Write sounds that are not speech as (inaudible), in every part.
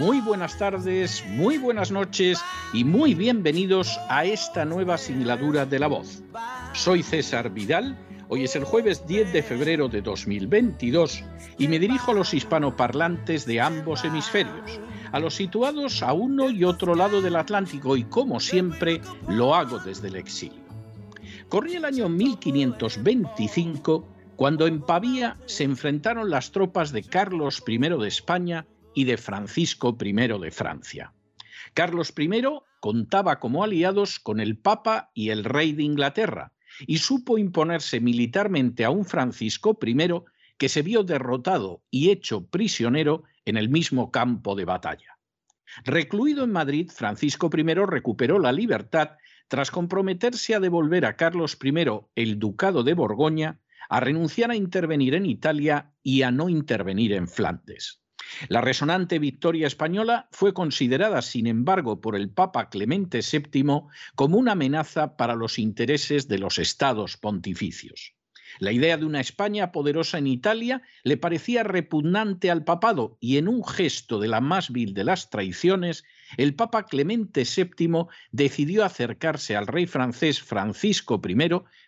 muy buenas tardes, muy buenas noches y muy bienvenidos a esta nueva singladura de la voz. Soy César Vidal, hoy es el jueves 10 de febrero de 2022 y me dirijo a los hispanoparlantes de ambos hemisferios, a los situados a uno y otro lado del Atlántico y como siempre lo hago desde el exilio. Corría el año 1525 cuando en Pavía se enfrentaron las tropas de Carlos I de España y de Francisco I de Francia. Carlos I contaba como aliados con el Papa y el Rey de Inglaterra y supo imponerse militarmente a un Francisco I que se vio derrotado y hecho prisionero en el mismo campo de batalla. Recluido en Madrid, Francisco I recuperó la libertad tras comprometerse a devolver a Carlos I el ducado de Borgoña a renunciar a intervenir en Italia y a no intervenir en Flandes. La resonante victoria española fue considerada, sin embargo, por el Papa Clemente VII como una amenaza para los intereses de los estados pontificios. La idea de una España poderosa en Italia le parecía repugnante al papado y en un gesto de la más vil de las traiciones, el Papa Clemente VII decidió acercarse al rey francés Francisco I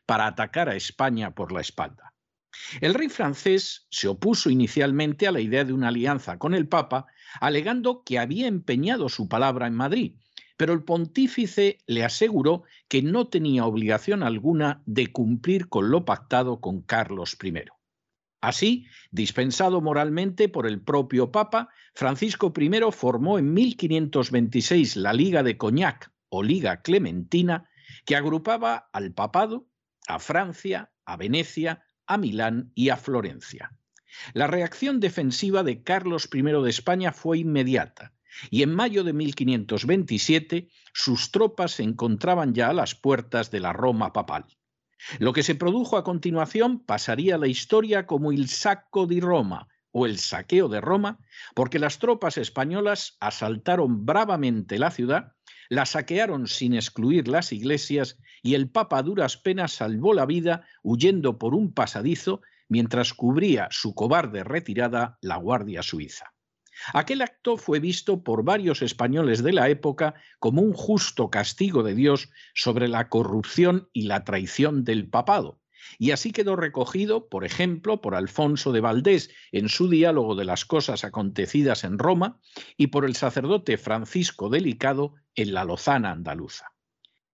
para atacar a España por la espalda. El rey francés se opuso inicialmente a la idea de una alianza con el Papa, alegando que había empeñado su palabra en Madrid, pero el pontífice le aseguró que no tenía obligación alguna de cumplir con lo pactado con Carlos I. Así, dispensado moralmente por el propio Papa, Francisco I formó en 1526 la Liga de Coñac o Liga Clementina, que agrupaba al papado, a Francia, a Venecia, a Milán y a Florencia. La reacción defensiva de Carlos I de España fue inmediata y en mayo de 1527 sus tropas se encontraban ya a las puertas de la Roma papal. Lo que se produjo a continuación pasaría a la historia como el sacco di Roma o el saqueo de Roma, porque las tropas españolas asaltaron bravamente la ciudad, la saquearon sin excluir las iglesias y el Papa a duras penas salvó la vida huyendo por un pasadizo mientras cubría su cobarde retirada la Guardia Suiza. Aquel acto fue visto por varios españoles de la época como un justo castigo de Dios sobre la corrupción y la traición del papado. Y así quedó recogido, por ejemplo, por Alfonso de Valdés en su diálogo de las cosas acontecidas en Roma y por el sacerdote Francisco Delicado en la Lozana andaluza.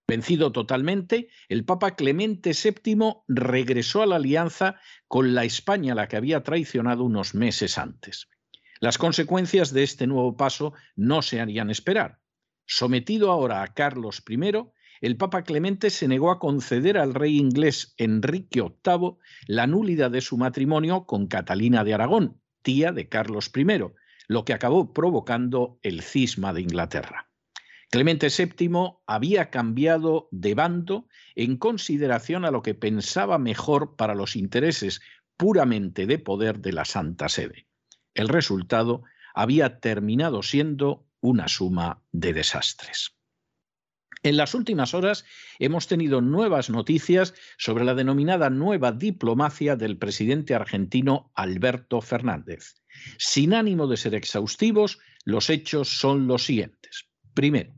Vencido totalmente, el Papa Clemente VII regresó a la alianza con la España la que había traicionado unos meses antes. Las consecuencias de este nuevo paso no se harían esperar. Sometido ahora a Carlos I, el Papa Clemente se negó a conceder al rey inglés Enrique VIII la nulidad de su matrimonio con Catalina de Aragón, tía de Carlos I, lo que acabó provocando el cisma de Inglaterra. Clemente VII había cambiado de bando en consideración a lo que pensaba mejor para los intereses puramente de poder de la Santa Sede. El resultado había terminado siendo una suma de desastres. En las últimas horas hemos tenido nuevas noticias sobre la denominada nueva diplomacia del presidente argentino Alberto Fernández. Sin ánimo de ser exhaustivos, los hechos son los siguientes. Primero,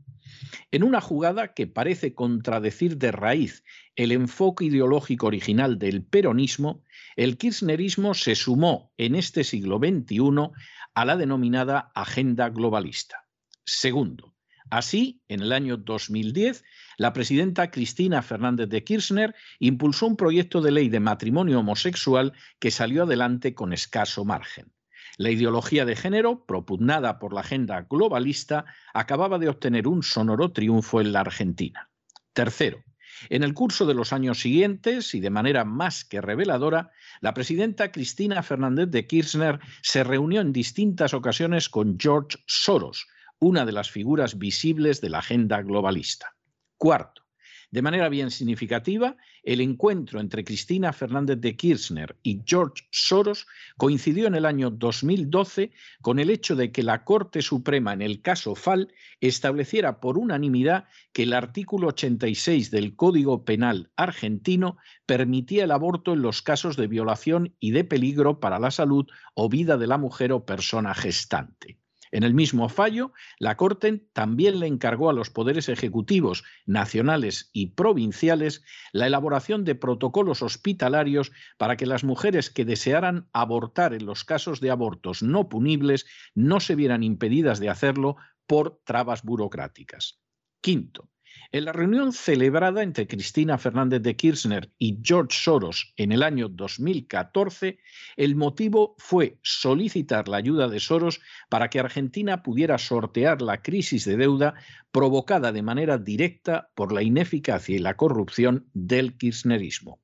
en una jugada que parece contradecir de raíz el enfoque ideológico original del peronismo, el kirchnerismo se sumó en este siglo XXI a la denominada agenda globalista. Segundo, Así, en el año 2010, la presidenta Cristina Fernández de Kirchner impulsó un proyecto de ley de matrimonio homosexual que salió adelante con escaso margen. La ideología de género, propugnada por la agenda globalista, acababa de obtener un sonoro triunfo en la Argentina. Tercero, en el curso de los años siguientes, y de manera más que reveladora, la presidenta Cristina Fernández de Kirchner se reunió en distintas ocasiones con George Soros, una de las figuras visibles de la agenda globalista. Cuarto, de manera bien significativa, el encuentro entre Cristina Fernández de Kirchner y George Soros coincidió en el año 2012 con el hecho de que la Corte Suprema en el caso FAL estableciera por unanimidad que el artículo 86 del Código Penal argentino permitía el aborto en los casos de violación y de peligro para la salud o vida de la mujer o persona gestante. En el mismo fallo, la Corte también le encargó a los poderes ejecutivos nacionales y provinciales la elaboración de protocolos hospitalarios para que las mujeres que desearan abortar en los casos de abortos no punibles no se vieran impedidas de hacerlo por trabas burocráticas. Quinto, en la reunión celebrada entre Cristina Fernández de Kirchner y George Soros en el año 2014, el motivo fue solicitar la ayuda de Soros para que Argentina pudiera sortear la crisis de deuda provocada de manera directa por la ineficacia y la corrupción del kirchnerismo.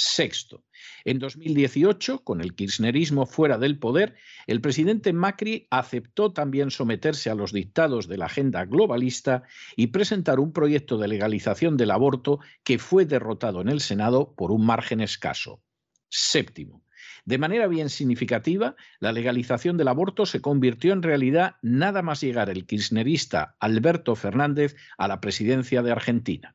Sexto, en 2018, con el kirchnerismo fuera del poder, el presidente Macri aceptó también someterse a los dictados de la agenda globalista y presentar un proyecto de legalización del aborto que fue derrotado en el Senado por un margen escaso. Séptimo, de manera bien significativa, la legalización del aborto se convirtió en realidad nada más llegar el kirchnerista Alberto Fernández a la presidencia de Argentina.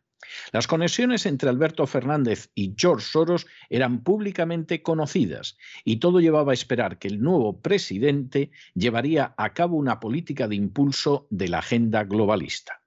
Las conexiones entre Alberto Fernández y George Soros eran públicamente conocidas y todo llevaba a esperar que el nuevo presidente llevaría a cabo una política de impulso de la agenda globalista.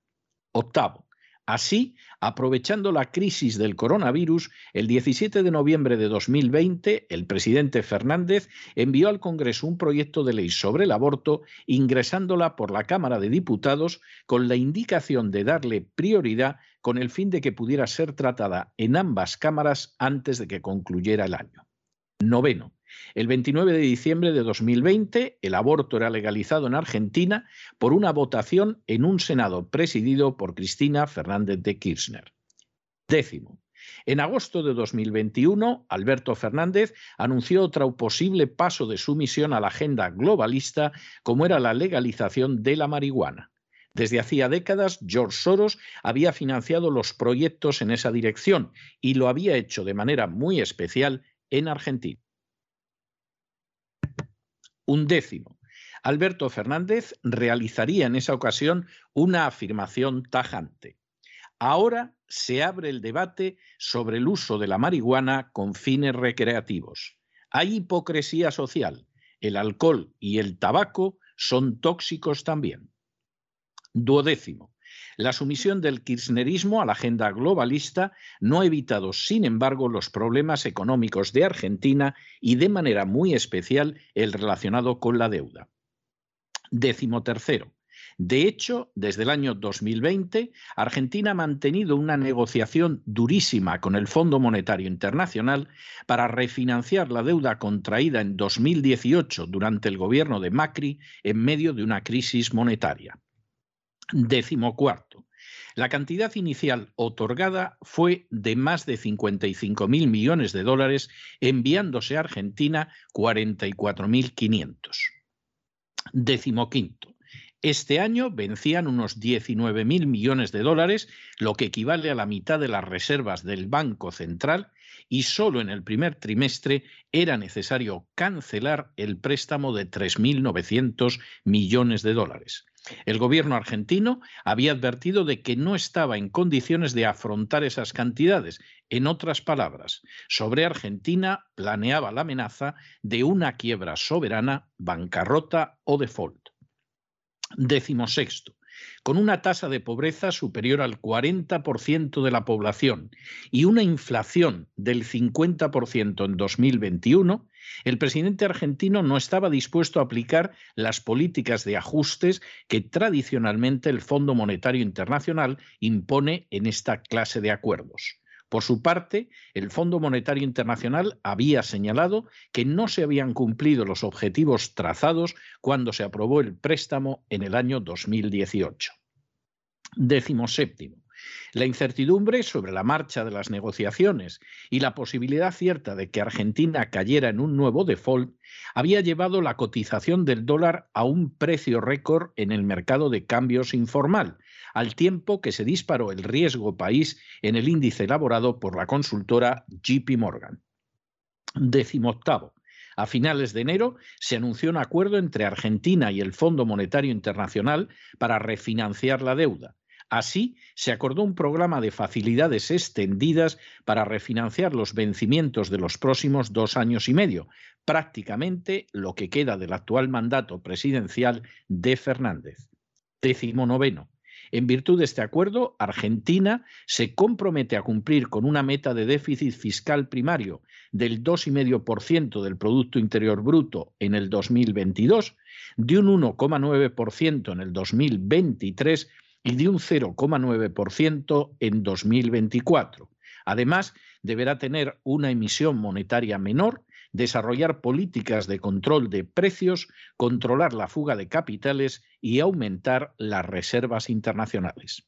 Octavo. Así, aprovechando la crisis del coronavirus, el 17 de noviembre de 2020, el presidente Fernández envió al Congreso un proyecto de ley sobre el aborto, ingresándola por la Cámara de Diputados con la indicación de darle prioridad con el fin de que pudiera ser tratada en ambas cámaras antes de que concluyera el año. Noveno. El 29 de diciembre de 2020, el aborto era legalizado en Argentina por una votación en un Senado presidido por Cristina Fernández de Kirchner. Décimo. En agosto de 2021, Alberto Fernández anunció otro posible paso de su misión a la agenda globalista, como era la legalización de la marihuana. Desde hacía décadas, George Soros había financiado los proyectos en esa dirección y lo había hecho de manera muy especial en Argentina. Un décimo. Alberto Fernández realizaría en esa ocasión una afirmación tajante. Ahora se abre el debate sobre el uso de la marihuana con fines recreativos. Hay hipocresía social. El alcohol y el tabaco son tóxicos también. Duodécimo. La sumisión del kirchnerismo a la agenda globalista no ha evitado, sin embargo, los problemas económicos de Argentina y de manera muy especial el relacionado con la deuda. Décimo tercero. De hecho, desde el año 2020, Argentina ha mantenido una negociación durísima con el Fondo Monetario Internacional para refinanciar la deuda contraída en 2018 durante el gobierno de Macri en medio de una crisis monetaria. Décimo cuarto. La cantidad inicial otorgada fue de más de 55 mil millones de dólares, enviándose a Argentina 44.500. Décimo quinto. Este año vencían unos 19 mil millones de dólares, lo que equivale a la mitad de las reservas del Banco Central, y solo en el primer trimestre era necesario cancelar el préstamo de 3.900 millones de dólares. El gobierno argentino había advertido de que no estaba en condiciones de afrontar esas cantidades. En otras palabras, sobre Argentina planeaba la amenaza de una quiebra soberana, bancarrota o default. Décimo sexto. Con una tasa de pobreza superior al 40% de la población y una inflación del 50% en 2021, el presidente argentino no estaba dispuesto a aplicar las políticas de ajustes que tradicionalmente el Fondo Monetario Internacional impone en esta clase de acuerdos. Por su parte, el Fondo Monetario Internacional había señalado que no se habían cumplido los objetivos trazados cuando se aprobó el préstamo en el año 2018. Décimo séptimo. La incertidumbre sobre la marcha de las negociaciones y la posibilidad cierta de que Argentina cayera en un nuevo default había llevado la cotización del dólar a un precio récord en el mercado de cambios informal, al tiempo que se disparó el riesgo país en el índice elaborado por la consultora JP Morgan. Décimo octavo. A finales de enero se anunció un acuerdo entre Argentina y el Fondo Monetario Internacional para refinanciar la deuda. Así, se acordó un programa de facilidades extendidas para refinanciar los vencimientos de los próximos dos años y medio, prácticamente lo que queda del actual mandato presidencial de Fernández. Décimo noveno. En virtud de este acuerdo, Argentina se compromete a cumplir con una meta de déficit fiscal primario del 2,5% del Producto Interior Bruto en el 2022, de un 1,9% en el 2023 y de un 0,9% en 2024. Además, deberá tener una emisión monetaria menor desarrollar políticas de control de precios, controlar la fuga de capitales y aumentar las reservas internacionales.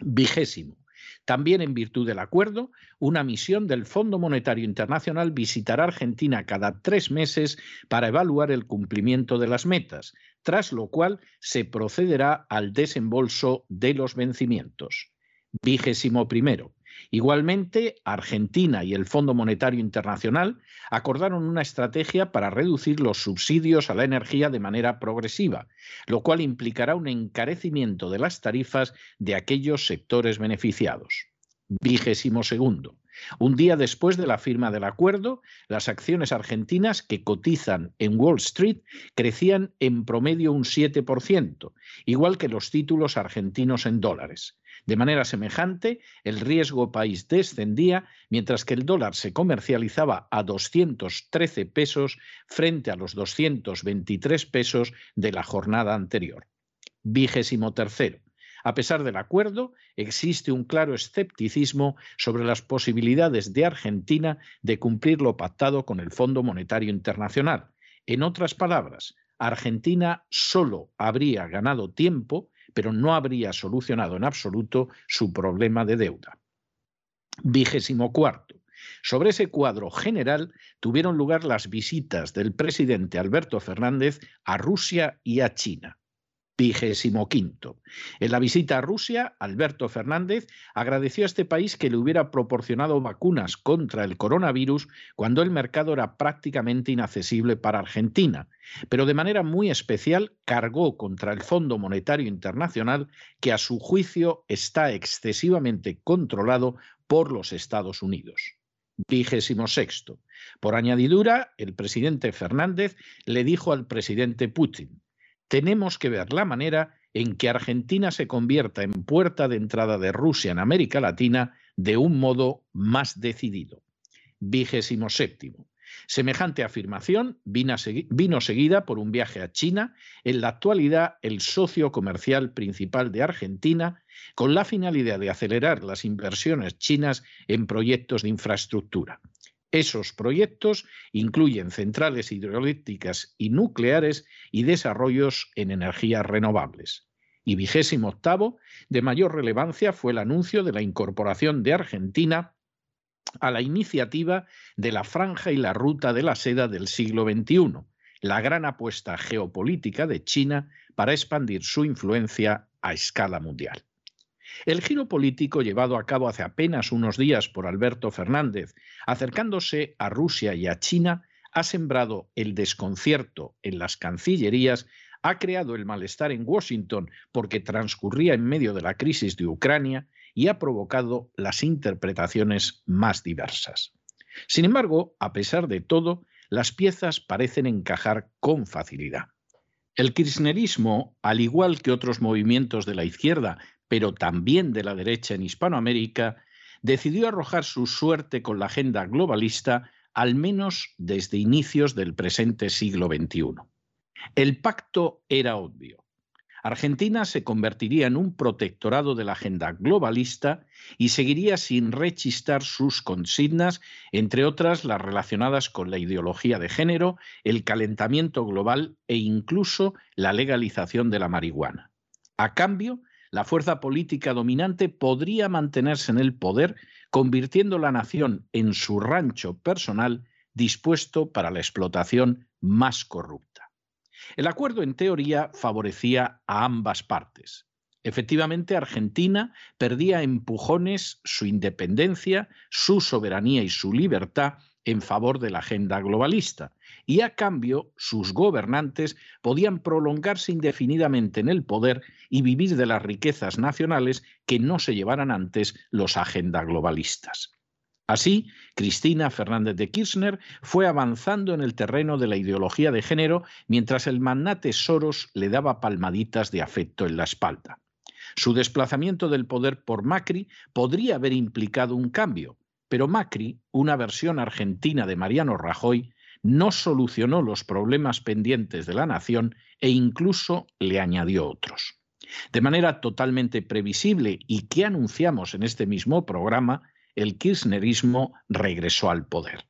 Vigésimo. También en virtud del acuerdo, una misión del Fondo Monetario Internacional visitará Argentina cada tres meses para evaluar el cumplimiento de las metas, tras lo cual se procederá al desembolso de los vencimientos. Vigésimo primero. Igualmente, Argentina y el Fondo Monetario Internacional acordaron una estrategia para reducir los subsidios a la energía de manera progresiva, lo cual implicará un encarecimiento de las tarifas de aquellos sectores beneficiados. Vigésimo segundo. Un día después de la firma del acuerdo, las acciones argentinas que cotizan en Wall Street crecían en promedio un 7%, igual que los títulos argentinos en dólares. De manera semejante, el riesgo país descendía, mientras que el dólar se comercializaba a 213 pesos frente a los 223 pesos de la jornada anterior. Vigésimo tercero. A pesar del acuerdo, existe un claro escepticismo sobre las posibilidades de Argentina de cumplir lo pactado con el Fondo Monetario Internacional. En otras palabras, Argentina solo habría ganado tiempo pero no habría solucionado en absoluto su problema de deuda. Vigésimo cuarto. Sobre ese cuadro general tuvieron lugar las visitas del presidente Alberto Fernández a Rusia y a China vigésimo quinto. En la visita a Rusia, Alberto Fernández agradeció a este país que le hubiera proporcionado vacunas contra el coronavirus cuando el mercado era prácticamente inaccesible para Argentina, pero de manera muy especial cargó contra el Fondo Monetario Internacional que a su juicio está excesivamente controlado por los Estados Unidos. Vigésimo sexto. Por añadidura, el presidente Fernández le dijo al presidente Putin, tenemos que ver la manera en que Argentina se convierta en puerta de entrada de Rusia en América Latina de un modo más decidido. Vigésimo séptimo. Semejante afirmación vino, seguida por un viaje a China, en la actualidad el socio comercial principal de Argentina, con la finalidad de acelerar las inversiones chinas en proyectos de infraestructura. Esos proyectos incluyen centrales hidroeléctricas y nucleares y desarrollos en energías renovables. Y vigésimo octavo, de mayor relevancia fue el anuncio de la incorporación de Argentina a la iniciativa de la Franja y la Ruta de la Seda del siglo XXI, la gran apuesta geopolítica de China para expandir su influencia a escala mundial. El giro político llevado a cabo hace apenas unos días por Alberto Fernández, acercándose a Rusia y a China, ha sembrado el desconcierto en las cancillerías, ha creado el malestar en Washington porque transcurría en medio de la crisis de Ucrania y ha provocado las interpretaciones más diversas. Sin embargo, a pesar de todo, las piezas parecen encajar con facilidad. El kirchnerismo, al igual que otros movimientos de la izquierda, pero también de la derecha en Hispanoamérica, decidió arrojar su suerte con la agenda globalista al menos desde inicios del presente siglo XXI. El pacto era obvio. Argentina se convertiría en un protectorado de la agenda globalista y seguiría sin rechistar sus consignas, entre otras las relacionadas con la ideología de género, el calentamiento global e incluso la legalización de la marihuana. A cambio, la fuerza política dominante podría mantenerse en el poder, convirtiendo la nación en su rancho personal dispuesto para la explotación más corrupta. El acuerdo, en teoría, favorecía a ambas partes. Efectivamente, Argentina perdía empujones su independencia, su soberanía y su libertad en favor de la agenda globalista, y a cambio sus gobernantes podían prolongarse indefinidamente en el poder y vivir de las riquezas nacionales que no se llevaran antes los agenda globalistas. Así, Cristina Fernández de Kirchner fue avanzando en el terreno de la ideología de género mientras el magnate Soros le daba palmaditas de afecto en la espalda. Su desplazamiento del poder por Macri podría haber implicado un cambio, pero Macri, una versión argentina de Mariano Rajoy, no solucionó los problemas pendientes de la nación e incluso le añadió otros. De manera totalmente previsible y que anunciamos en este mismo programa, el kirchnerismo regresó al poder.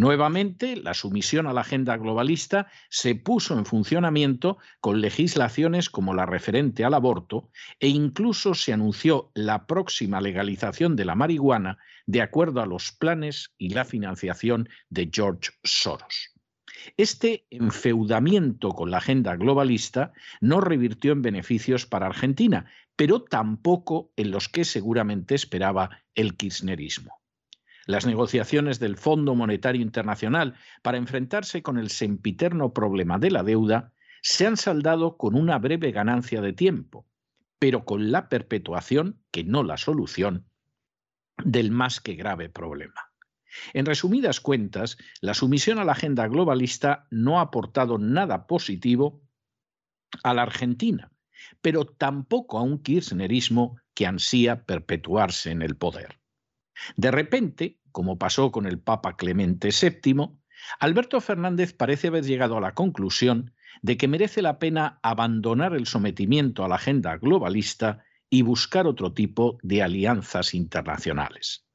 Nuevamente, la sumisión a la agenda globalista se puso en funcionamiento con legislaciones como la referente al aborto e incluso se anunció la próxima legalización de la marihuana de acuerdo a los planes y la financiación de George Soros. Este enfeudamiento con la agenda globalista no revirtió en beneficios para Argentina, pero tampoco en los que seguramente esperaba el kirchnerismo. Las negociaciones del Fondo Monetario Internacional para enfrentarse con el sempiterno problema de la deuda se han saldado con una breve ganancia de tiempo, pero con la perpetuación, que no la solución, del más que grave problema. En resumidas cuentas, la sumisión a la agenda globalista no ha aportado nada positivo a la Argentina, pero tampoco a un kirchnerismo que ansía perpetuarse en el poder. De repente, como pasó con el Papa Clemente VII, Alberto Fernández parece haber llegado a la conclusión de que merece la pena abandonar el sometimiento a la agenda globalista y buscar otro tipo de alianzas internacionales.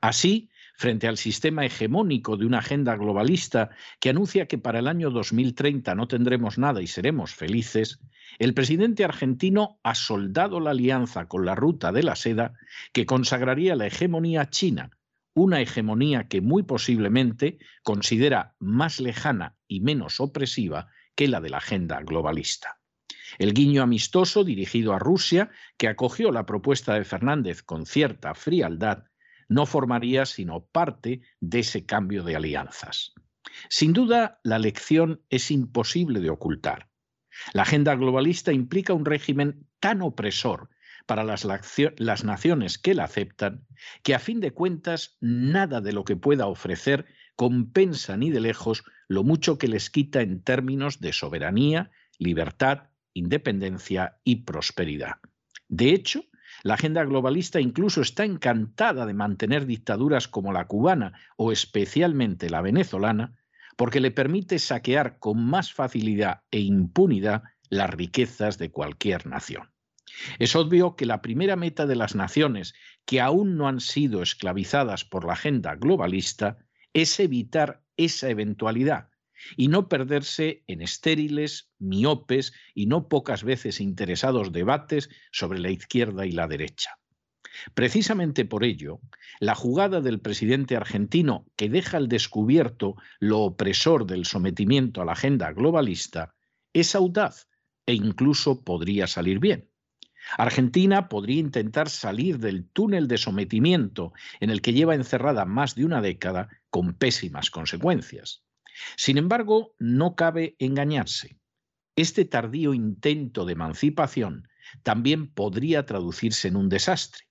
Así, frente al sistema hegemónico de una agenda globalista que anuncia que para el año 2030 no tendremos nada y seremos felices, el presidente argentino ha soldado la alianza con la ruta de la seda que consagraría la hegemonía china, una hegemonía que muy posiblemente considera más lejana y menos opresiva que la de la agenda globalista. El guiño amistoso dirigido a Rusia, que acogió la propuesta de Fernández con cierta frialdad, no formaría sino parte de ese cambio de alianzas. Sin duda, la lección es imposible de ocultar. La agenda globalista implica un régimen tan opresor para las, naciones que la aceptan que a fin de cuentas nada de lo que pueda ofrecer compensa ni de lejos lo mucho que les quita en términos de soberanía, libertad, independencia y prosperidad. De hecho, la agenda globalista incluso está encantada de mantener dictaduras como la cubana o especialmente la venezolana, porque le permite saquear con más facilidad e impunidad las riquezas de cualquier nación. Es obvio que la primera meta de las naciones que aún no han sido esclavizadas por la agenda globalista es evitar esa eventualidad y no perderse en estériles, miopes y no pocas veces interesados debates sobre la izquierda y la derecha. Precisamente por ello, la jugada del presidente argentino que deja al descubierto lo opresor del sometimiento a la agenda globalista es audaz e incluso podría salir bien. Argentina podría intentar salir del túnel de sometimiento en el que lleva encerrada más de una década con pésimas consecuencias. Sin embargo, no cabe engañarse. Este tardío intento de emancipación también podría traducirse en un desastre.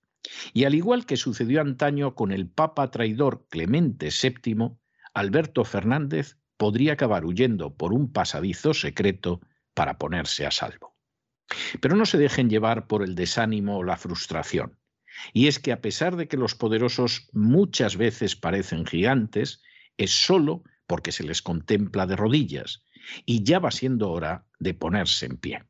Y al igual que sucedió antaño con el Papa traidor Clemente VII, Alberto Fernández podría acabar huyendo por un pasadizo secreto para ponerse a salvo. Pero no se dejen llevar por el desánimo o la frustración. Y es que a pesar de que los poderosos muchas veces parecen gigantes, es solo porque se les contempla de rodillas, y ya va siendo hora de ponerse en pie.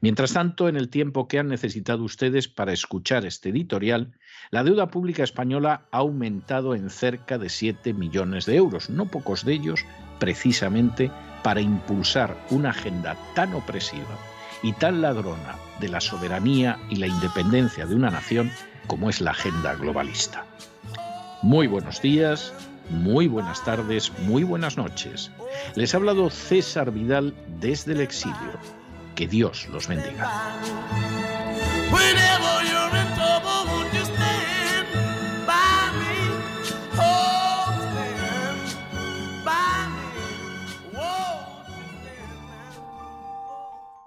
Mientras tanto, en el tiempo que han necesitado ustedes para escuchar este editorial, la deuda pública española ha aumentado en cerca de 7 millones de euros, no pocos de ellos precisamente para impulsar una agenda tan opresiva y tan ladrona de la soberanía y la independencia de una nación como es la agenda globalista. Muy buenos días, muy buenas tardes, muy buenas noches. Les ha hablado César Vidal desde el exilio. Que Dios los bendiga.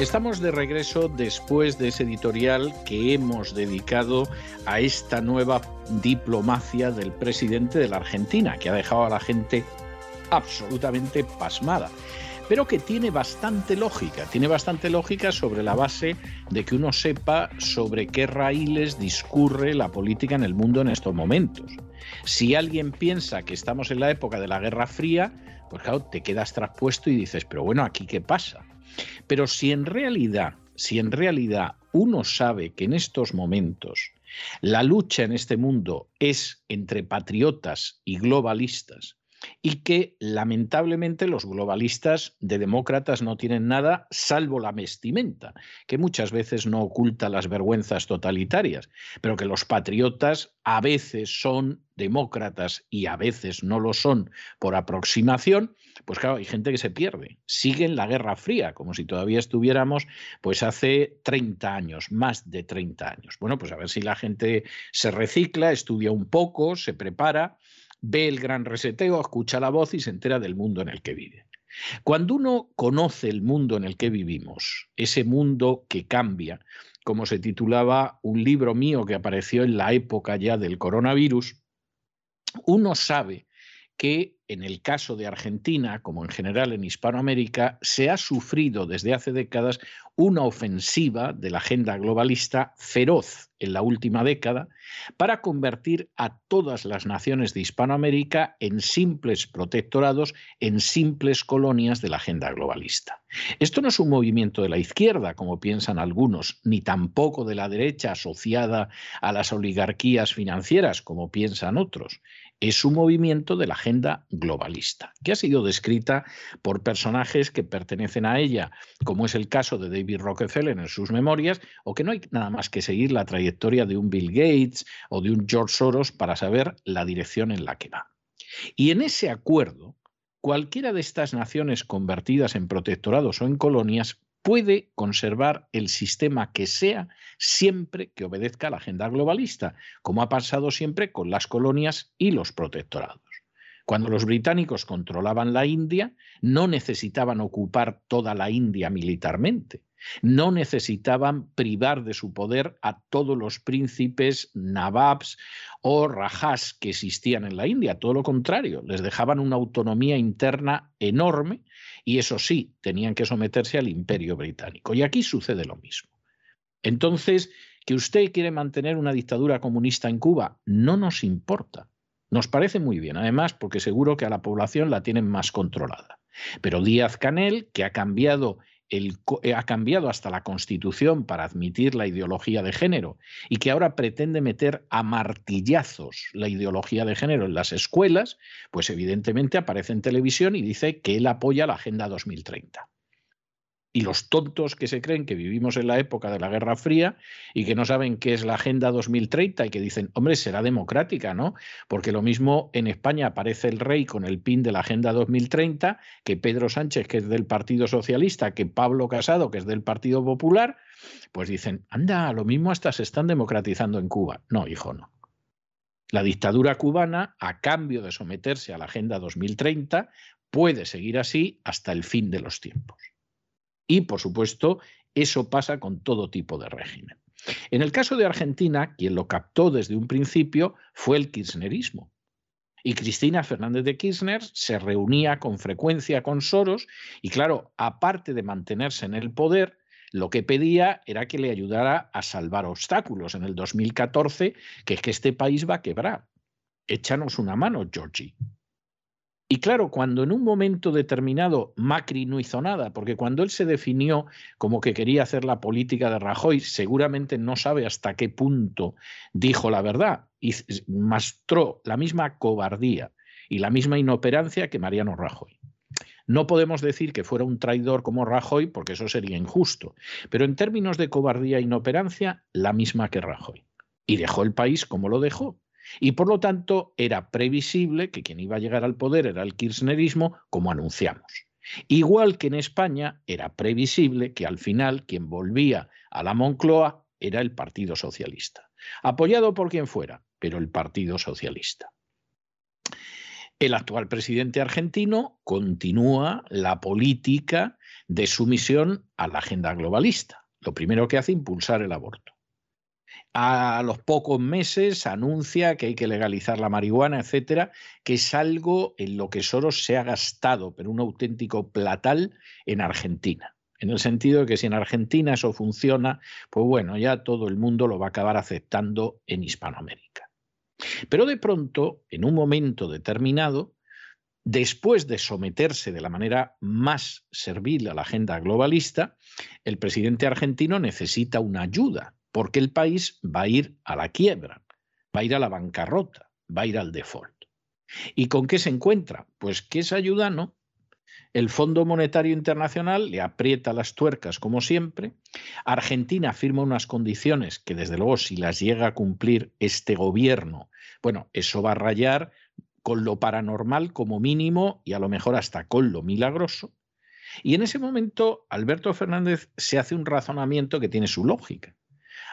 Estamos de regreso después de ese editorial que hemos dedicado a esta nueva diplomacia del presidente de la Argentina, que ha dejado a la gente absolutamente pasmada pero que tiene bastante lógica, tiene bastante lógica sobre la base de que uno sepa sobre qué raíles discurre la política en el mundo en estos momentos. Si alguien piensa que estamos en la época de la Guerra Fría, pues claro, te quedas traspuesto y dices, pero bueno, ¿aquí qué pasa? Pero si en realidad, si en realidad uno sabe que en estos momentos la lucha en este mundo es entre patriotas y globalistas, y que lamentablemente los globalistas de demócratas no tienen nada salvo la vestimenta, que muchas veces no oculta las vergüenzas totalitarias, pero que los patriotas a veces son demócratas y a veces no lo son por aproximación, pues claro, hay gente que se pierde. Siguen la Guerra Fría, como si todavía estuviéramos pues hace 30 años, más de 30 años. Bueno, pues a ver si la gente se recicla, estudia un poco, se prepara ve el gran reseteo, escucha la voz y se entera del mundo en el que vive. Cuando uno conoce el mundo en el que vivimos, ese mundo que cambia, como se titulaba un libro mío que apareció en la época ya del coronavirus, uno sabe que en el caso de Argentina, como en general en Hispanoamérica, se ha sufrido desde hace décadas una ofensiva de la agenda globalista feroz en la última década para convertir a todas las naciones de Hispanoamérica en simples protectorados, en simples colonias de la agenda globalista. Esto no es un movimiento de la izquierda, como piensan algunos, ni tampoco de la derecha asociada a las oligarquías financieras, como piensan otros es un movimiento de la agenda globalista, que ha sido descrita por personajes que pertenecen a ella, como es el caso de David Rockefeller en sus memorias, o que no hay nada más que seguir la trayectoria de un Bill Gates o de un George Soros para saber la dirección en la que va. Y en ese acuerdo, cualquiera de estas naciones convertidas en protectorados o en colonias puede conservar el sistema que sea siempre que obedezca a la agenda globalista, como ha pasado siempre con las colonias y los protectorados. Cuando los británicos controlaban la India, no necesitaban ocupar toda la India militarmente, no necesitaban privar de su poder a todos los príncipes, nababs o rajas que existían en la India, todo lo contrario, les dejaban una autonomía interna enorme y eso sí, tenían que someterse al imperio británico. Y aquí sucede lo mismo. Entonces, que usted quiere mantener una dictadura comunista en Cuba, no nos importa. Nos parece muy bien, además, porque seguro que a la población la tienen más controlada. Pero Díaz Canel, que ha cambiado eh, ha cambiado hasta la Constitución para admitir la ideología de género y que ahora pretende meter a martillazos la ideología de género en las escuelas, pues evidentemente aparece en televisión y dice que él apoya la Agenda 2030. Y los tontos que se creen que vivimos en la época de la Guerra Fría y que no saben qué es la Agenda 2030 y que dicen, hombre, será democrática, ¿no? Porque lo mismo en España aparece el rey con el pin de la Agenda 2030 que Pedro Sánchez, que es del Partido Socialista, que Pablo Casado, que es del Partido Popular, pues dicen, anda, lo mismo hasta se están democratizando en Cuba. No, hijo, no. La dictadura cubana, a cambio de someterse a la Agenda 2030, puede seguir así hasta el fin de los tiempos. Y, por supuesto, eso pasa con todo tipo de régimen. En el caso de Argentina, quien lo captó desde un principio fue el kirchnerismo. Y Cristina Fernández de Kirchner se reunía con frecuencia con Soros y, claro, aparte de mantenerse en el poder, lo que pedía era que le ayudara a salvar obstáculos en el 2014, que es que este país va a quebrar. Échanos una mano, Georgie. Y claro, cuando en un momento determinado Macri no hizo nada, porque cuando él se definió como que quería hacer la política de Rajoy, seguramente no sabe hasta qué punto dijo la verdad y mostró la misma cobardía y la misma inoperancia que Mariano Rajoy. No podemos decir que fuera un traidor como Rajoy, porque eso sería injusto, pero en términos de cobardía e inoperancia, la misma que Rajoy. Y dejó el país como lo dejó, y por lo tanto era previsible que quien iba a llegar al poder era el kirchnerismo, como anunciamos. Igual que en España era previsible que al final quien volvía a la Moncloa era el Partido Socialista, apoyado por quien fuera, pero el Partido Socialista. El actual presidente argentino continúa la política de sumisión a la agenda globalista. Lo primero que hace impulsar el aborto a los pocos meses anuncia que hay que legalizar la marihuana, etcétera, que es algo en lo que Soros se ha gastado, pero un auténtico platal en Argentina. En el sentido de que si en Argentina eso funciona, pues bueno, ya todo el mundo lo va a acabar aceptando en Hispanoamérica. Pero de pronto, en un momento determinado, después de someterse de la manera más servil a la agenda globalista, el presidente argentino necesita una ayuda porque el país va a ir a la quiebra, va a ir a la bancarrota, va a ir al default. ¿Y con qué se encuentra? Pues que esa ayuda no. El Fondo Monetario Internacional le aprieta las tuercas como siempre. Argentina firma unas condiciones que desde luego si las llega a cumplir este gobierno, bueno, eso va a rayar con lo paranormal como mínimo y a lo mejor hasta con lo milagroso. Y en ese momento Alberto Fernández se hace un razonamiento que tiene su lógica.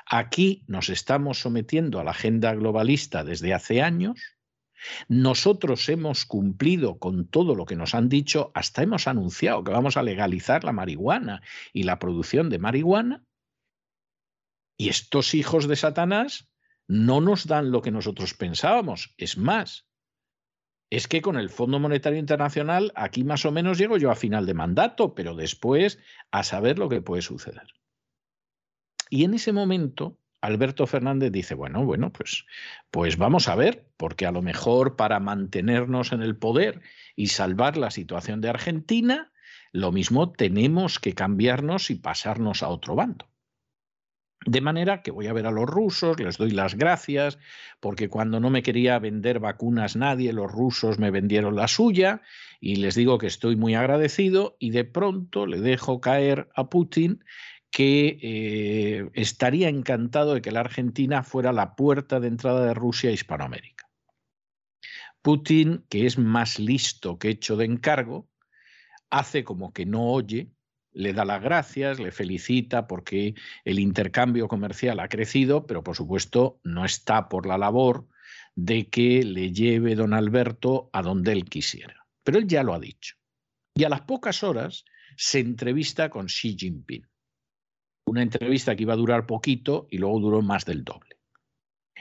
Aquí nos estamos sometiendo a la agenda globalista desde hace años. Nosotros hemos cumplido con todo lo que nos han dicho, hasta hemos anunciado que vamos a legalizar la marihuana y la producción de marihuana. Y estos hijos de Satanás no nos dan lo que nosotros pensábamos. Es más, es que con el Fondo Monetario Internacional aquí más o menos llego yo a final de mandato, pero después a saber lo que puede suceder. Y en ese momento, Alberto Fernández dice, bueno, bueno, pues, pues vamos a ver, porque a lo mejor para mantenernos en el poder y salvar la situación de Argentina, lo mismo tenemos que cambiarnos y pasarnos a otro bando. De manera que voy a ver a los rusos, les doy las gracias, porque cuando no me quería vender vacunas nadie, los rusos me vendieron la suya, y les digo que estoy muy agradecido, y de pronto le dejo caer a Putin que eh, estaría encantado de que la Argentina fuera la puerta de entrada de Rusia a Hispanoamérica. Putin, que es más listo que hecho de encargo, hace como que no oye, le da las gracias, le felicita porque el intercambio comercial ha crecido, pero por supuesto no está por la labor de que le lleve don Alberto a donde él quisiera. Pero él ya lo ha dicho. Y a las pocas horas se entrevista con Xi Jinping una entrevista que iba a durar poquito y luego duró más del doble.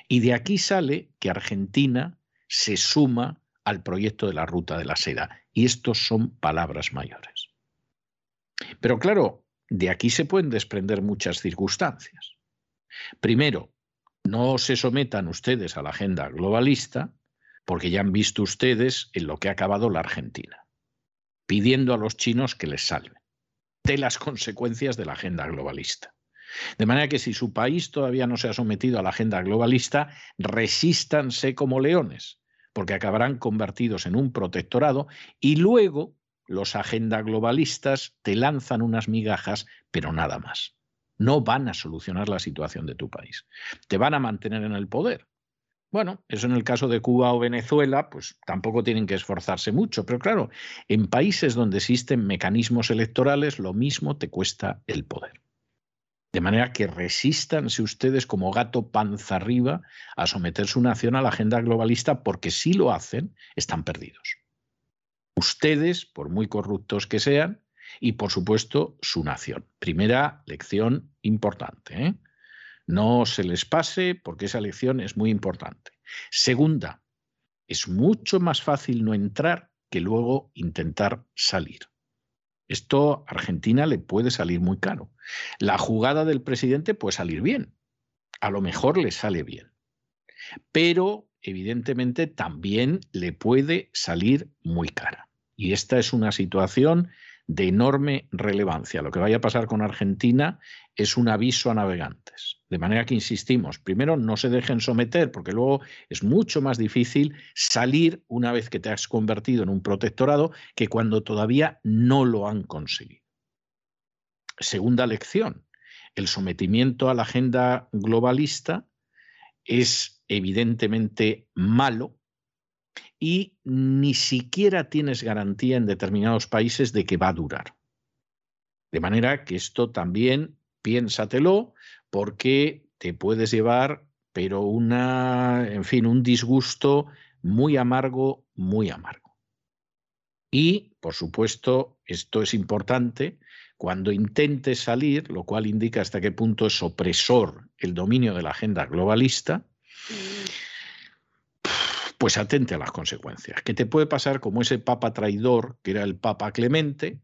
Y de aquí sale que Argentina se suma al proyecto de la ruta de la seda. Y estos son palabras mayores. Pero claro, de aquí se pueden desprender muchas circunstancias. Primero, no se sometan ustedes a la agenda globalista porque ya han visto ustedes en lo que ha acabado la Argentina, pidiendo a los chinos que les salven de las consecuencias de la agenda globalista. De manera que si su país todavía no se ha sometido a la agenda globalista, resístanse como leones, porque acabarán convertidos en un protectorado y luego los agenda globalistas te lanzan unas migajas, pero nada más. No van a solucionar la situación de tu país. Te van a mantener en el poder. Bueno, eso en el caso de Cuba o Venezuela, pues tampoco tienen que esforzarse mucho, pero claro, en países donde existen mecanismos electorales, lo mismo te cuesta el poder. De manera que resístanse ustedes como gato panza arriba a someter su nación a la agenda globalista, porque si lo hacen, están perdidos. Ustedes, por muy corruptos que sean, y por supuesto su nación. Primera lección importante. ¿eh? No se les pase porque esa lección es muy importante. Segunda, es mucho más fácil no entrar que luego intentar salir. Esto a Argentina le puede salir muy caro. La jugada del presidente puede salir bien. A lo mejor le sale bien. Pero evidentemente también le puede salir muy cara. Y esta es una situación de enorme relevancia. Lo que vaya a pasar con Argentina es un aviso a navegantes. De manera que insistimos, primero no se dejen someter, porque luego es mucho más difícil salir una vez que te has convertido en un protectorado que cuando todavía no lo han conseguido. Segunda lección, el sometimiento a la agenda globalista es evidentemente malo y ni siquiera tienes garantía en determinados países de que va a durar. De manera que esto también piénsatelo porque te puedes llevar, pero una, en fin, un disgusto muy amargo, muy amargo. Y, por supuesto, esto es importante, cuando intentes salir, lo cual indica hasta qué punto es opresor el dominio de la agenda globalista, pues atente a las consecuencias. ¿Qué te puede pasar como ese papa traidor, que era el papa Clemente,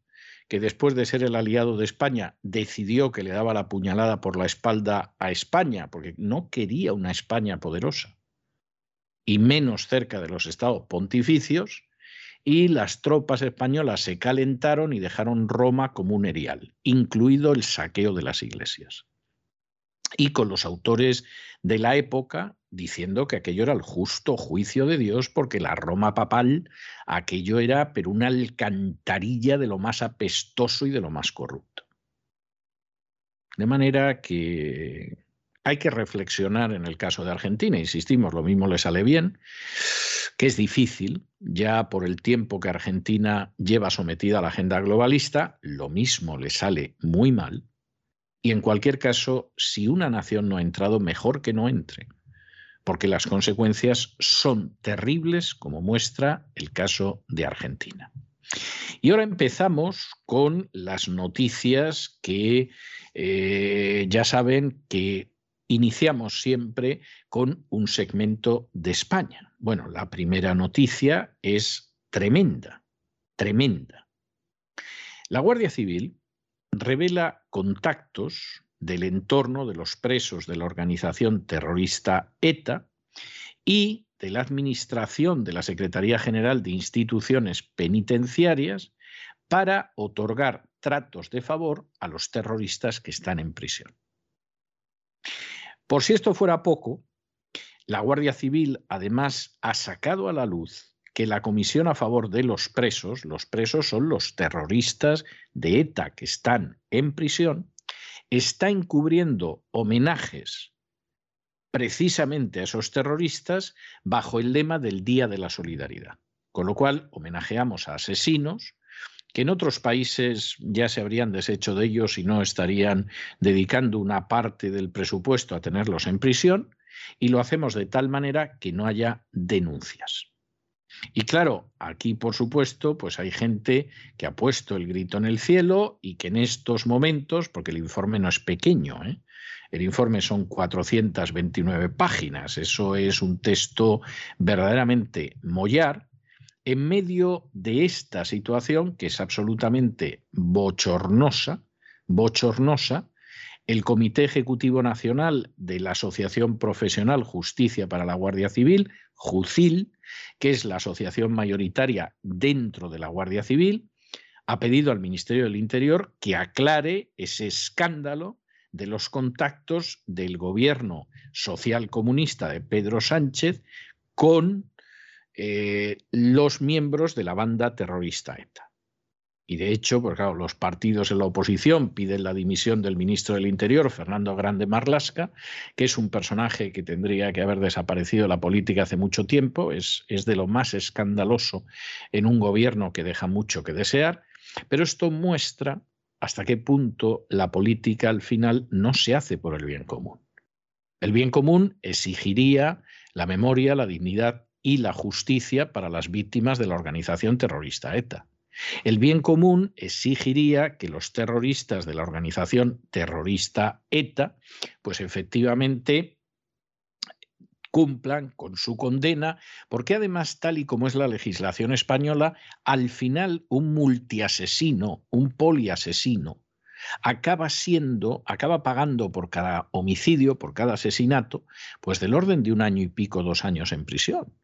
que después de ser el aliado de España decidió que le daba la puñalada por la espalda a España, porque no quería una España poderosa, y menos cerca de los estados pontificios, y las tropas españolas se calentaron y dejaron Roma como un erial, incluido el saqueo de las iglesias. Y con los autores de la época diciendo que aquello era el justo juicio de Dios porque la Roma papal, aquello era pero una alcantarilla de lo más apestoso y de lo más corrupto. De manera que hay que reflexionar en el caso de Argentina, insistimos, lo mismo le sale bien, que es difícil, ya por el tiempo que Argentina lleva sometida a la agenda globalista, lo mismo le sale muy mal, y en cualquier caso, si una nación no ha entrado, mejor que no entre porque las consecuencias son terribles, como muestra el caso de Argentina. Y ahora empezamos con las noticias que eh, ya saben que iniciamos siempre con un segmento de España. Bueno, la primera noticia es tremenda, tremenda. La Guardia Civil revela contactos del entorno de los presos de la organización terrorista ETA y de la administración de la Secretaría General de Instituciones Penitenciarias para otorgar tratos de favor a los terroristas que están en prisión. Por si esto fuera poco, la Guardia Civil además ha sacado a la luz que la comisión a favor de los presos, los presos son los terroristas de ETA que están en prisión, está encubriendo homenajes precisamente a esos terroristas bajo el lema del Día de la Solidaridad. Con lo cual, homenajeamos a asesinos que en otros países ya se habrían deshecho de ellos y no estarían dedicando una parte del presupuesto a tenerlos en prisión, y lo hacemos de tal manera que no haya denuncias. Y claro, aquí por supuesto, pues hay gente que ha puesto el grito en el cielo y que en estos momentos, porque el informe no es pequeño, ¿eh? el informe son 429 páginas, eso es un texto verdaderamente mollar, en medio de esta situación que es absolutamente bochornosa, bochornosa, el Comité Ejecutivo Nacional de la Asociación Profesional Justicia para la Guardia Civil, JUCIL, que es la asociación mayoritaria dentro de la Guardia Civil, ha pedido al Ministerio del Interior que aclare ese escándalo de los contactos del gobierno social comunista de Pedro Sánchez con eh, los miembros de la banda terrorista ETA. Y de hecho, pues claro, los partidos en la oposición piden la dimisión del ministro del Interior, Fernando Grande Marlasca, que es un personaje que tendría que haber desaparecido de la política hace mucho tiempo, es, es de lo más escandaloso en un gobierno que deja mucho que desear, pero esto muestra hasta qué punto la política al final no se hace por el bien común. El bien común exigiría la memoria, la dignidad y la justicia para las víctimas de la organización terrorista ETA. El bien común exigiría que los terroristas de la organización terrorista ETA, pues efectivamente cumplan con su condena, porque además, tal y como es la legislación española, al final un multiasesino, un poliasesino, acaba siendo, acaba pagando por cada homicidio, por cada asesinato, pues del orden de un año y pico, dos años en prisión,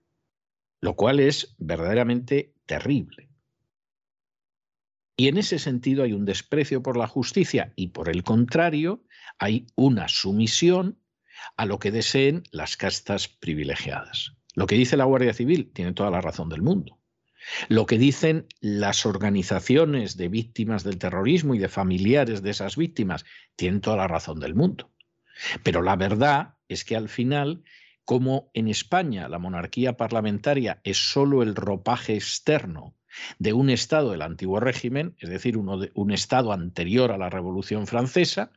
lo cual es verdaderamente terrible. Y en ese sentido hay un desprecio por la justicia y por el contrario hay una sumisión a lo que deseen las castas privilegiadas. Lo que dice la Guardia Civil tiene toda la razón del mundo. Lo que dicen las organizaciones de víctimas del terrorismo y de familiares de esas víctimas tienen toda la razón del mundo. Pero la verdad es que al final, como en España la monarquía parlamentaria es solo el ropaje externo de un Estado del antiguo régimen, es decir, de, un Estado anterior a la Revolución Francesa,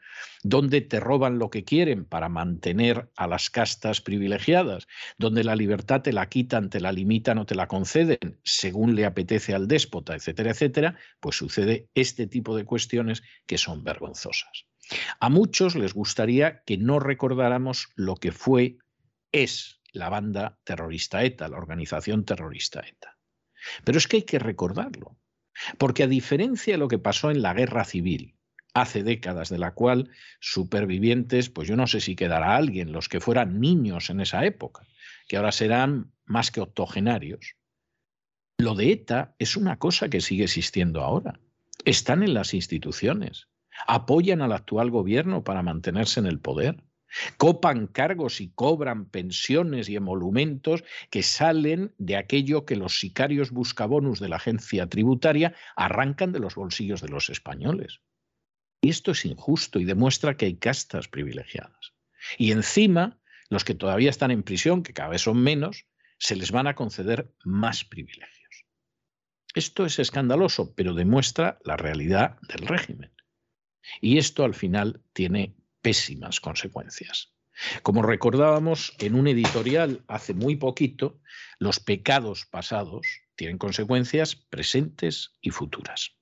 donde te roban lo que quieren para mantener a las castas privilegiadas, donde la libertad te la quitan, te la limitan o te la conceden según le apetece al déspota, etcétera, etcétera, pues sucede este tipo de cuestiones que son vergonzosas. A muchos les gustaría que no recordáramos lo que fue, es la banda terrorista ETA, la organización terrorista ETA. Pero es que hay que recordarlo, porque a diferencia de lo que pasó en la guerra civil, hace décadas, de la cual supervivientes, pues yo no sé si quedará alguien, los que fueran niños en esa época, que ahora serán más que octogenarios. Lo de ETA es una cosa que sigue existiendo ahora. Están en las instituciones, apoyan al actual gobierno para mantenerse en el poder copan cargos y cobran pensiones y emolumentos que salen de aquello que los sicarios buscabonus de la agencia tributaria arrancan de los bolsillos de los españoles. Y esto es injusto y demuestra que hay castas privilegiadas. Y encima, los que todavía están en prisión, que cada vez son menos, se les van a conceder más privilegios. Esto es escandaloso, pero demuestra la realidad del régimen. Y esto al final tiene pésimas consecuencias. Como recordábamos en un editorial hace muy poquito, los pecados pasados tienen consecuencias presentes y futuras.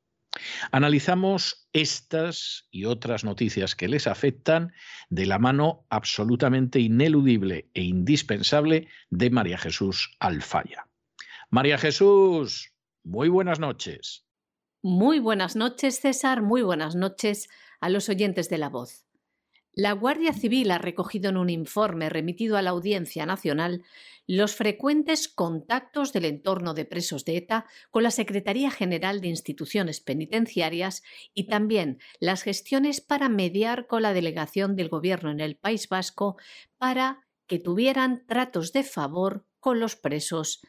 Analizamos estas y otras noticias que les afectan de la mano absolutamente ineludible e indispensable de María Jesús Alfaya. María Jesús, muy buenas noches. Muy buenas noches, César, muy buenas noches a los oyentes de la voz. La Guardia Civil ha recogido en un informe remitido a la Audiencia Nacional los frecuentes contactos del entorno de presos de ETA con la Secretaría General de Instituciones Penitenciarias y también las gestiones para mediar con la delegación del Gobierno en el País Vasco para que tuvieran tratos de favor con los presos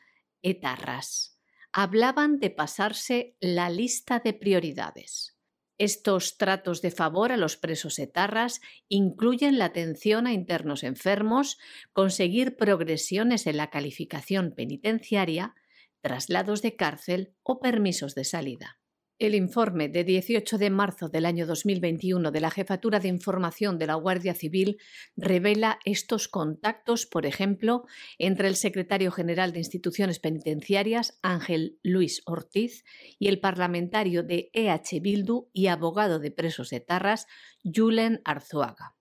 etarras. Hablaban de pasarse la lista de prioridades. Estos tratos de favor a los presos etarras incluyen la atención a internos enfermos, conseguir progresiones en la calificación penitenciaria, traslados de cárcel o permisos de salida. El informe de 18 de marzo del año 2021 de la Jefatura de Información de la Guardia Civil revela estos contactos, por ejemplo, entre el secretario general de Instituciones Penitenciarias, Ángel Luis Ortiz, y el parlamentario de EH Bildu y abogado de presos de Tarras, Julen Arzuaga.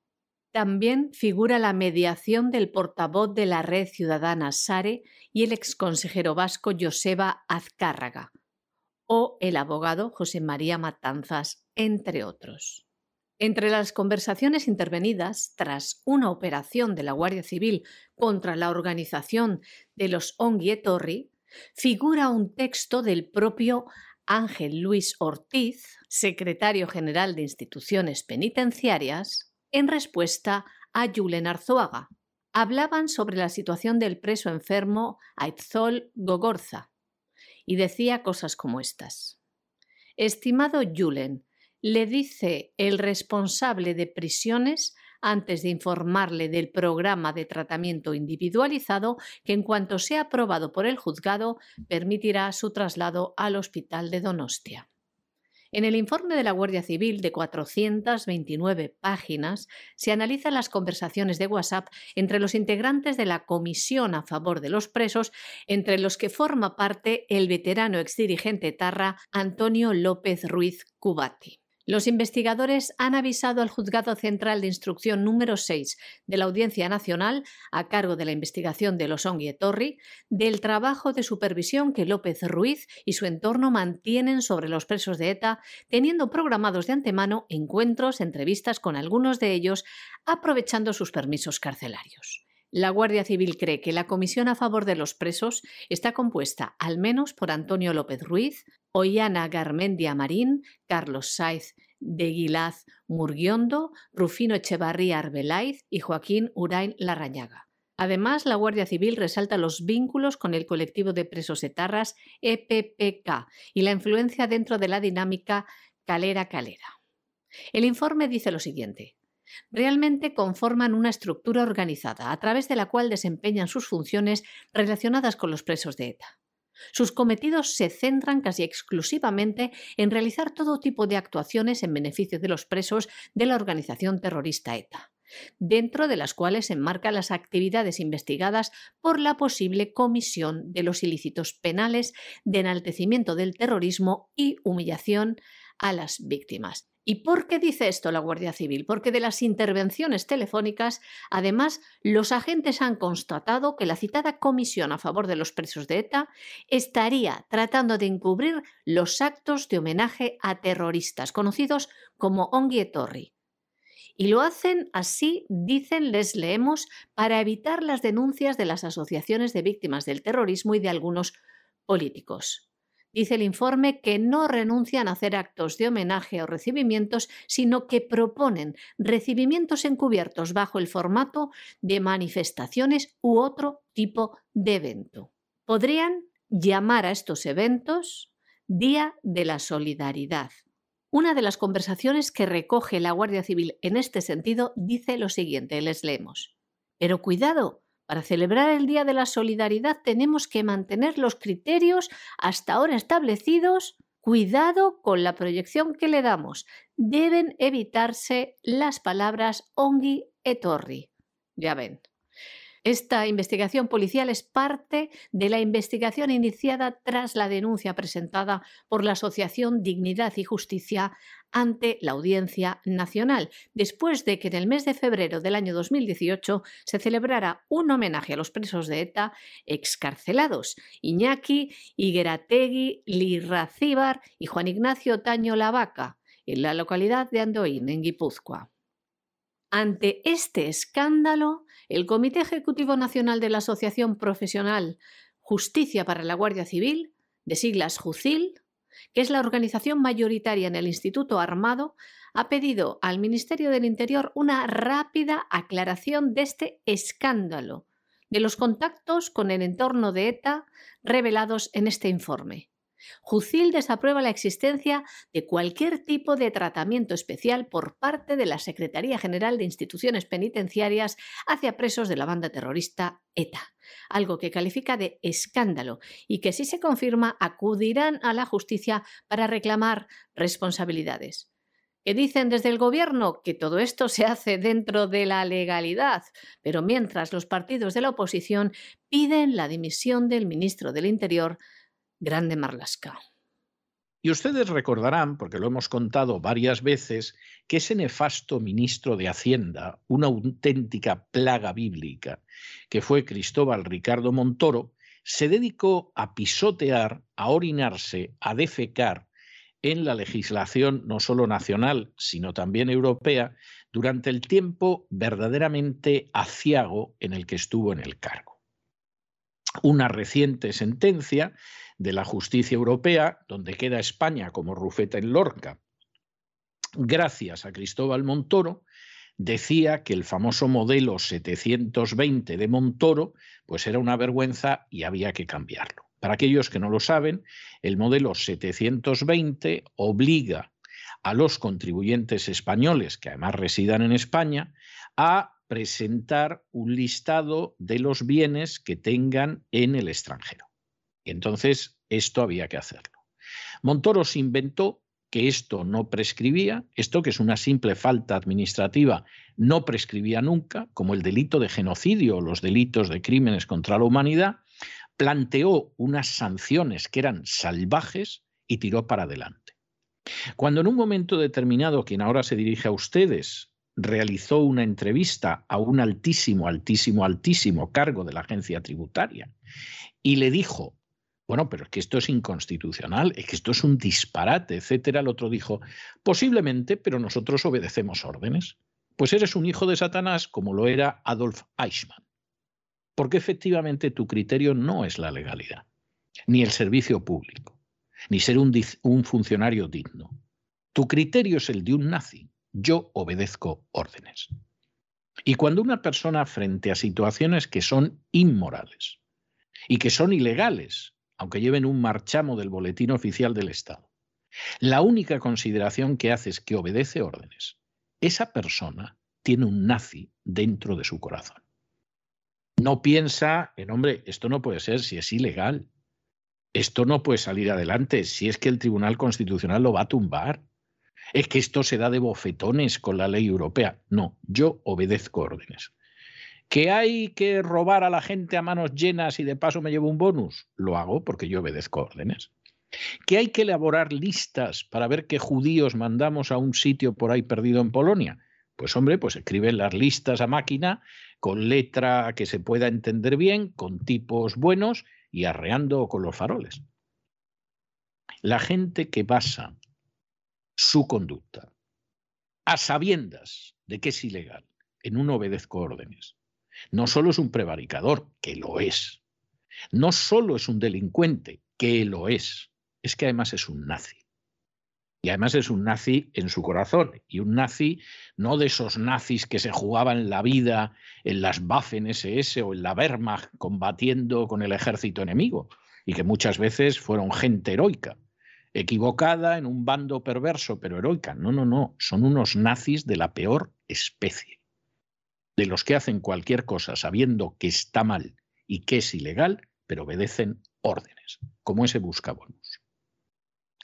También figura la mediación del portavoz de la Red Ciudadana Sare y el exconsejero vasco Joseba Azcárraga o el abogado José María Matanzas, entre otros. Entre las conversaciones intervenidas tras una operación de la Guardia Civil contra la organización de los Onguietorri, figura un texto del propio Ángel Luis Ortiz, secretario general de Instituciones Penitenciarias, en respuesta a Julen Arzuaga. Hablaban sobre la situación del preso enfermo Aitzol Gogorza, y decía cosas como estas. Estimado Julen, le dice el responsable de prisiones antes de informarle del programa de tratamiento individualizado que en cuanto sea aprobado por el juzgado permitirá su traslado al hospital de Donostia. En el informe de la Guardia Civil de 429 páginas se analizan las conversaciones de WhatsApp entre los integrantes de la Comisión a favor de los presos, entre los que forma parte el veterano exdirigente Tarra Antonio López Ruiz Cubati. Los investigadores han avisado al Juzgado Central de Instrucción número 6 de la Audiencia Nacional, a cargo de la investigación de los y Torri, del trabajo de supervisión que López Ruiz y su entorno mantienen sobre los presos de ETA, teniendo programados de antemano encuentros, entrevistas con algunos de ellos, aprovechando sus permisos carcelarios. La Guardia Civil cree que la comisión a favor de los presos está compuesta al menos por Antonio López Ruiz, Ollana Garmendia Marín, Carlos Saiz de Guilaz Murguiondo, Rufino Echevarría Arbelaiz y Joaquín Urain Larrañaga. Además, la Guardia Civil resalta los vínculos con el colectivo de presos etarras EPPK y la influencia dentro de la dinámica calera-calera. El informe dice lo siguiente realmente conforman una estructura organizada a través de la cual desempeñan sus funciones relacionadas con los presos de ETA. Sus cometidos se centran casi exclusivamente en realizar todo tipo de actuaciones en beneficio de los presos de la organización terrorista ETA, dentro de las cuales se enmarcan las actividades investigadas por la posible comisión de los ilícitos penales de enaltecimiento del terrorismo y humillación a las víctimas. ¿Y por qué dice esto la Guardia Civil? Porque de las intervenciones telefónicas, además, los agentes han constatado que la citada comisión a favor de los presos de ETA estaría tratando de encubrir los actos de homenaje a terroristas, conocidos como Onguietorri. Y lo hacen así, dicen, les leemos, para evitar las denuncias de las asociaciones de víctimas del terrorismo y de algunos políticos. Dice el informe que no renuncian a hacer actos de homenaje o recibimientos, sino que proponen recibimientos encubiertos bajo el formato de manifestaciones u otro tipo de evento. Podrían llamar a estos eventos Día de la Solidaridad. Una de las conversaciones que recoge la Guardia Civil en este sentido dice lo siguiente, les leemos. Pero cuidado, para celebrar el Día de la Solidaridad tenemos que mantener los criterios hasta ahora establecidos. Cuidado con la proyección que le damos. Deben evitarse las palabras ongi etorri. Ya ven. Esta investigación policial es parte de la investigación iniciada tras la denuncia presentada por la Asociación Dignidad y Justicia ante la Audiencia Nacional, después de que en el mes de febrero del año 2018 se celebrara un homenaje a los presos de ETA excarcelados, Iñaki, Iguerategui, Lirracíbar y Juan Ignacio Taño Lavaca, en la localidad de Andoín, en Guipúzcoa. Ante este escándalo, el Comité Ejecutivo Nacional de la Asociación Profesional Justicia para la Guardia Civil, de siglas JUCIL, que es la organización mayoritaria en el Instituto Armado, ha pedido al Ministerio del Interior una rápida aclaración de este escándalo, de los contactos con el entorno de ETA revelados en este informe. Jucil desaprueba la existencia de cualquier tipo de tratamiento especial por parte de la Secretaría General de Instituciones Penitenciarias hacia presos de la banda terrorista ETA, algo que califica de escándalo y que si se confirma acudirán a la justicia para reclamar responsabilidades. Que dicen desde el gobierno que todo esto se hace dentro de la legalidad, pero mientras los partidos de la oposición piden la dimisión del ministro del Interior Grande Marlasca. Y ustedes recordarán, porque lo hemos contado varias veces, que ese nefasto ministro de Hacienda, una auténtica plaga bíblica, que fue Cristóbal Ricardo Montoro, se dedicó a pisotear, a orinarse, a defecar en la legislación no solo nacional, sino también europea, durante el tiempo verdaderamente aciago en el que estuvo en el cargo. Una reciente sentencia de la justicia europea, donde queda España como rufeta en Lorca, gracias a Cristóbal Montoro, decía que el famoso modelo 720 de Montoro pues era una vergüenza y había que cambiarlo. Para aquellos que no lo saben, el modelo 720 obliga a los contribuyentes españoles, que además residan en España, a presentar un listado de los bienes que tengan en el extranjero. Entonces esto había que hacerlo. Montoro se inventó que esto no prescribía, esto que es una simple falta administrativa, no prescribía nunca, como el delito de genocidio o los delitos de crímenes contra la humanidad, planteó unas sanciones que eran salvajes y tiró para adelante. Cuando en un momento determinado, quien ahora se dirige a ustedes, realizó una entrevista a un altísimo, altísimo, altísimo cargo de la agencia tributaria y le dijo, bueno, pero es que esto es inconstitucional, es que esto es un disparate, etcétera. El otro dijo, posiblemente, pero nosotros obedecemos órdenes. Pues eres un hijo de Satanás como lo era Adolf Eichmann. Porque efectivamente tu criterio no es la legalidad, ni el servicio público, ni ser un, un funcionario digno. Tu criterio es el de un nazi. Yo obedezco órdenes. Y cuando una persona frente a situaciones que son inmorales y que son ilegales, aunque lleven un marchamo del boletín oficial del Estado. La única consideración que hace es que obedece órdenes. Esa persona tiene un nazi dentro de su corazón. No piensa en, hombre, esto no puede ser si es ilegal. Esto no puede salir adelante si es que el Tribunal Constitucional lo va a tumbar. Es que esto se da de bofetones con la ley europea. No, yo obedezco órdenes. ¿Que hay que robar a la gente a manos llenas y de paso me llevo un bonus? Lo hago porque yo obedezco órdenes. ¿Que hay que elaborar listas para ver qué judíos mandamos a un sitio por ahí perdido en Polonia? Pues hombre, pues escriben las listas a máquina con letra que se pueda entender bien, con tipos buenos y arreando con los faroles. La gente que basa su conducta a sabiendas de que es ilegal en un obedezco órdenes no solo es un prevaricador, que lo es. No solo es un delincuente, que lo es. Es que además es un nazi. Y además es un nazi en su corazón. Y un nazi no de esos nazis que se jugaban la vida en las Waffen SS o en la Wehrmacht combatiendo con el ejército enemigo. Y que muchas veces fueron gente heroica, equivocada en un bando perverso, pero heroica. No, no, no. Son unos nazis de la peor especie de los que hacen cualquier cosa sabiendo que está mal y que es ilegal, pero obedecen órdenes, como ese buscabonus,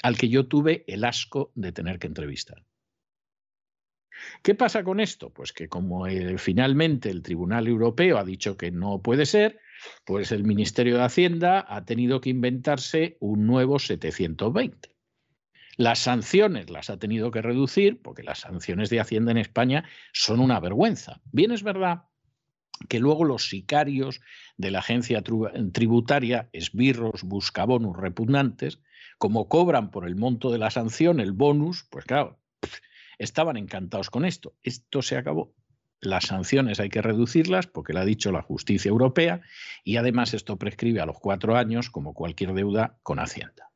al que yo tuve el asco de tener que entrevistar. ¿Qué pasa con esto? Pues que como eh, finalmente el Tribunal Europeo ha dicho que no puede ser, pues el Ministerio de Hacienda ha tenido que inventarse un nuevo 720. Las sanciones las ha tenido que reducir porque las sanciones de Hacienda en España son una vergüenza. Bien es verdad que luego los sicarios de la agencia tributaria, esbirros, buscabonus repugnantes, como cobran por el monto de la sanción el bonus, pues claro, estaban encantados con esto. Esto se acabó. Las sanciones hay que reducirlas porque lo ha dicho la justicia europea y además esto prescribe a los cuatro años como cualquier deuda con Hacienda.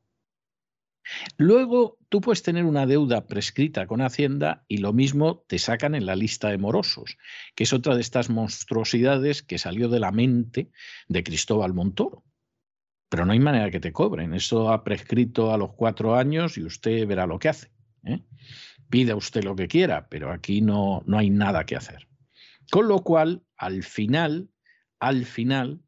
Luego, tú puedes tener una deuda prescrita con Hacienda y lo mismo te sacan en la lista de morosos, que es otra de estas monstruosidades que salió de la mente de Cristóbal Montoro. Pero no hay manera que te cobren. Eso ha prescrito a los cuatro años y usted verá lo que hace. ¿eh? Pida usted lo que quiera, pero aquí no, no hay nada que hacer. Con lo cual, al final, al final,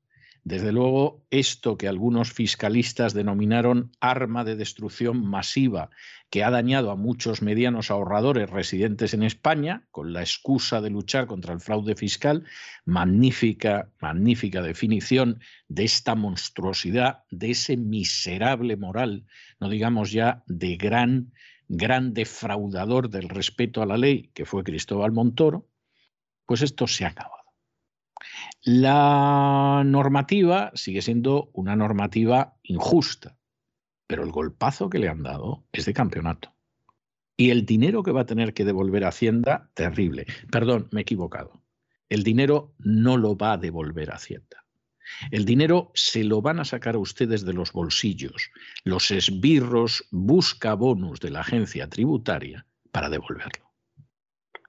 desde luego, esto que algunos fiscalistas denominaron arma de destrucción masiva, que ha dañado a muchos medianos ahorradores residentes en España, con la excusa de luchar contra el fraude fiscal, magnífica, magnífica definición de esta monstruosidad, de ese miserable moral, no digamos ya de gran, gran defraudador del respeto a la ley, que fue Cristóbal Montoro, pues esto se acaba. La normativa sigue siendo una normativa injusta, pero el golpazo que le han dado es de campeonato. Y el dinero que va a tener que devolver Hacienda, terrible. Perdón, me he equivocado. El dinero no lo va a devolver Hacienda. El dinero se lo van a sacar a ustedes de los bolsillos, los esbirros busca bonus de la agencia tributaria para devolverlo.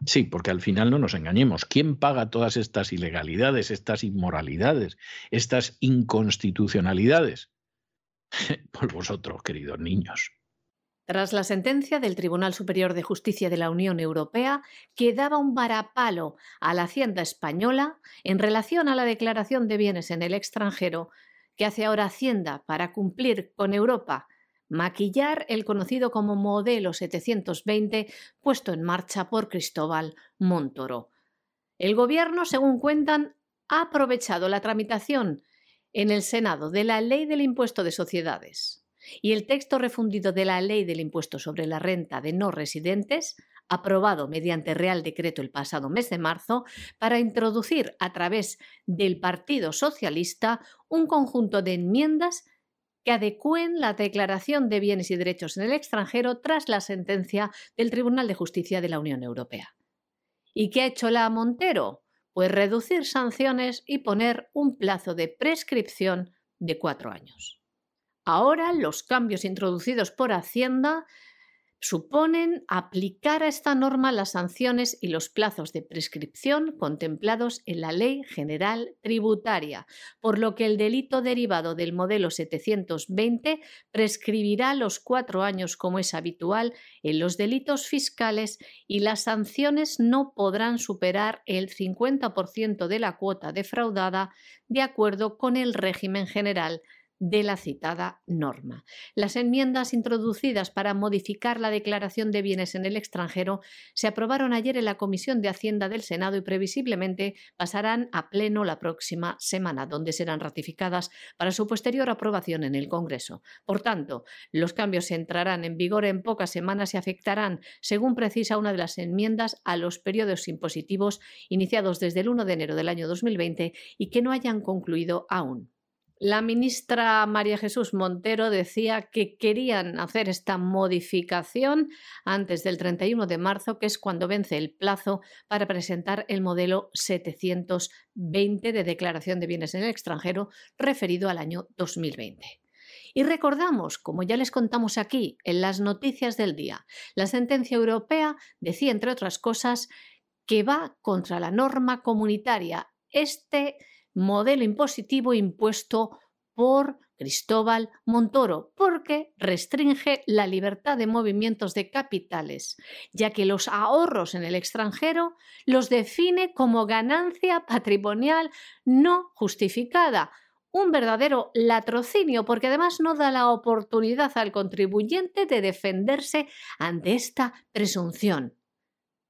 Sí, porque al final no nos engañemos. ¿Quién paga todas estas ilegalidades, estas inmoralidades, estas inconstitucionalidades? (laughs) por vosotros, queridos niños. Tras la sentencia del Tribunal Superior de Justicia de la Unión Europea, que daba un varapalo a la Hacienda española en relación a la declaración de bienes en el extranjero que hace ahora Hacienda para cumplir con Europa, maquillar el conocido como modelo 720 puesto en marcha por Cristóbal Montoro. El Gobierno, según cuentan, ha aprovechado la tramitación en el Senado de la Ley del Impuesto de Sociedades y el texto refundido de la Ley del Impuesto sobre la Renta de No Residentes, aprobado mediante Real Decreto el pasado mes de marzo, para introducir a través del Partido Socialista un conjunto de enmiendas que adecúen la declaración de bienes y derechos en el extranjero tras la sentencia del Tribunal de Justicia de la Unión Europea. ¿Y qué ha hecho la Montero? Pues reducir sanciones y poner un plazo de prescripción de cuatro años. Ahora los cambios introducidos por Hacienda suponen aplicar a esta norma las sanciones y los plazos de prescripción contemplados en la Ley General Tributaria, por lo que el delito derivado del modelo 720 prescribirá los cuatro años como es habitual en los delitos fiscales y las sanciones no podrán superar el 50% de la cuota defraudada de acuerdo con el régimen general de la citada norma. Las enmiendas introducidas para modificar la declaración de bienes en el extranjero se aprobaron ayer en la Comisión de Hacienda del Senado y previsiblemente pasarán a pleno la próxima semana, donde serán ratificadas para su posterior aprobación en el Congreso. Por tanto, los cambios entrarán en vigor en pocas semanas y afectarán, según precisa una de las enmiendas, a los periodos impositivos iniciados desde el 1 de enero del año 2020 y que no hayan concluido aún. La ministra María Jesús Montero decía que querían hacer esta modificación antes del 31 de marzo, que es cuando vence el plazo para presentar el modelo 720 de declaración de bienes en el extranjero referido al año 2020. Y recordamos, como ya les contamos aquí en las noticias del día, la sentencia europea decía, entre otras cosas, que va contra la norma comunitaria. Este modelo impositivo impuesto por Cristóbal Montoro, porque restringe la libertad de movimientos de capitales, ya que los ahorros en el extranjero los define como ganancia patrimonial no justificada, un verdadero latrocinio, porque además no da la oportunidad al contribuyente de defenderse ante esta presunción.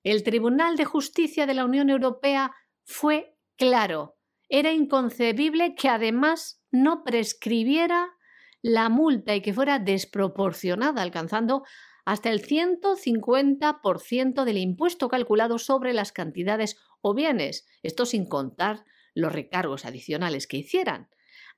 El Tribunal de Justicia de la Unión Europea fue claro era inconcebible que además no prescribiera la multa y que fuera desproporcionada, alcanzando hasta el 150% del impuesto calculado sobre las cantidades o bienes, esto sin contar los recargos adicionales que hicieran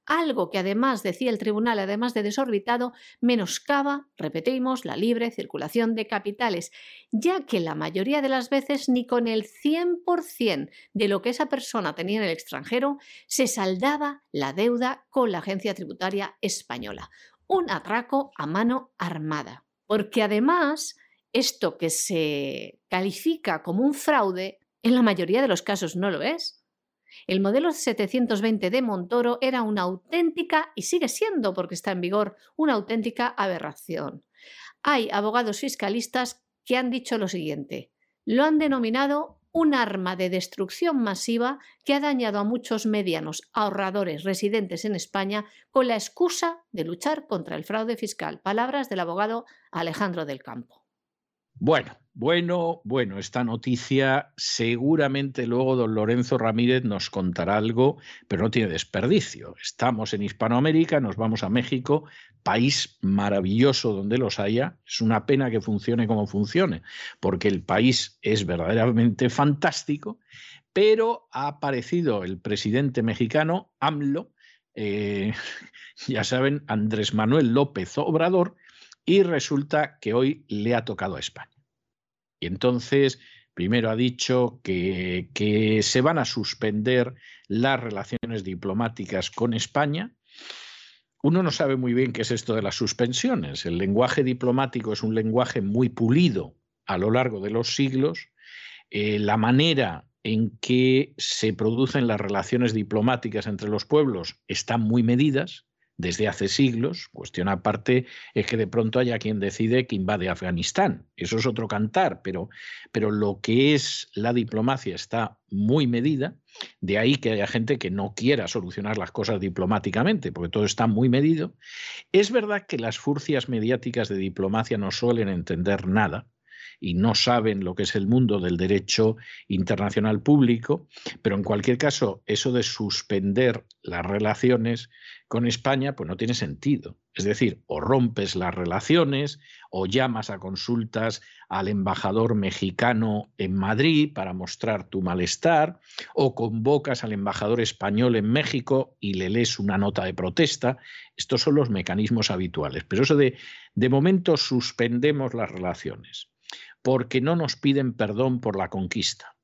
algo que además, decía el tribunal, además de desorbitado, menoscaba, repetimos, la libre circulación de capitales, ya que la mayoría de las veces ni con el 100% de lo que esa persona tenía en el extranjero se saldaba la deuda con la agencia tributaria española. Un atraco a mano armada. Porque además, esto que se califica como un fraude, en la mayoría de los casos no lo es el modelo 720 de Montoro era una auténtica, y sigue siendo porque está en vigor, una auténtica aberración. Hay abogados fiscalistas que han dicho lo siguiente. Lo han denominado un arma de destrucción masiva que ha dañado a muchos medianos ahorradores residentes en España con la excusa de luchar contra el fraude fiscal. Palabras del abogado Alejandro del Campo. Bueno, bueno, bueno, esta noticia seguramente luego don Lorenzo Ramírez nos contará algo, pero no tiene desperdicio. Estamos en Hispanoamérica, nos vamos a México, país maravilloso donde los haya. Es una pena que funcione como funcione, porque el país es verdaderamente fantástico, pero ha aparecido el presidente mexicano, AMLO, eh, (laughs) ya saben, Andrés Manuel López Obrador, y resulta que hoy le ha tocado a España. Y entonces, primero ha dicho que, se van a suspender las relaciones diplomáticas con España. Uno no sabe muy bien qué es esto de las suspensiones. El lenguaje diplomático es un lenguaje muy pulido a lo largo de los siglos. Eh, la manera en que se producen las relaciones diplomáticas entre los pueblos están muy medidas desde hace siglos. Cuestión aparte es que de pronto haya quien decide que invade Afganistán. Eso es otro cantar, pero, pero lo que es la diplomacia está muy medida. De ahí que haya gente que no quiera solucionar las cosas diplomáticamente, porque todo está muy medido. Es verdad que las furcias mediáticas de diplomacia no suelen entender nada y no saben lo que es el mundo del derecho internacional público, pero en cualquier caso, eso de suspender las relaciones con España, pues no tiene sentido. Es decir, o rompes las relaciones o llamas a consultas al embajador mexicano en Madrid para mostrar tu malestar, o convocas al embajador español en México y le lees una nota de protesta. Estos son los mecanismos habituales. Pero eso de, de momento suspendemos las relaciones porque no nos piden perdón por la conquista.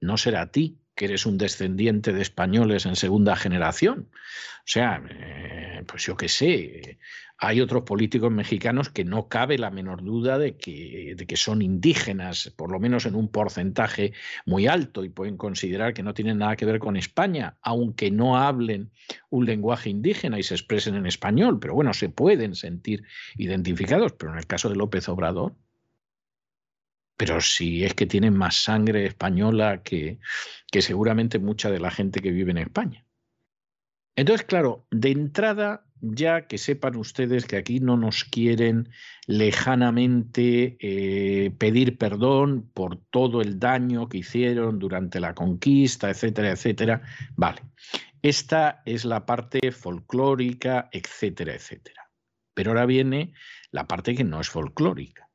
No será a ti, que eres un descendiente de españoles en segunda generación. O sea, eh, pues yo qué sé, hay otros políticos mexicanos que no cabe la menor duda de que, de que son indígenas, por lo menos en un porcentaje muy alto, y pueden considerar que no tienen nada que ver con España, aunque no hablen un lenguaje indígena y se expresen en español, pero bueno, se pueden sentir identificados, pero en el caso de López Obrador, pero si es que tienen más sangre española que, seguramente mucha de la gente que vive en España. Entonces, claro, de entrada, ya que sepan ustedes que aquí no nos quieren lejanamente eh, pedir perdón por todo el daño que hicieron durante la conquista, etcétera, etcétera, vale. Esta es la parte folclórica, etcétera, etcétera. Pero ahora viene la parte que no es folclórica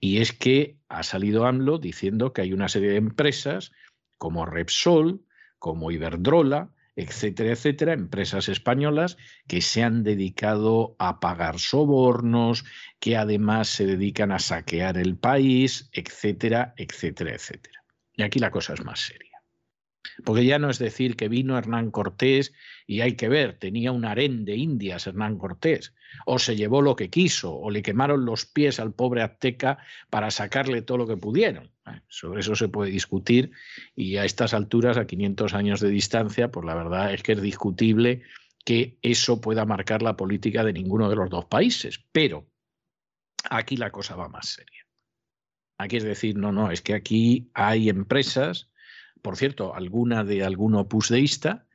y es que ha salido AMLO diciendo que hay una serie de empresas como Repsol, como Iberdrola, etcétera, etcétera, empresas españolas que se han dedicado a pagar sobornos, que además se dedican a saquear el país, etcétera, etcétera, etcétera. Y aquí la cosa es más seria. Porque ya no es decir que vino Hernán Cortés y hay que ver, tenía un harén de Indias Hernán Cortés, o se llevó lo que quiso, o le quemaron los pies al pobre azteca para sacarle todo lo que pudieron. Sobre eso se puede discutir y a estas alturas, a 500 años de distancia, pues la verdad es que es discutible que eso pueda marcar la política de ninguno de los dos países. Pero aquí la cosa va más seria. Aquí es decir, no, no, es que aquí hay empresas por cierto, alguna de algún opus deísta,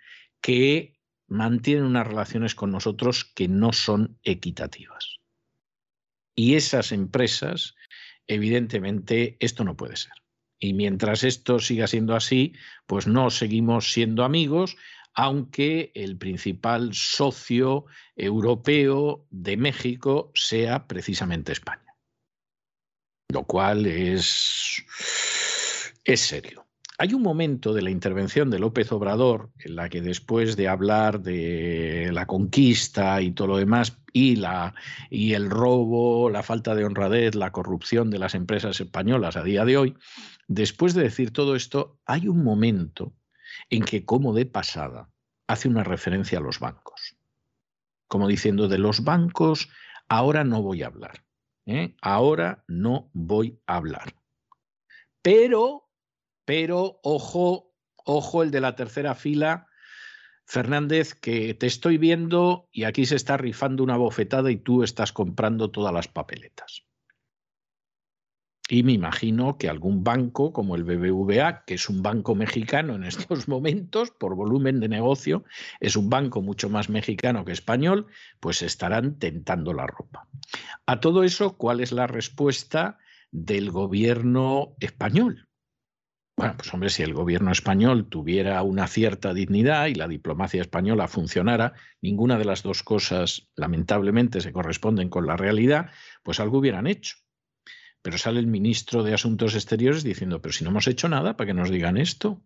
que mantienen unas relaciones con nosotros que no son equitativas. Y esas empresas, evidentemente, esto no puede ser. Y mientras esto siga siendo así, pues no seguimos siendo amigos, aunque el principal socio europeo de México sea precisamente España. Lo cual es, es serio. Hay un momento de la intervención de López Obrador en la que después de hablar de la conquista y todo lo demás y, la, y el robo, la falta de honradez, la corrupción de las empresas españolas a día de hoy, después de decir todo esto, hay un momento en que como de pasada hace una referencia a los bancos, como diciendo de los bancos ahora no voy a hablar, ¿eh? ahora no voy a hablar. Pero pero ojo, ojo el de la tercera fila, Fernández, que te estoy viendo y aquí se está rifando una bofetada y tú estás comprando todas las papeletas. Y me imagino que algún banco como el BBVA, que es un banco mexicano en estos (laughs) momentos, por volumen de negocio, es un banco mucho más mexicano que español, pues estarán tentando la ropa. A todo eso, ¿cuál es la respuesta del gobierno español? Bueno, pues hombre, si el gobierno español tuviera una cierta dignidad y la diplomacia española funcionara, ninguna de las dos cosas lamentablemente se corresponden con la realidad, pues algo hubieran hecho. Pero sale el ministro de Asuntos Exteriores diciendo, pero si no hemos hecho nada, ¿para que nos digan esto?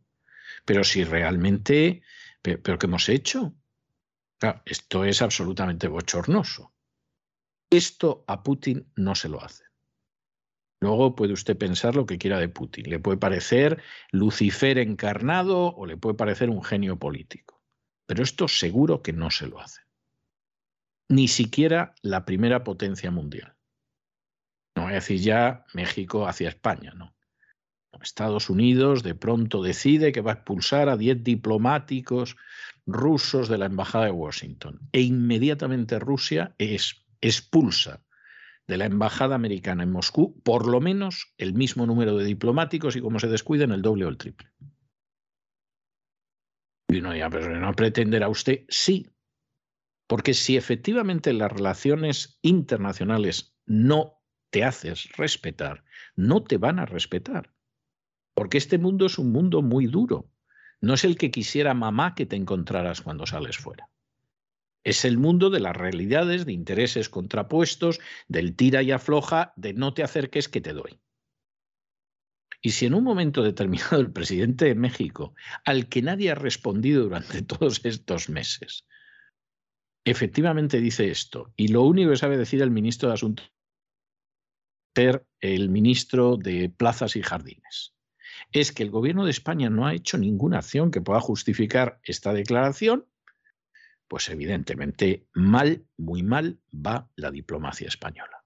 Pero si realmente, pero, pero ¿qué hemos hecho? Claro, esto es absolutamente bochornoso. Esto a Putin no se lo hace. Luego puede usted pensar lo que quiera de Putin. Le puede parecer Lucifer encarnado o le puede parecer un genio político. Pero esto seguro que no se lo hace. Ni siquiera la primera potencia mundial. No voy a decir ya México hacia España, no. Estados Unidos de pronto decide que va a expulsar a 10 diplomáticos rusos de la Embajada de Washington e inmediatamente Rusia es, expulsa de la Embajada Americana en Moscú por lo menos el mismo número de diplomáticos y como se descuiden el doble o el triple. Y uno ya, pero no pretenderá usted, sí, porque si efectivamente las relaciones internacionales no te haces respetar, no te van a respetar. Porque este mundo es un mundo muy duro. No es el que quisiera mamá que te encontraras cuando sales fuera. Es el mundo de las realidades, de intereses contrapuestos, del tira y afloja, de no te acerques que te doy. Y si en un momento determinado el presidente de México, al que nadie ha respondido durante (laughs) todos estos meses, efectivamente dice esto, y lo único que sabe decir el ministro de Asuntos el ministro de Plazas y Jardines, es que el gobierno de España no ha hecho ninguna acción que pueda justificar esta declaración, pues evidentemente mal, muy mal va la diplomacia española.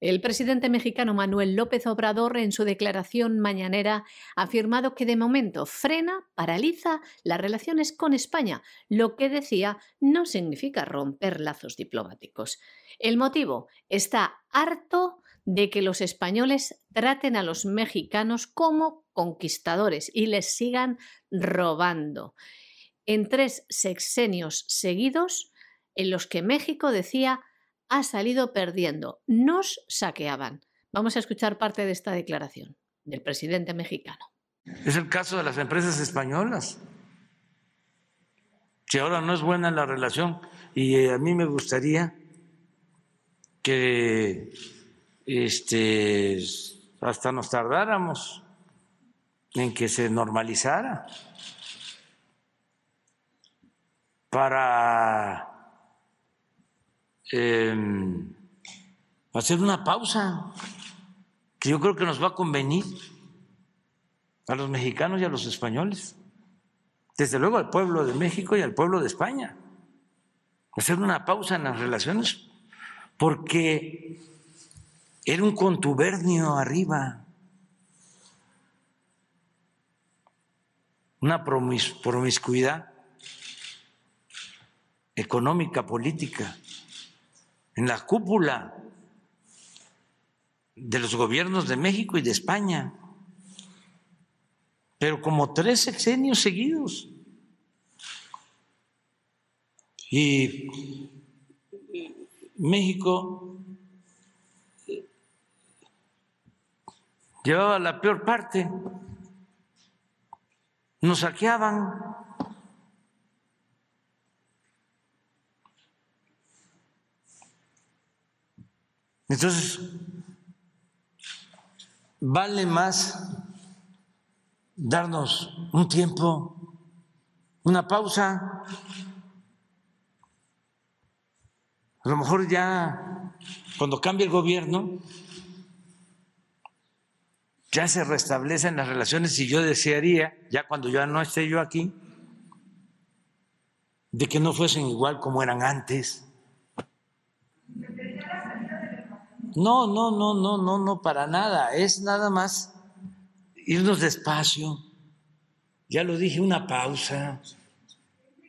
El presidente mexicano Manuel López Obrador en su declaración mañanera ha afirmado que de momento frena, paraliza las relaciones con España, lo que decía no significa romper lazos diplomáticos. El motivo está harto de que los españoles traten a los mexicanos como conquistadores y les sigan robando. En tres sexenios seguidos en los que México decía ha salido perdiendo, nos saqueaban. Vamos a escuchar parte de esta declaración del presidente mexicano. Es el caso de las empresas españolas, que ahora no es buena la relación y eh, a mí me gustaría que este, hasta nos tardáramos en que se normalizara para em, hacer una pausa que yo creo que nos va a convenir a los mexicanos y a los españoles, desde luego al pueblo de México y al pueblo de España, hacer una pausa en las relaciones, porque era un contubernio arriba, una promiscuidad económica, política, en la cúpula de los gobiernos de México y de España, pero como tres sexenios seguidos. Y México llevaba la peor parte. Nos saqueaban. Entonces, vale más darnos un tiempo, una pausa. A lo mejor ya cuando cambie el gobierno, ya se restablecen las relaciones y yo desearía, ya cuando ya no esté yo aquí, de que no fuesen igual como eran antes. No, no, no, no, no, no, para nada. Es nada más irnos despacio. Ya lo dije, una pausa.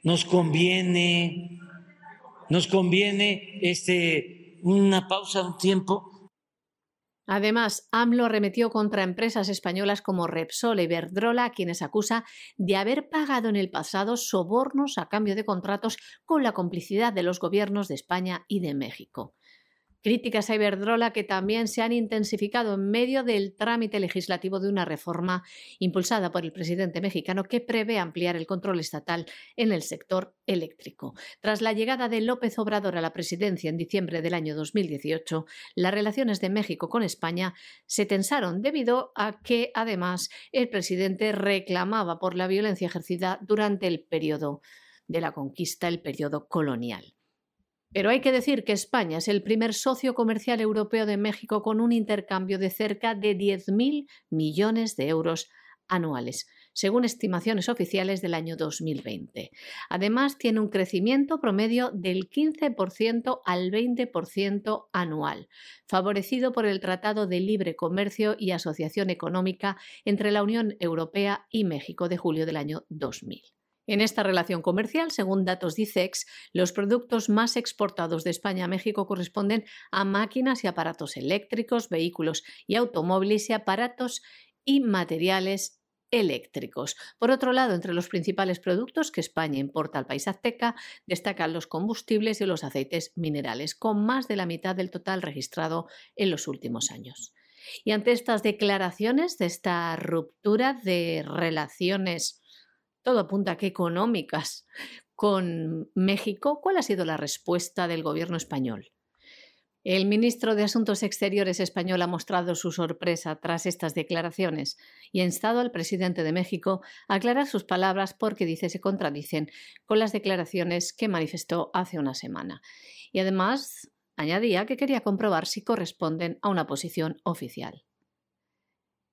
Nos conviene, nos conviene este, una pausa, un tiempo Además, AMLO arremetió contra empresas españolas como Repsol y Iberdrola, a quienes acusa de haber pagado en el pasado sobornos a cambio de contratos con la complicidad de los gobiernos de España y de México. Críticas a Iberdrola que también se han intensificado en medio del trámite legislativo de una reforma impulsada por el presidente mexicano que prevé ampliar el control estatal en el sector eléctrico. Tras la llegada de López Obrador a la presidencia en diciembre del año 2018, las relaciones de México con España se tensaron debido a que, además, el presidente reclamaba por la violencia ejercida durante el periodo de la conquista, el periodo colonial. Pero hay que decir que España es el primer socio comercial europeo de México con un intercambio de cerca de 10.000 millones de euros anuales. según estimaciones oficiales del año 2020. Además, tiene un crecimiento promedio del 15% al 20% anual, favorecido por el Tratado de Libre Comercio y Asociación Económica entre la Unión Europea y México de julio del año 2000. En esta relación comercial, según datos de ICEX, los productos más exportados de España a México corresponden a máquinas y aparatos eléctricos, vehículos y automóviles y aparatos y materiales eléctricos. Por otro lado, entre los principales productos que España importa al país azteca destacan los combustibles y los aceites minerales, con más de la mitad del total registrado en los últimos años. Y ante estas declaraciones de esta ruptura de relaciones todo apunta que económicas con México, ¿cuál ha sido la respuesta del gobierno español? El ministro de Asuntos Exteriores español ha mostrado su sorpresa tras estas declaraciones y ha instado al presidente de México a aclarar sus palabras porque dice se contradicen con las declaraciones que manifestó hace una semana. Y además añadía que quería comprobar si corresponden a una posición oficial.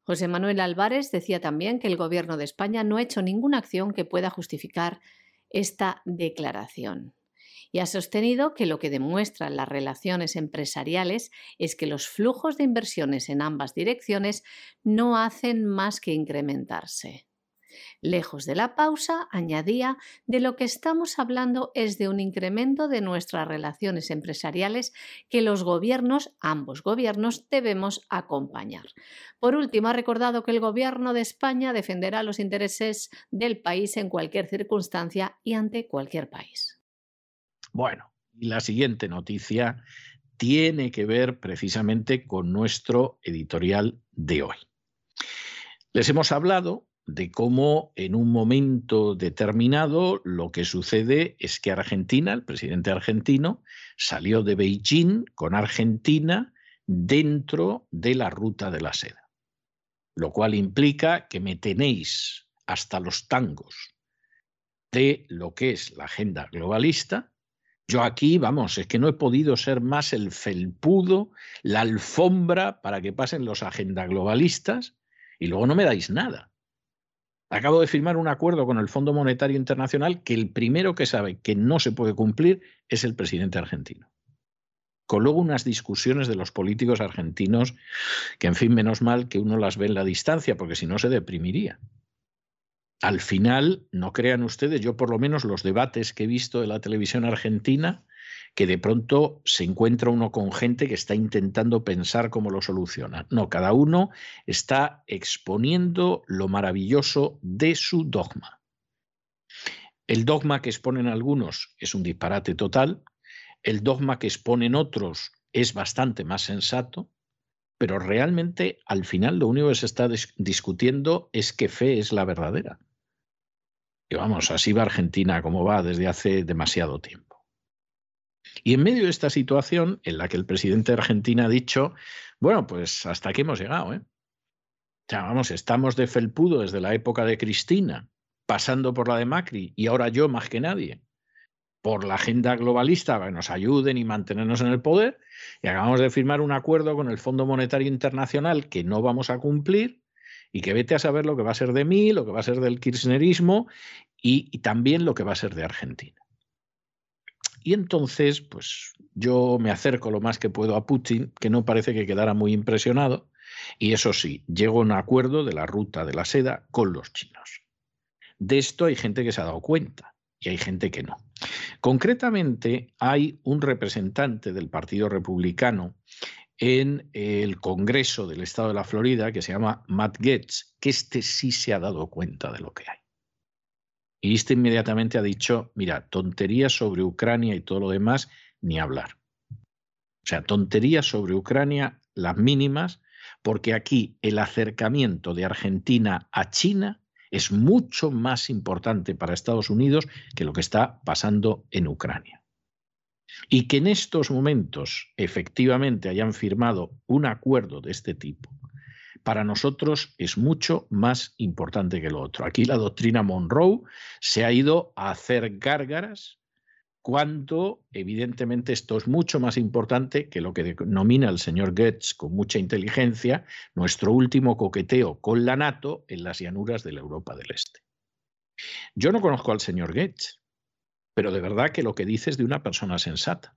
José Manuel Álvarez decía también que el Gobierno de España no ha hecho ninguna acción que pueda justificar esta declaración. Y ha sostenido que lo que demuestran las relaciones empresariales es que los flujos de inversiones en ambas direcciones no hacen más que incrementarse. Lejos de la pausa, añadía, de lo que estamos hablando es de un incremento de nuestras relaciones empresariales que los gobiernos, ambos gobiernos, debemos acompañar. Por último, ha recordado que el Gobierno de España defenderá los intereses del país en cualquier circunstancia y ante cualquier país. Bueno, y la siguiente noticia tiene que ver precisamente con nuestro editorial de hoy. Les hemos hablado de cómo en un momento determinado lo que sucede es que Argentina, el presidente argentino, salió de Beijing con Argentina dentro de la ruta de la seda, lo cual implica que me tenéis hasta los tangos de lo que es la agenda globalista. Yo aquí, vamos, es que no he podido ser más el felpudo, la alfombra para que pasen los agenda globalistas y luego no me dais nada. Acabo de firmar un acuerdo con el Fondo Monetario Internacional que el primero que sabe que no se puede cumplir es el presidente argentino. Con luego unas discusiones de los políticos argentinos que, en fin, menos mal que uno las ve en la distancia, porque si no se deprimiría. Al final, no crean ustedes, yo por lo menos los debates que he visto de la televisión argentina, que de pronto se encuentra uno con gente que está intentando pensar cómo lo soluciona. No, cada uno está exponiendo lo maravilloso de su dogma. El dogma que exponen algunos es un disparate total, el dogma que exponen otros es bastante más sensato, pero realmente al final lo único que se está discutiendo es qué fe es la verdadera. Y vamos, así va Argentina como va desde hace demasiado tiempo. Y en medio de esta situación en la que el presidente de Argentina ha dicho, bueno, pues hasta aquí hemos llegado, ¿eh? O sea, vamos, estamos de felpudo desde la época de Cristina, pasando por la de Macri y ahora yo más que nadie, por la agenda globalista que nos ayuden y mantenernos en el poder, y acabamos de firmar un acuerdo con el Fondo Monetario Internacional que no vamos a cumplir y que vete a saber lo que va a ser de mí, lo que va a ser del kirchnerismo y también lo que va a ser de Argentina. Y entonces, pues yo me acerco lo más que puedo a Putin, que no parece que quedara muy impresionado, y eso sí, llego a un acuerdo de la ruta de la seda con los chinos. De esto hay gente que se ha dado cuenta y hay gente que no. Concretamente, hay un representante del Partido Republicano en el Congreso del Estado de la Florida que se llama Matt Getz, que este sí se ha dado cuenta de lo que hay. Y este inmediatamente ha dicho, mira, tonterías sobre Ucrania y todo lo demás, ni hablar. O sea, tonterías sobre Ucrania, las mínimas, porque aquí el acercamiento de Argentina a China es mucho más importante para Estados Unidos que lo que está pasando en Ucrania. Y que en estos momentos efectivamente hayan firmado un acuerdo de este tipo para nosotros es mucho más importante que lo otro. Aquí la doctrina Monroe se ha ido a hacer gárgaras cuando evidentemente esto es mucho más importante que lo que denomina el señor Goetz con mucha inteligencia, nuestro último coqueteo con la NATO en las llanuras de la Europa del Este. Yo no conozco al señor Goetz, pero de verdad que lo que dice es de una persona sensata.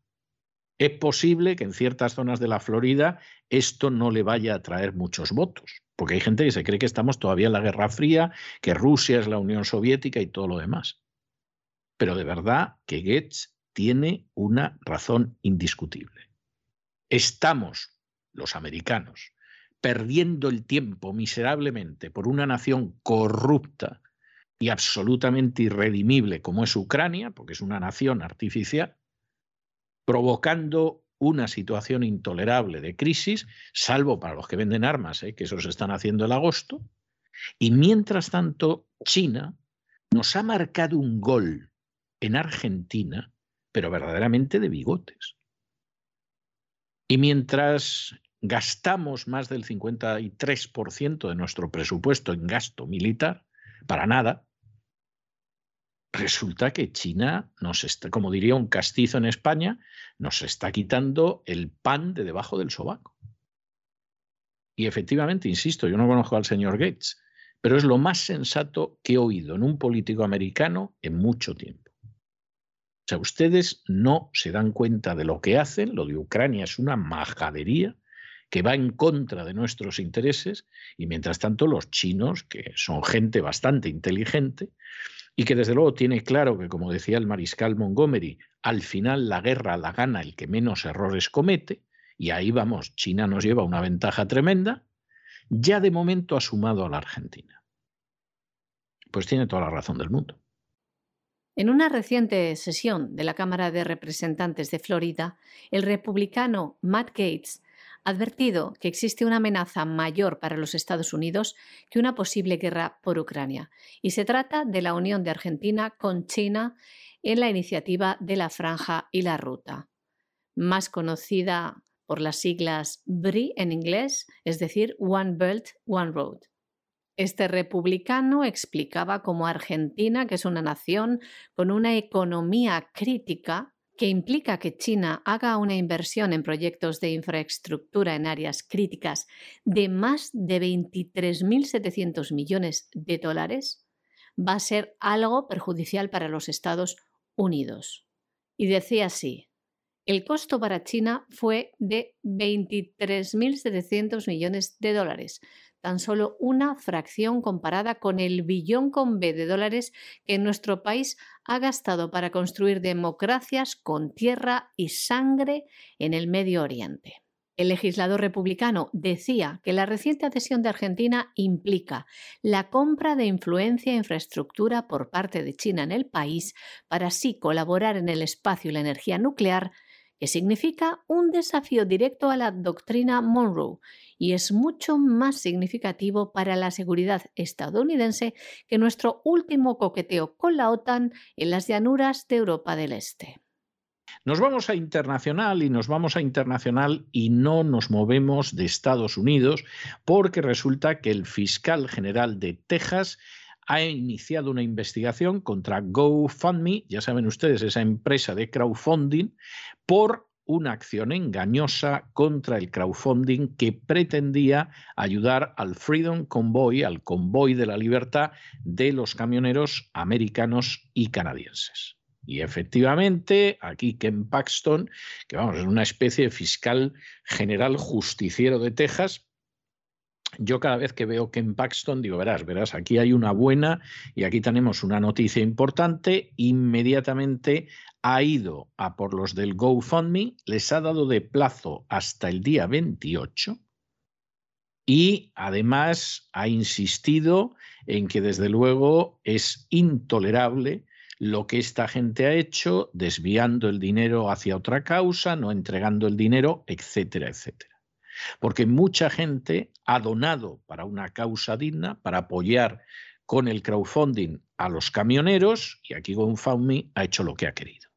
Es posible que en ciertas zonas de la Florida esto no le vaya a traer muchos votos, porque hay gente que se cree que estamos todavía en la Guerra Fría, que Rusia es la Unión Soviética y todo lo demás. Pero de verdad que Goetz tiene una razón indiscutible. Estamos, los americanos, perdiendo el tiempo miserablemente por una nación corrupta y absolutamente irredimible como es Ucrania, porque es una nación artificial, provocando una situación intolerable de crisis, salvo para los que venden armas, ¿eh? que eso se están haciendo el agosto, y mientras tanto China nos ha marcado un gol en Argentina, pero verdaderamente de bigotes. Y mientras gastamos más del 53% de nuestro presupuesto en gasto militar, para nada, resulta que China nos está, como diría un castizo en España, nos está quitando el pan de debajo del sobaco. Y efectivamente, insisto, yo no conozco al señor Gates, pero es lo más sensato que he oído en un político americano en mucho tiempo. O sea, ustedes no se dan cuenta de lo que hacen, lo de Ucrania es una majadería que va en contra de nuestros intereses y mientras tanto los chinos, que son gente bastante inteligente, y que desde luego tiene claro que, como decía el mariscal Montgomery, al final la guerra la gana el que menos errores comete, y ahí vamos, China nos lleva una ventaja tremenda, ya de momento ha sumado a la Argentina. Pues tiene toda la razón del mundo. En una reciente sesión de la Cámara de Representantes de Florida, el republicano Matt Gates advertido que existe una amenaza mayor para los Estados Unidos que una posible guerra por Ucrania, y se trata de la unión de Argentina con China en la iniciativa de la Franja y la Ruta, más conocida por las siglas BRI en inglés, es decir, One Belt, One Road. Este republicano explicaba cómo Argentina, que es una nación con una economía crítica, que implica que China haga una inversión en proyectos de infraestructura en áreas críticas de más de 23.700 millones de dólares, va a ser algo perjudicial para los Estados Unidos. Y decía así, el costo para China fue de 23.700 millones de dólares, tan solo una fracción comparada con el billón con B de dólares que nuestro país ha gastado para construir democracias con tierra y sangre en el Medio Oriente. El legislador republicano decía que la reciente adhesión de Argentina implica la compra de influencia e infraestructura por parte de China en el país para así colaborar en el espacio y la energía nuclear que significa un desafío directo a la doctrina Monroe y es mucho más significativo para la seguridad estadounidense que nuestro último coqueteo con la OTAN en las llanuras de Europa del Este. Nos vamos a internacional y nos vamos a internacional y no nos movemos de Estados Unidos porque resulta que el fiscal general de Texas ha iniciado una investigación contra GoFundMe, ya saben ustedes, esa empresa de crowdfunding, por una acción engañosa contra el crowdfunding que pretendía ayudar al Freedom Convoy, al convoy de la libertad de los camioneros americanos y canadienses. Y efectivamente, aquí Ken Paxton, que vamos, es una especie de fiscal general justiciero de Texas, yo cada vez que veo Ken Paxton digo, verás, verás, aquí hay una buena y aquí tenemos una noticia importante, inmediatamente ha ido a por los del GoFundMe, les ha dado de plazo hasta el día 28 y además ha insistido en que desde luego es intolerable lo que esta gente ha hecho, desviando el dinero hacia otra causa, no entregando el dinero, etcétera, etcétera. Porque mucha gente ha donado para una causa digna, para apoyar con el crowdfunding a los camioneros, y aquí GoFundMe ha hecho lo que ha querido.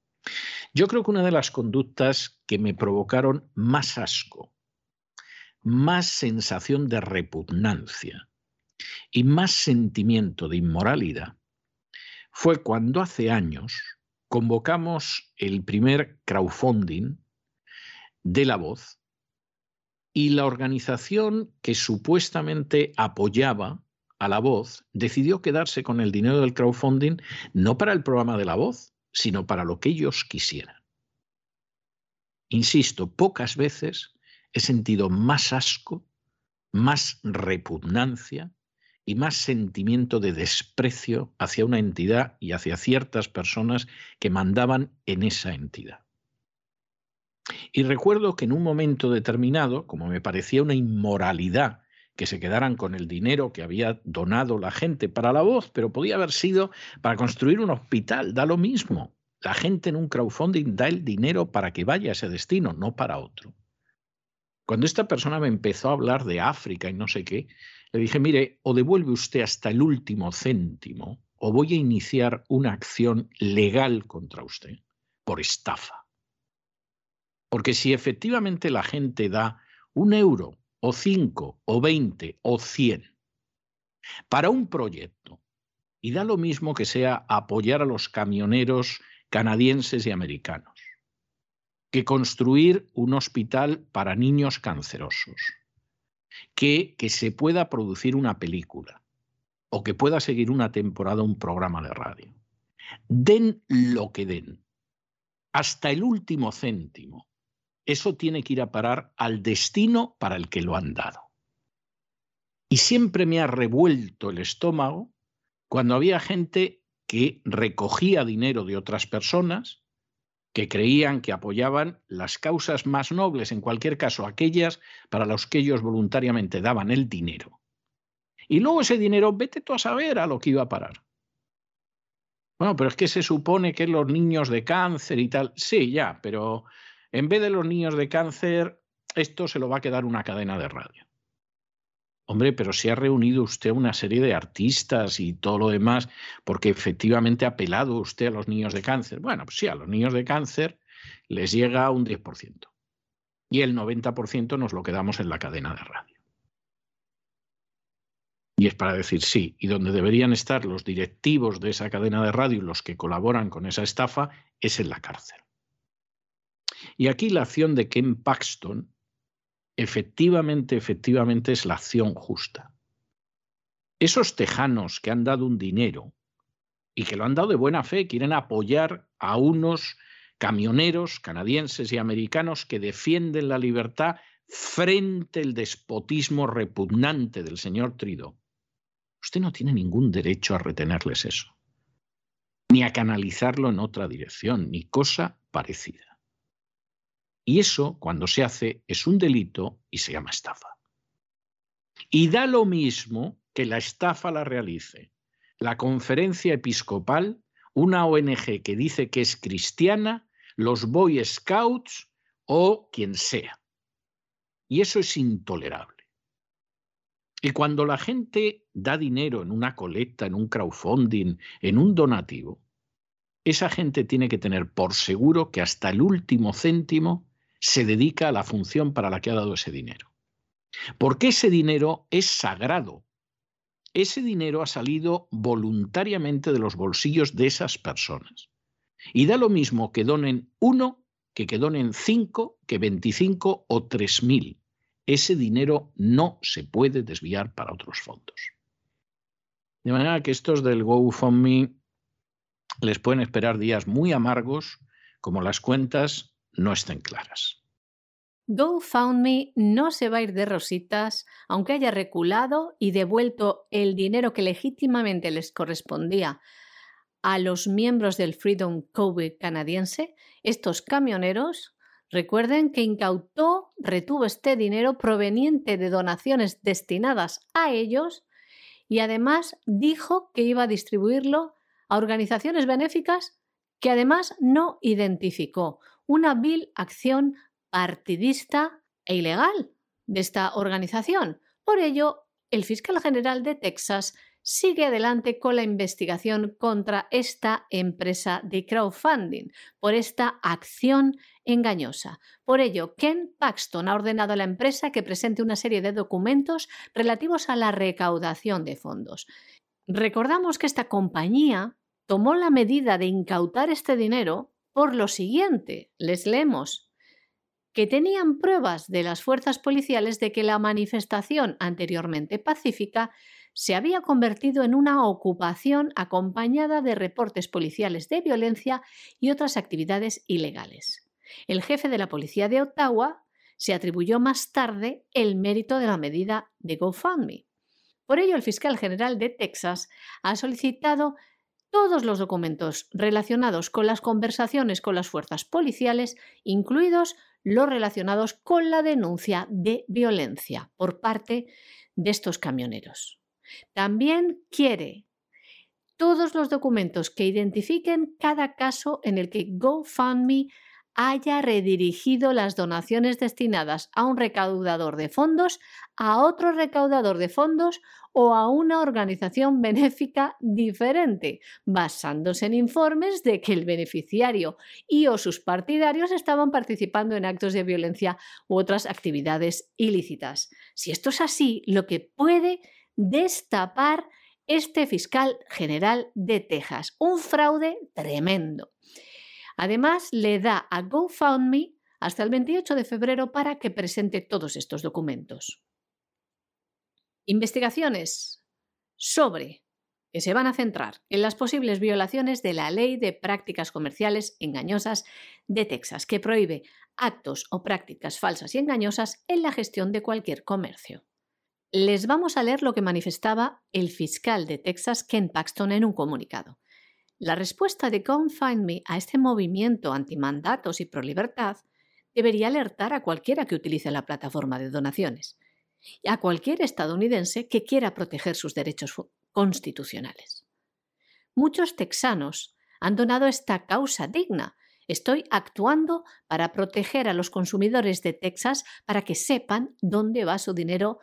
Yo creo que una de las conductas que me provocaron más asco, más sensación de repugnancia y más sentimiento de inmoralidad fue cuando hace años, convocamos el primer crowdfunding de la voz y la organización que supuestamente apoyaba a la voz decidió quedarse con el dinero del crowdfunding no para el programa de la voz, sino para lo que ellos quisieran. Insisto, pocas veces he sentido más asco, más repugnancia y más sentimiento de desprecio hacia una entidad y hacia ciertas personas que mandaban en esa entidad. Y recuerdo que en un momento determinado, como me parecía una inmoralidad que se quedaran con el dinero que había donado la gente para la voz, pero podía haber sido para construir un hospital, da lo mismo. La gente en un crowdfunding da el dinero para que vaya a ese destino, no para otro. Cuando esta persona me empezó a hablar de África y no sé qué, le dije, mire, o devuelve usted hasta el último céntimo, o voy a iniciar una acción legal contra usted por estafa. Porque si efectivamente la gente da un euro o cinco, o veinte, o cien, para un proyecto. Y da lo mismo que sea apoyar a los camioneros canadienses y americanos, que construir un hospital para niños cancerosos, que, que se pueda producir una película o que pueda seguir una temporada un programa de radio. Den lo que den, hasta el último céntimo, eso tiene que ir a parar al destino para el que lo han dado. Y siempre me ha revuelto el estómago cuando había gente que recogía dinero de otras personas, que creían que apoyaban las causas más nobles, en cualquier caso aquellas para las que ellos voluntariamente daban el dinero. Y luego ese dinero, vete tú a saber a lo que iba a parar. Bueno, pero es que se supone que los niños de cáncer y tal, sí, ya, pero en vez de los niños de cáncer, esto se lo va a quedar una cadena de radio. Hombre, pero si ha reunido usted una serie de artistas y todo lo demás, porque efectivamente ha apelado usted a los niños de cáncer. Bueno, pues sí, a los niños de cáncer les llega un 10%. Y el 90% nos lo quedamos en la cadena de radio. Y es para decir sí, y donde deberían estar los directivos de esa cadena de radio, los que colaboran con esa estafa, es en la cárcel. Y aquí la acción de Ken Paxton efectivamente, efectivamente es la acción justa. Esos tejanos que han dado un dinero y que lo han dado de buena fe, quieren apoyar a unos camioneros canadienses y americanos que defienden la libertad frente al despotismo repugnante del señor Trudeau. Usted no tiene ningún derecho a retenerles eso, ni a canalizarlo en otra dirección, ni cosa parecida. Y eso, cuando se hace, es un delito y se llama estafa. Y da lo mismo que la estafa la realice la conferencia episcopal, una ONG que dice que es cristiana, los Boy Scouts o quien sea. Y eso es intolerable. Y cuando la gente da dinero en una colecta, en un crowdfunding, en un donativo, esa gente tiene que tener por seguro que hasta el último céntimo se dedica a la función para la que ha dado ese dinero. Porque ese dinero es sagrado. Ese dinero ha salido voluntariamente de los bolsillos de esas personas. Y da lo mismo que donen uno, que que donen cinco, que veinticinco o tres mil. Ese dinero no se puede desviar para otros fondos. De manera que estos del GoFundMe les pueden esperar días muy amargos, como las cuentas no estén claras. GoFundMe no se va a ir de rositas, aunque haya reculado y devuelto el dinero que legítimamente les correspondía a los miembros del Freedom COVID canadiense, estos camioneros, recuerden que incautó, retuvo este dinero proveniente de donaciones destinadas a ellos y además dijo que iba a distribuirlo a organizaciones benéficas que además no identificó una vil acción partidista e ilegal de esta organización. Por ello, el fiscal general de Texas sigue adelante con la investigación contra esta empresa de crowdfunding por esta acción engañosa. Por ello, Ken Paxton ha ordenado a la empresa que presente una serie de documentos relativos a la recaudación de fondos. Recordamos que esta compañía tomó la medida de incautar este dinero por lo siguiente. Les leemos que tenían pruebas de las fuerzas policiales de que la manifestación anteriormente pacífica se había convertido en una ocupación acompañada de reportes policiales de violencia y otras actividades ilegales. El jefe de la policía de Ottawa se atribuyó más tarde el mérito de la medida de GoFundMe. Por ello, el fiscal general de Texas ha solicitado todos los documentos relacionados con las conversaciones con las fuerzas policiales, incluidos los relacionados con la denuncia de violencia por parte de estos camioneros. También quiere todos los documentos que identifiquen cada caso en el que GoFundMe haya redirigido las donaciones destinadas a un recaudador de fondos a otro recaudador de fondos o a una organización (laughs) benéfica diferente, basándose en informes de que el beneficiario y o sus partidarios estaban participando en actos de violencia u otras actividades ilícitas. Si esto es así, lo que puede destapar este fiscal general de Texas, un fraude tremendo. Además, le da a GoFundMe hasta el 28 de febrero para que presente todos estos documentos. Investigaciones sobre que se van a centrar en las posibles violaciones de la Ley de Prácticas Comerciales Engañosas de Texas, que prohíbe actos o prácticas falsas y engañosas en la gestión de cualquier comercio. Les vamos a leer lo que manifestaba el fiscal de Texas, Ken Paxton, en un comunicado. La respuesta de Me a este movimiento antimandatos y pro libertad debería alertar a cualquiera que utilice la plataforma de donaciones y a cualquier estadounidense que quiera proteger sus derechos constitucionales. Muchos texanos han donado esta causa digna. Estoy actuando para proteger a los consumidores de Texas para que sepan dónde va su dinero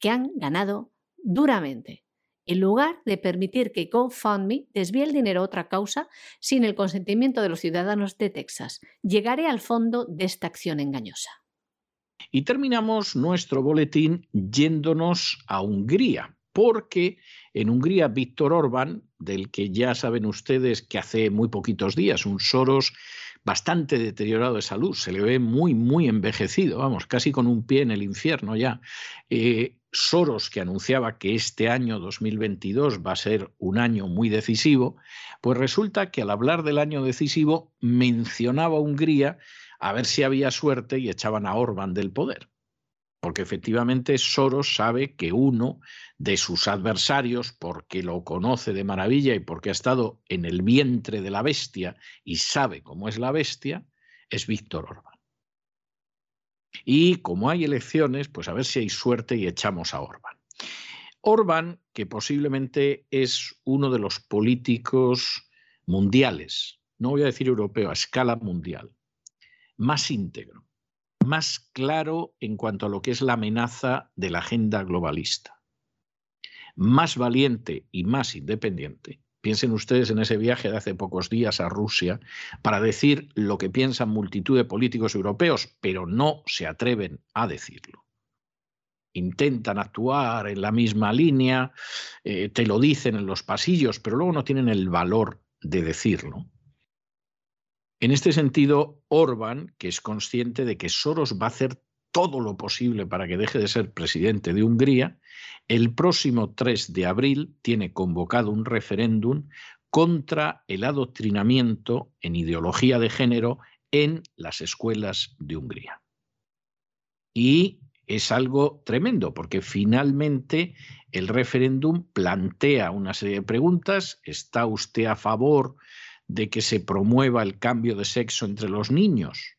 que han ganado duramente en lugar de permitir que GoFundMe desvíe el dinero a otra causa sin el consentimiento de los ciudadanos de Texas. Llegaré al fondo de esta acción engañosa. Y terminamos nuestro boletín yéndonos a Hungría, porque en Hungría Víctor Orbán, del que ya saben ustedes que hace muy poquitos días un Soros bastante deteriorado de salud, se le ve muy, muy envejecido, vamos, casi con un pie en el infierno ya. Eh, Soros, que anunciaba que este año 2022 va a ser un año muy decisivo, pues resulta que al hablar del año decisivo mencionaba a Hungría a ver si había suerte y echaban a Orbán del poder. Porque efectivamente Soros sabe que uno de sus adversarios, porque lo conoce de maravilla y porque ha estado en el vientre de la bestia y sabe cómo es la bestia, es Víctor Orbán. Y como hay elecciones, pues a ver si hay suerte y echamos a Orbán. Orbán, que posiblemente es uno de los políticos mundiales, no voy a decir europeo, a escala mundial, más íntegro, más claro en cuanto a lo que es la amenaza de la agenda globalista, más valiente y más independiente, Piensen ustedes en ese viaje de hace pocos días a Rusia para decir lo que piensan multitud de políticos europeos, pero no se atreven a decirlo. Intentan actuar en la misma línea, eh, te lo dicen en los pasillos, pero luego no tienen el valor de decirlo. En este sentido, Orban, que es consciente de que Soros va a hacer todo lo posible para que deje de ser presidente de Hungría, el próximo 3 de abril tiene convocado un referéndum contra el adoctrinamiento en ideología de género en las escuelas de Hungría. Y es algo tremendo, porque finalmente el referéndum plantea una serie de preguntas. ¿Está usted a favor de que se promueva el cambio de sexo entre los niños?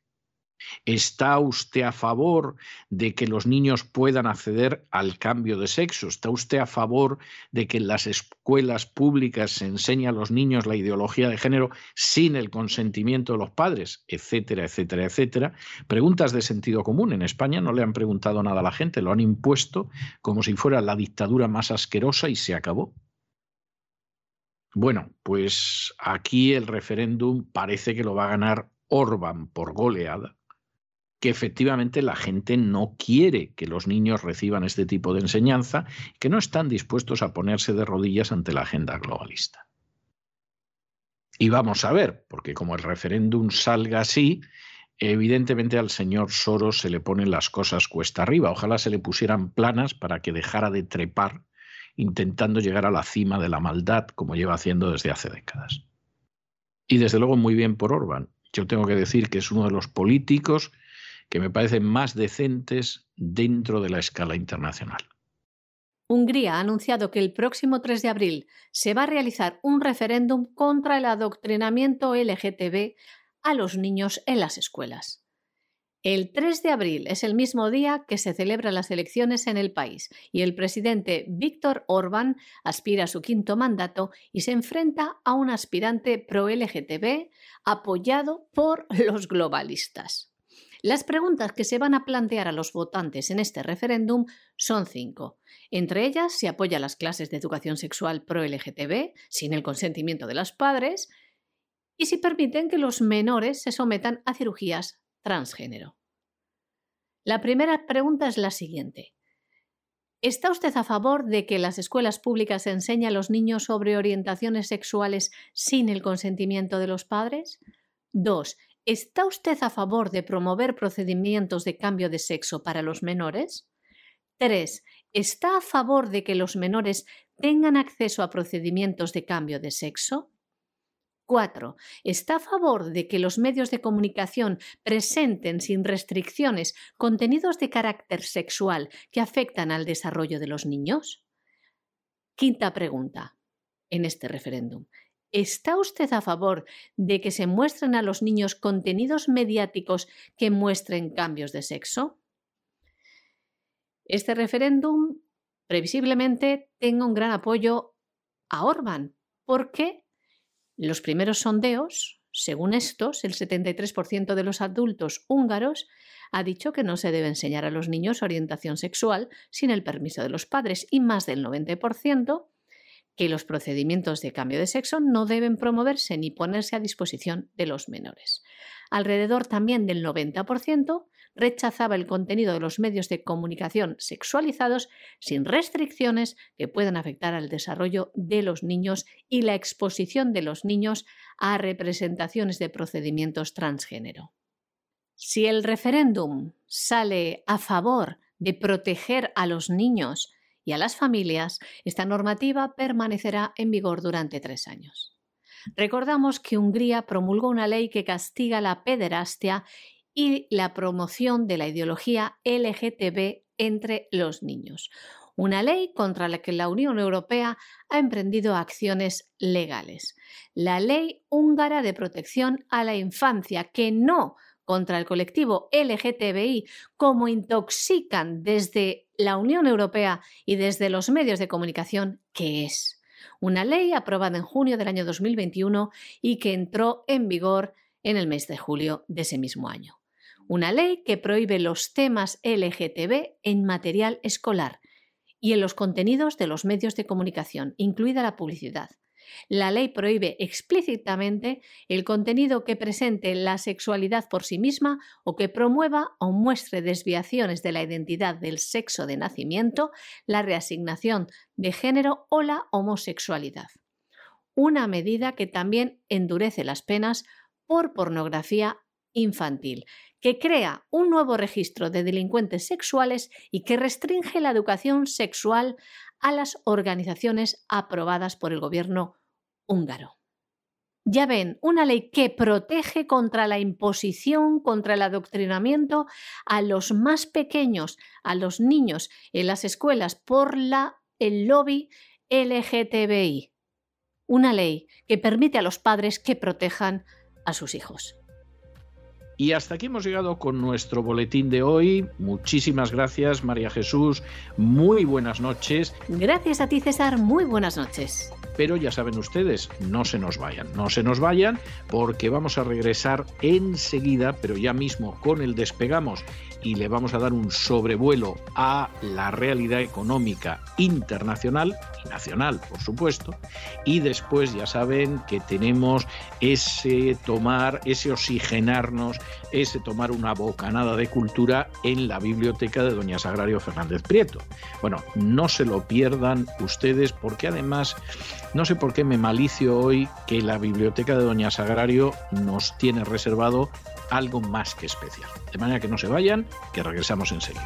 ¿Está usted a favor de que los niños puedan acceder al cambio de sexo? ¿Está usted a favor de que en las escuelas públicas se enseñe a los niños la ideología de género sin el consentimiento de los padres? Etcétera, etcétera, etcétera. Preguntas de sentido común. En España no le han preguntado nada a la gente, lo han impuesto como si fuera la dictadura más asquerosa y se acabó. Bueno, pues aquí el referéndum parece que lo va a ganar Orban por goleada que efectivamente la gente no quiere que los niños reciban este tipo de enseñanza, que no están dispuestos a ponerse de rodillas ante la agenda globalista. Y vamos a ver, porque como el referéndum salga así, evidentemente al señor Soros se le ponen las cosas cuesta arriba. Ojalá se le pusieran planas para que dejara de trepar intentando llegar a la cima de la maldad como lleva haciendo desde hace décadas. Y desde luego muy bien por Orban. Yo tengo que decir que es uno de los políticos que me parecen más decentes dentro de la escala internacional. Hungría ha anunciado que el próximo 3 de abril se va a realizar un referéndum contra el adoctrinamiento LGTB a los niños en las escuelas. El 3 de abril es el mismo día que se celebran las elecciones en el país y el presidente Víctor Orbán aspira a su quinto mandato y se enfrenta a un aspirante pro-LGTB apoyado por los globalistas. Las preguntas que se van a plantear a los votantes en este referéndum son cinco. Entre ellas, se apoya las clases de educación sexual pro-LGTB sin el consentimiento de los padres y si permiten que los menores se sometan a cirugías transgénero. La primera pregunta es la siguiente. ¿Está usted a favor de que las escuelas públicas enseñen a los niños sobre orientaciones sexuales sin el consentimiento de los padres? 2. ¿Está usted a favor de promover procedimientos de cambio de sexo para los menores? 3. ¿Está a favor de que los menores tengan acceso a procedimientos de cambio de sexo? 4. ¿Está a favor de que los medios de comunicación presenten sin restricciones contenidos de carácter sexual que afectan al desarrollo de los niños? Quinta pregunta en este referéndum. ¿Está usted a favor de que se muestren a los niños contenidos mediáticos que muestren cambios de sexo? Este referéndum previsiblemente tenga un gran apoyo a Orban, porque los primeros sondeos, según estos, el 73% de los adultos húngaros ha dicho que no se debe enseñar a los niños orientación sexual sin el permiso de los padres y más del 90% que los procedimientos de cambio de sexo no deben promoverse ni ponerse a disposición de los menores. Alrededor también del 90% rechazaba el contenido de los medios de comunicación sexualizados sin restricciones que puedan afectar al desarrollo de los niños y la exposición de los niños a representaciones de procedimientos transgénero. Si el referéndum sale a favor de proteger a los niños y a las familias, esta normativa permanecerá en vigor durante tres años. Recordamos que Hungría promulgó una ley que castiga la pederastia y la promoción de la ideología LGTB entre los niños. Una ley contra la que la Unión Europea ha emprendido acciones legales. La Ley húngara de protección a la infancia, que no contra el colectivo LGTBI como intoxican desde la Unión Europea y desde los medios de comunicación, que es una ley aprobada en junio del año 2021 y que entró en vigor en el mes de julio de ese mismo año. Una ley que prohíbe los temas LGTB en material escolar y en los contenidos de los medios de comunicación, incluida la publicidad, la ley prohíbe explícitamente el contenido que presente la sexualidad por sí misma o que promueva o muestre desviaciones de la identidad del sexo de nacimiento, la reasignación de género o la homosexualidad. Una medida que también endurece las penas por pornografía infantil, que crea un nuevo registro de delincuentes sexuales y que restringe la educación sexual a las organizaciones aprobadas por el gobierno húngaro. Ya ven, una ley que protege contra la imposición, contra el adoctrinamiento a los más pequeños, a los niños en las escuelas por la, el lobby LGTBI. Una ley que permite a los padres que protejan a sus hijos. Y hasta aquí hemos llegado con nuestro boletín de hoy. Muchísimas gracias, María Jesús. Muy buenas noches. Gracias a ti, César. Muy buenas noches. Pero ya saben ustedes, no se nos vayan, no se nos vayan porque vamos a regresar enseguida, pero ya mismo con el despegamos y le vamos a dar un sobrevuelo a la realidad económica internacional y nacional, por supuesto. Y después ya saben que tenemos ese tomar, ese oxigenarnos es tomar una bocanada de cultura en la biblioteca de Doña Sagrario Fernández Prieto. Bueno, no se lo pierdan ustedes porque además no sé por qué me malicio hoy que la biblioteca de Doña Sagrario nos tiene reservado algo más que especial. De manera que no se vayan, que regresamos enseguida.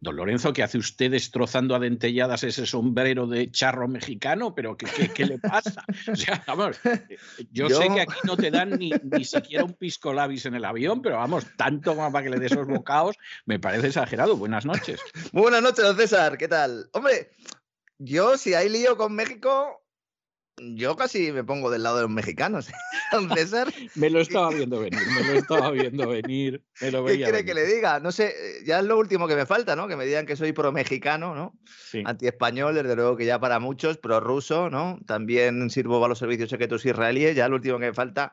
Don Lorenzo, ¿qué hace usted destrozando a dentelladas ese sombrero de charro mexicano? ¿Pero qué, qué, qué le pasa? O sea, vamos, yo, Yo- sé que aquí no te dan ni, ni siquiera un pisco labis en el avión, pero vamos, tanto para que le des esos bocados, me parece exagerado. Buenas noches. Muy buenas noches, don César. ¿Qué tal? Hombre, yo si hay lío con México, yo casi me pongo del lado de los mexicanos. (laughs) César, (laughs) Me lo estaba viendo venir, me lo estaba viendo venir. Me lo ¿qué quiere que le diga? No sé, eh, ya es lo último que me falta, ¿no? Que me digan que soy pro-mexicano, ¿no? Sí. Anti-español, desde luego que ya para muchos, pro-ruso, ¿no? También sirvo para los servicios secretos israelíes. Ya lo último que me falta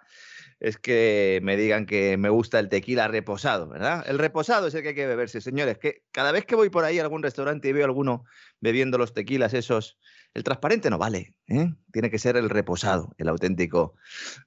es que me digan que me gusta el tequila reposado, ¿verdad? El reposado es el que hay que beberse, señores. Que cada vez que voy por ahí a algún restaurante y veo a alguno bebiendo los tequilas esos, el transparente no vale, ¿eh? Tiene que ser el reposado, el auténtico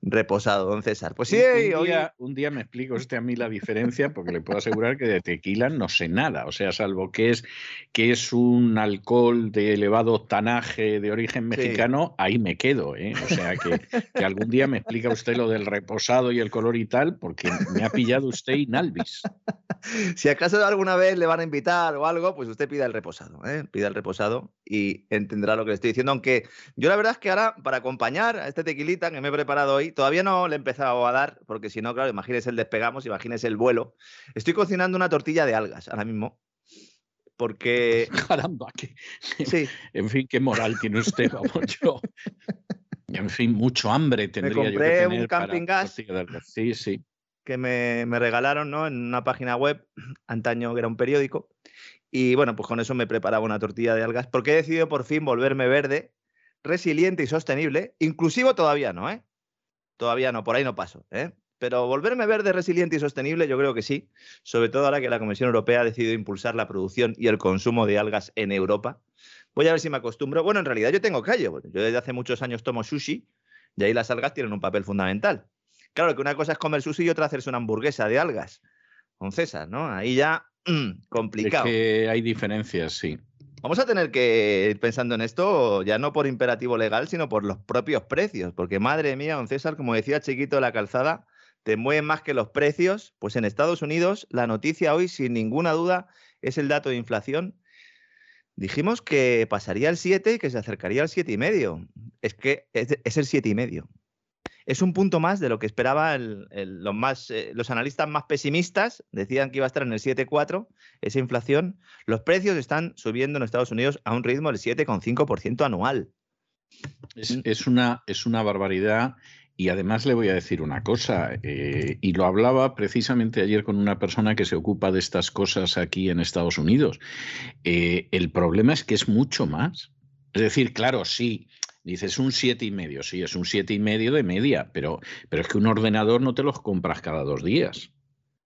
reposado, don César. Pues sí, un, hoy- día, un día me explico usted a mí la diferencia, porque le puedo asegurar que de tequila no sé nada. O sea, salvo que es, que es un alcohol de elevado tanaje de origen Sí. mexicano, ahí me quedo. ¿eh? O sea, que, que algún día me explica usted lo del reposado y el color y tal, porque me ha pillado usted inalvis. (laughs) si acaso alguna vez le van a invitar o algo, pues usted pida el reposado, ¿eh? Pida el reposado y entenderá lo que le estoy diciendo. Aunque yo la verdad es que ahora, para acompañar a este tequilita que me he preparado hoy, todavía no le he empezado a dar, porque si no, claro, imagínese el despegamos, imagínese el vuelo. Estoy cocinando una tortilla de algas ahora mismo. Porque, (laughs) Caramba, que, sí, en fin, qué moral tiene usted, vamos (laughs) yo. En fin, mucho hambre tendría yo que compré un para camping gas. Sí, sí. que me, me regalaron ¿no? en una página web, (clears throat) antaño que era un periódico. Y bueno, pues con eso me preparaba una tortilla de algas, porque he decidido por fin volverme verde, resiliente y sostenible. Inclusivo todavía no, ¿eh? Todavía no, por ahí no paso, ¿eh? Pero volverme verde, resiliente y sostenible, yo creo que sí. Sobre todo ahora que la Comisión Europea ha decidido impulsar la producción y el consumo de algas en Europa. Voy a ver si me acostumbro. Bueno, en realidad yo tengo callo. porque Yo desde hace muchos años tomo sushi y ahí las algas tienen un papel fundamental. Claro que una cosa es comer sushi y otra hacerse una hamburguesa de algas. Con César, ¿no? Ahí ya mm, Es complicado. que hay diferencias, sí. Vamos a tener que ir pensando en esto ya no por imperativo legal, sino por los propios precios. Porque madre mía, don César, como decía Chiquito de la calzada, te mueven más que los precios. Pues en Estados Unidos la noticia hoy, sin ninguna duda, es el dato de inflación. Dijimos que pasaría al 7 y que se acercaría al 7,5. Es que es, es el 7,5. Es un punto más de lo que esperaba el- el- los, más, eh, los analistas más pesimistas. Decían que iba a estar en el 7,4 esa inflación. Los precios están subiendo en Estados Unidos a un ritmo del 7,5% anual. Es, es una, es una barbaridad. Y además le voy a decir una cosa, eh, y lo hablaba precisamente ayer con una persona que se ocupa de estas cosas aquí en Estados Unidos. Eh, el problema es que es mucho más. Es decir, claro, sí, dices un siete y medio, sí, es un siete y medio de media, pero, pero es que un ordenador no te los compras cada dos días.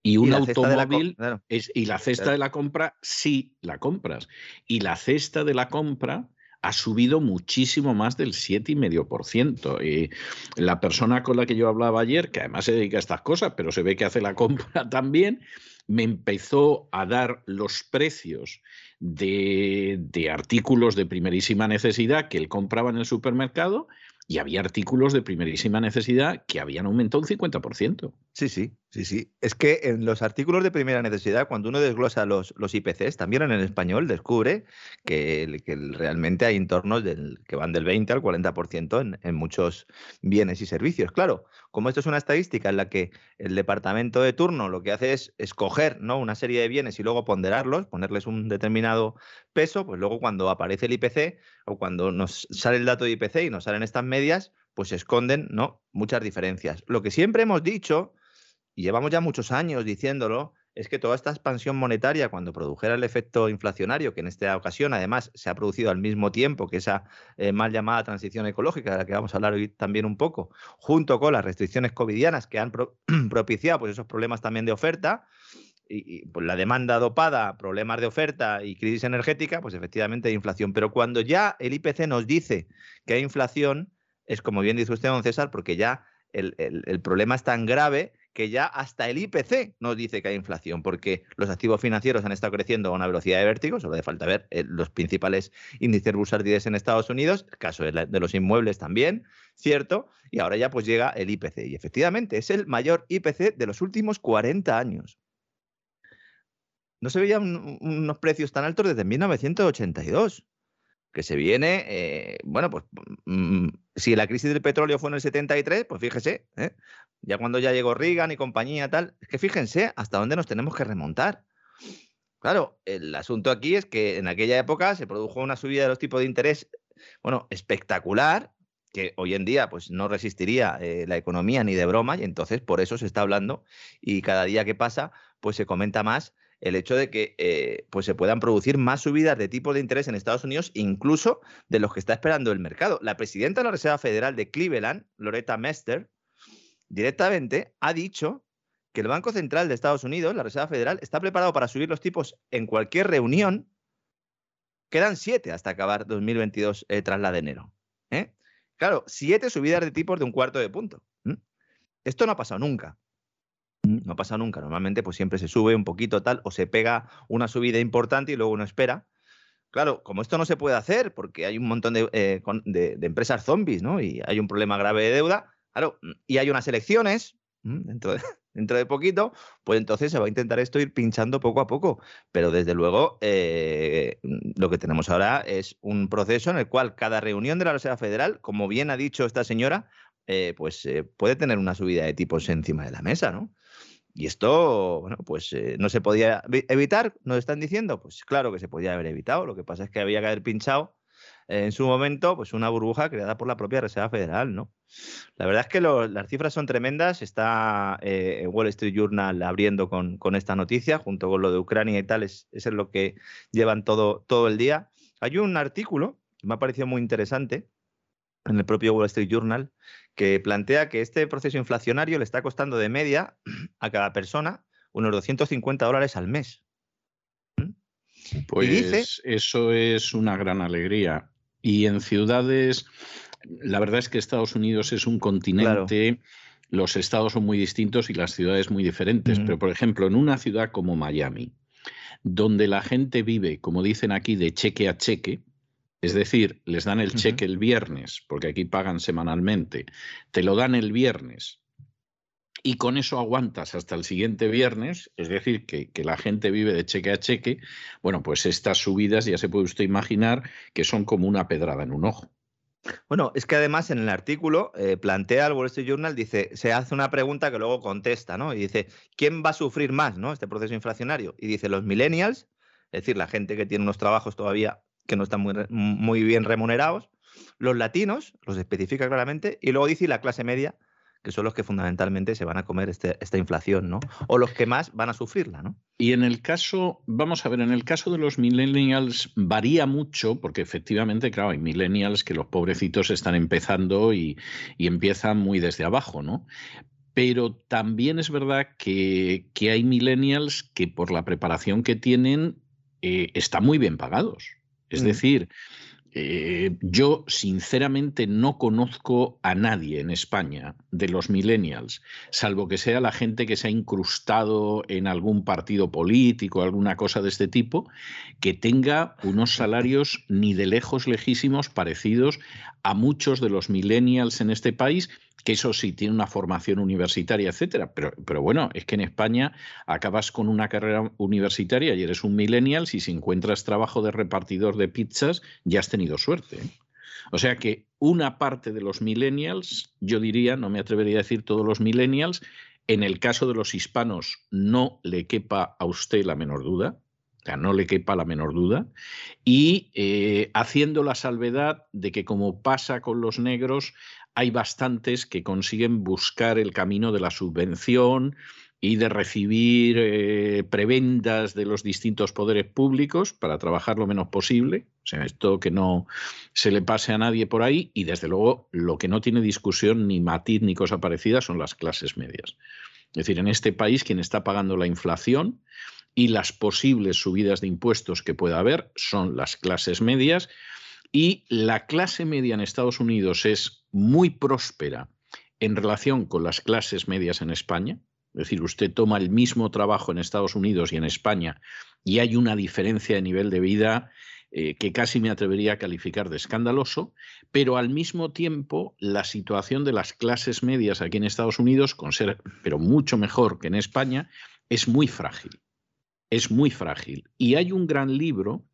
Y un Y automóvil claro. es, y la cesta Claro. de la compra sí la compras. Y la cesta de la compra ha subido muchísimo más del 7,5%. Y la persona con la que yo hablaba ayer, que además se dedica a estas cosas, pero se ve que hace la compra (laughs) también, me empezó a dar los precios de, de, artículos de primerísima necesidad que él compraba en el supermercado y había artículos de primerísima necesidad que habían aumentado un 50%. Sí, sí, sí, sí. Es que en los artículos de primera necesidad, cuando uno desglosa los, los IPCs, también en el español descubre que, que realmente hay entornos del, que van del 20 al 40% en, en muchos bienes y servicios. Claro, como esto es una estadística en la que el departamento de turno lo que hace es escoger ¿no? una serie de bienes y luego ponderarlos, ponerles un determinado peso, pues luego cuando aparece el IPC o cuando nos sale el dato de IPC y nos salen estas medias, pues se esconden ¿no? muchas diferencias. Lo que siempre hemos dicho, y llevamos ya muchos años diciéndolo, es que toda esta expansión monetaria, cuando produjera el efecto inflacionario, que en esta ocasión además se ha producido al mismo tiempo que esa eh, mal llamada transición ecológica, de la que vamos a hablar hoy también un poco, junto con las restricciones covidianas que han pro (clears throat) propiciado pues, esos problemas también de oferta, y, pues, la demanda dopada, problemas de oferta y crisis energética, pues efectivamente hay inflación. Pero cuando ya el IPC nos dice que hay inflación, es como bien dice usted, don César, porque ya el, el problema es tan grave que ya hasta el IPC nos dice que hay inflación, porque los activos financieros han estado creciendo a una velocidad de vértigo, solo hace falta ver eh, los principales índices bursátiles en Estados Unidos, el caso de, de, los inmuebles también, ¿cierto? Y ahora ya pues llega el IPC, y efectivamente es el mayor IPC de los últimos 40 años. No se veían unos precios tan altos desde 1982 que se viene, eh, bueno, pues mmm, si la crisis del petróleo fue en el 73, pues fíjese, ¿eh? ya cuando ya llegó Reagan y compañía tal, es que fíjense hasta dónde nos tenemos que remontar. Claro, el asunto aquí es que en aquella época se produjo una subida de los tipos de interés, bueno, espectacular, que hoy en día pues no resistiría eh, la economía ni de broma, y entonces por eso se está hablando y cada día que pasa pues se comenta más el hecho de que eh, pues se puedan producir más subidas de tipos de interés en Estados Unidos, incluso de los que está esperando el mercado. La presidenta de la Reserva Federal de Cleveland, Loretta Mester, directamente ha dicho que el Banco Central de Estados Unidos, la Reserva Federal, está preparado para subir los tipos en cualquier reunión. Quedan siete hasta acabar 2022 eh, tras la de enero. ¿eh? Claro, siete subidas de tipos de un cuarto de punto. Esto no ha pasado nunca. No pasa nunca. Normalmente, pues siempre se sube un poquito tal, o se pega una subida importante y luego uno espera. Claro, como esto no se puede hacer porque hay un montón de, eh, de, empresas zombies, ¿no? Y hay un problema grave de deuda, claro, y hay unas elecciones dentro de, (laughs) dentro de poquito, pues entonces se va a intentar esto ir pinchando poco a poco. Pero desde luego, eh, lo que tenemos ahora es un proceso en el cual cada reunión de la Reserva Federal, como bien ha dicho esta señora, eh, pues eh, puede tener una subida de tipos encima de la mesa, ¿no? Y esto, bueno, pues eh, no se podía evitar, nos están diciendo, pues claro que se podía haber evitado, lo que pasa es que había que haber pinchado eh, en su momento pues una burbuja creada por la propia Reserva Federal, ¿no? La verdad es que las cifras son tremendas, está eh, Wall Street Journal abriendo con, con, esta noticia, junto con lo de Ucrania y tal, es, es lo que llevan todo, todo el día. Hay un artículo que me ha parecido muy interesante, en el propio Wall Street Journal, que plantea que este proceso inflacionario le está costando de media (clears throat) a cada persona unos 250 dólares al mes. Pues dice, eso es una gran alegría. Y en ciudades, la verdad es que Estados Unidos es un continente, claro. los estados son muy distintos y las ciudades muy diferentes, uh -huh. pero por ejemplo, en una ciudad como Miami, donde la gente vive, como dicen aquí, de cheque a cheque, es decir, les dan el cheque uh -huh. el viernes, porque aquí pagan semanalmente, te lo dan el viernes y con eso aguantas hasta el siguiente viernes, es decir, que, que, la gente vive de cheque a cheque, bueno, pues estas subidas ya se puede usted imaginar que son como una pedrada en un ojo. Bueno, es que además en el artículo eh, plantea el Wall Street Journal, dice, se hace una pregunta que luego contesta, ¿no? Y dice, ¿quién va a sufrir más, ¿no? Este proceso inflacionario. Y dice, los millennials, es decir, la gente que tiene unos trabajos todavía que no están muy, bien remunerados, los latinos, los especifica claramente, y luego dice la clase media, que son los que fundamentalmente se van a comer este, esta inflación, ¿no? O los que más van a sufrirla, ¿no? Y en el caso, vamos a ver, en el caso de los millennials varía mucho, porque efectivamente, claro, hay millennials que los pobrecitos están empezando y, y empiezan muy desde abajo, ¿no? Pero también es verdad que, que hay millennials que por la preparación que tienen eh, están muy bien pagados. Es mm. decir, eh, yo sinceramente no conozco a nadie en España de los millennials, salvo que sea la gente que se ha incrustado en algún partido político, alguna cosa de este tipo, que tenga unos salarios ni de lejos lejísimos parecidos a muchos de los millennials en este país que eso sí tiene una formación universitaria, etcétera. Pero, bueno, es que en España acabas con una carrera universitaria y eres un millennial, si encuentras trabajo de repartidor de pizzas, ya has tenido suerte. ¿eh? O sea que una parte de los millennials, yo diría, no me atrevería a decir todos los millennials, en el caso de los hispanos no le quepa a usted la menor duda, sea, no le quepa la menor duda, y eh, haciendo la salvedad de que como pasa con los negros, hay bastantes que consiguen buscar el camino de la subvención y de recibir eh, prebendas de los distintos poderes públicos para trabajar lo menos posible. O sea, esto que no se le pase a nadie por ahí y desde luego lo que no tiene discusión ni matiz ni cosa parecida son las clases medias. Es decir, en este país quien está pagando la inflación y las posibles subidas de impuestos que pueda haber son las clases medias y la clase media en Estados Unidos es muy próspera en relación con las clases medias en España. Es decir, usted toma el mismo trabajo en Estados Unidos y en España y hay una diferencia de nivel de vida eh, que casi me atrevería a calificar de escandaloso, pero al mismo tiempo la situación de las clases medias aquí en Estados Unidos, con ser, pero mucho mejor que en España, es muy frágil. Es muy frágil. Y hay un gran libro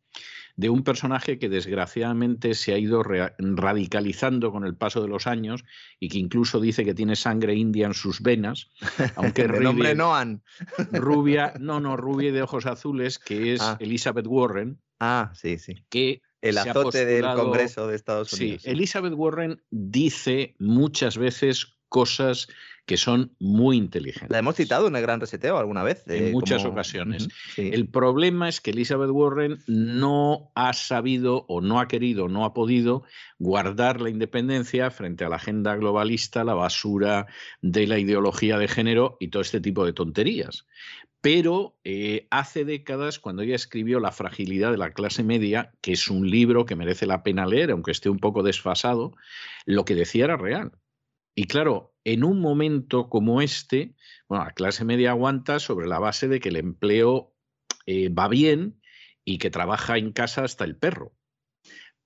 de un personaje que desgraciadamente se ha ido radicalizando con el paso de los años y que incluso dice que tiene sangre india en sus venas, (laughs) aunque el nombre Noan. (laughs) Rubia, no, no, rubia de ojos azules, que es ah. Elizabeth Warren. Ah, sí, sí. Que el azote del Congreso de Estados Unidos. Sí, Elizabeth Warren dice muchas veces cosas que son muy inteligentes. La hemos citado en el Gran Reseteo alguna vez. en muchas ocasiones. El problema es que Elizabeth Warren no ha sabido o no ha querido, no ha podido guardar la independencia frente a la agenda globalista, la basura de la ideología de género y todo este tipo de tonterías. Pero eh, hace décadas, cuando ella escribió La fragilidad de la clase media, que es un libro que merece la pena leer, aunque esté un poco desfasado, lo que decía era real. Y claro, en un momento como este, bueno, la clase media aguanta sobre la base de que el empleo eh, va bien y que trabaja en casa hasta el perro.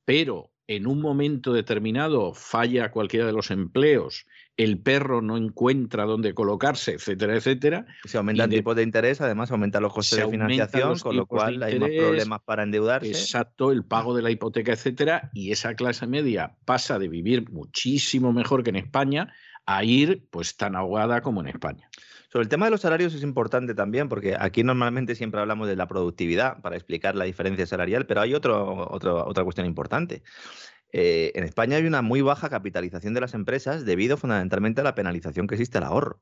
Pero en un momento determinado falla cualquiera de los empleos, el perro no encuentra dónde colocarse, etcétera, etcétera. Se aumenta el tipo de interés, además aumenta los costes de financiación, con lo cual hay más problemas para endeudarse. Exacto, el pago de la hipoteca, etcétera, y esa clase media pasa de vivir muchísimo mejor que en España a ir pues tan ahogada como en España. Sobre el tema de los salarios es importante también, porque aquí normalmente siempre hablamos de la productividad para explicar la diferencia salarial, pero hay otro, otra cuestión importante. Eh, en España hay una muy baja capitalización de las empresas debido fundamentalmente a la penalización que existe al ahorro.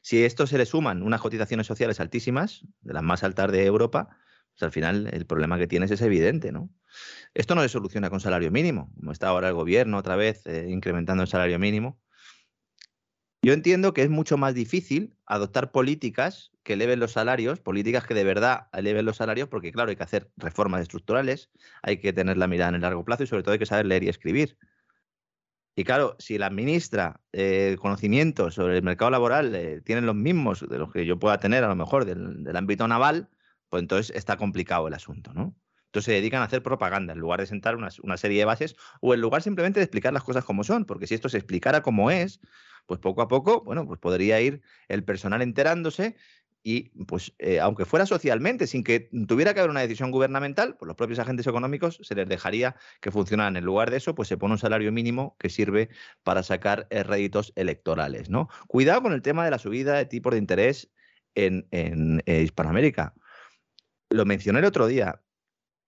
Si a esto se le suman unas cotizaciones sociales altísimas, de las más altas de Europa, pues al final el problema que tienes es evidente, ¿no? Esto no se soluciona con salario mínimo, como está ahora el gobierno otra vez eh, incrementando el salario mínimo. Yo entiendo que es mucho más difícil adoptar políticas que eleven los salarios, políticas que de verdad eleven los salarios, porque claro, hay que hacer reformas estructurales, hay que tener la mirada en el largo plazo y sobre todo hay que saber leer y escribir. Y claro, si la ministra eh, conocimientos sobre el mercado laboral eh, tienen los mismos de los que yo pueda tener a lo mejor del, ámbito naval, pues entonces está complicado el asunto, ¿no? Entonces se dedican a hacer propaganda en lugar de sentar una, una, serie de bases o en lugar simplemente de explicar las cosas como son, porque si esto se explicara como es, pues poco a poco, bueno, pues podría ir el personal enterándose y pues eh, aunque fuera socialmente, sin que tuviera que haber una decisión gubernamental, pues los propios agentes económicos se les dejaría que funcionaran. En lugar de eso, pues se pone un salario mínimo que sirve para sacar eh, réditos electorales. ¿no? Cuidado con el tema de la subida de tipos de interés en, eh, Hispanoamérica. Lo mencioné el otro día.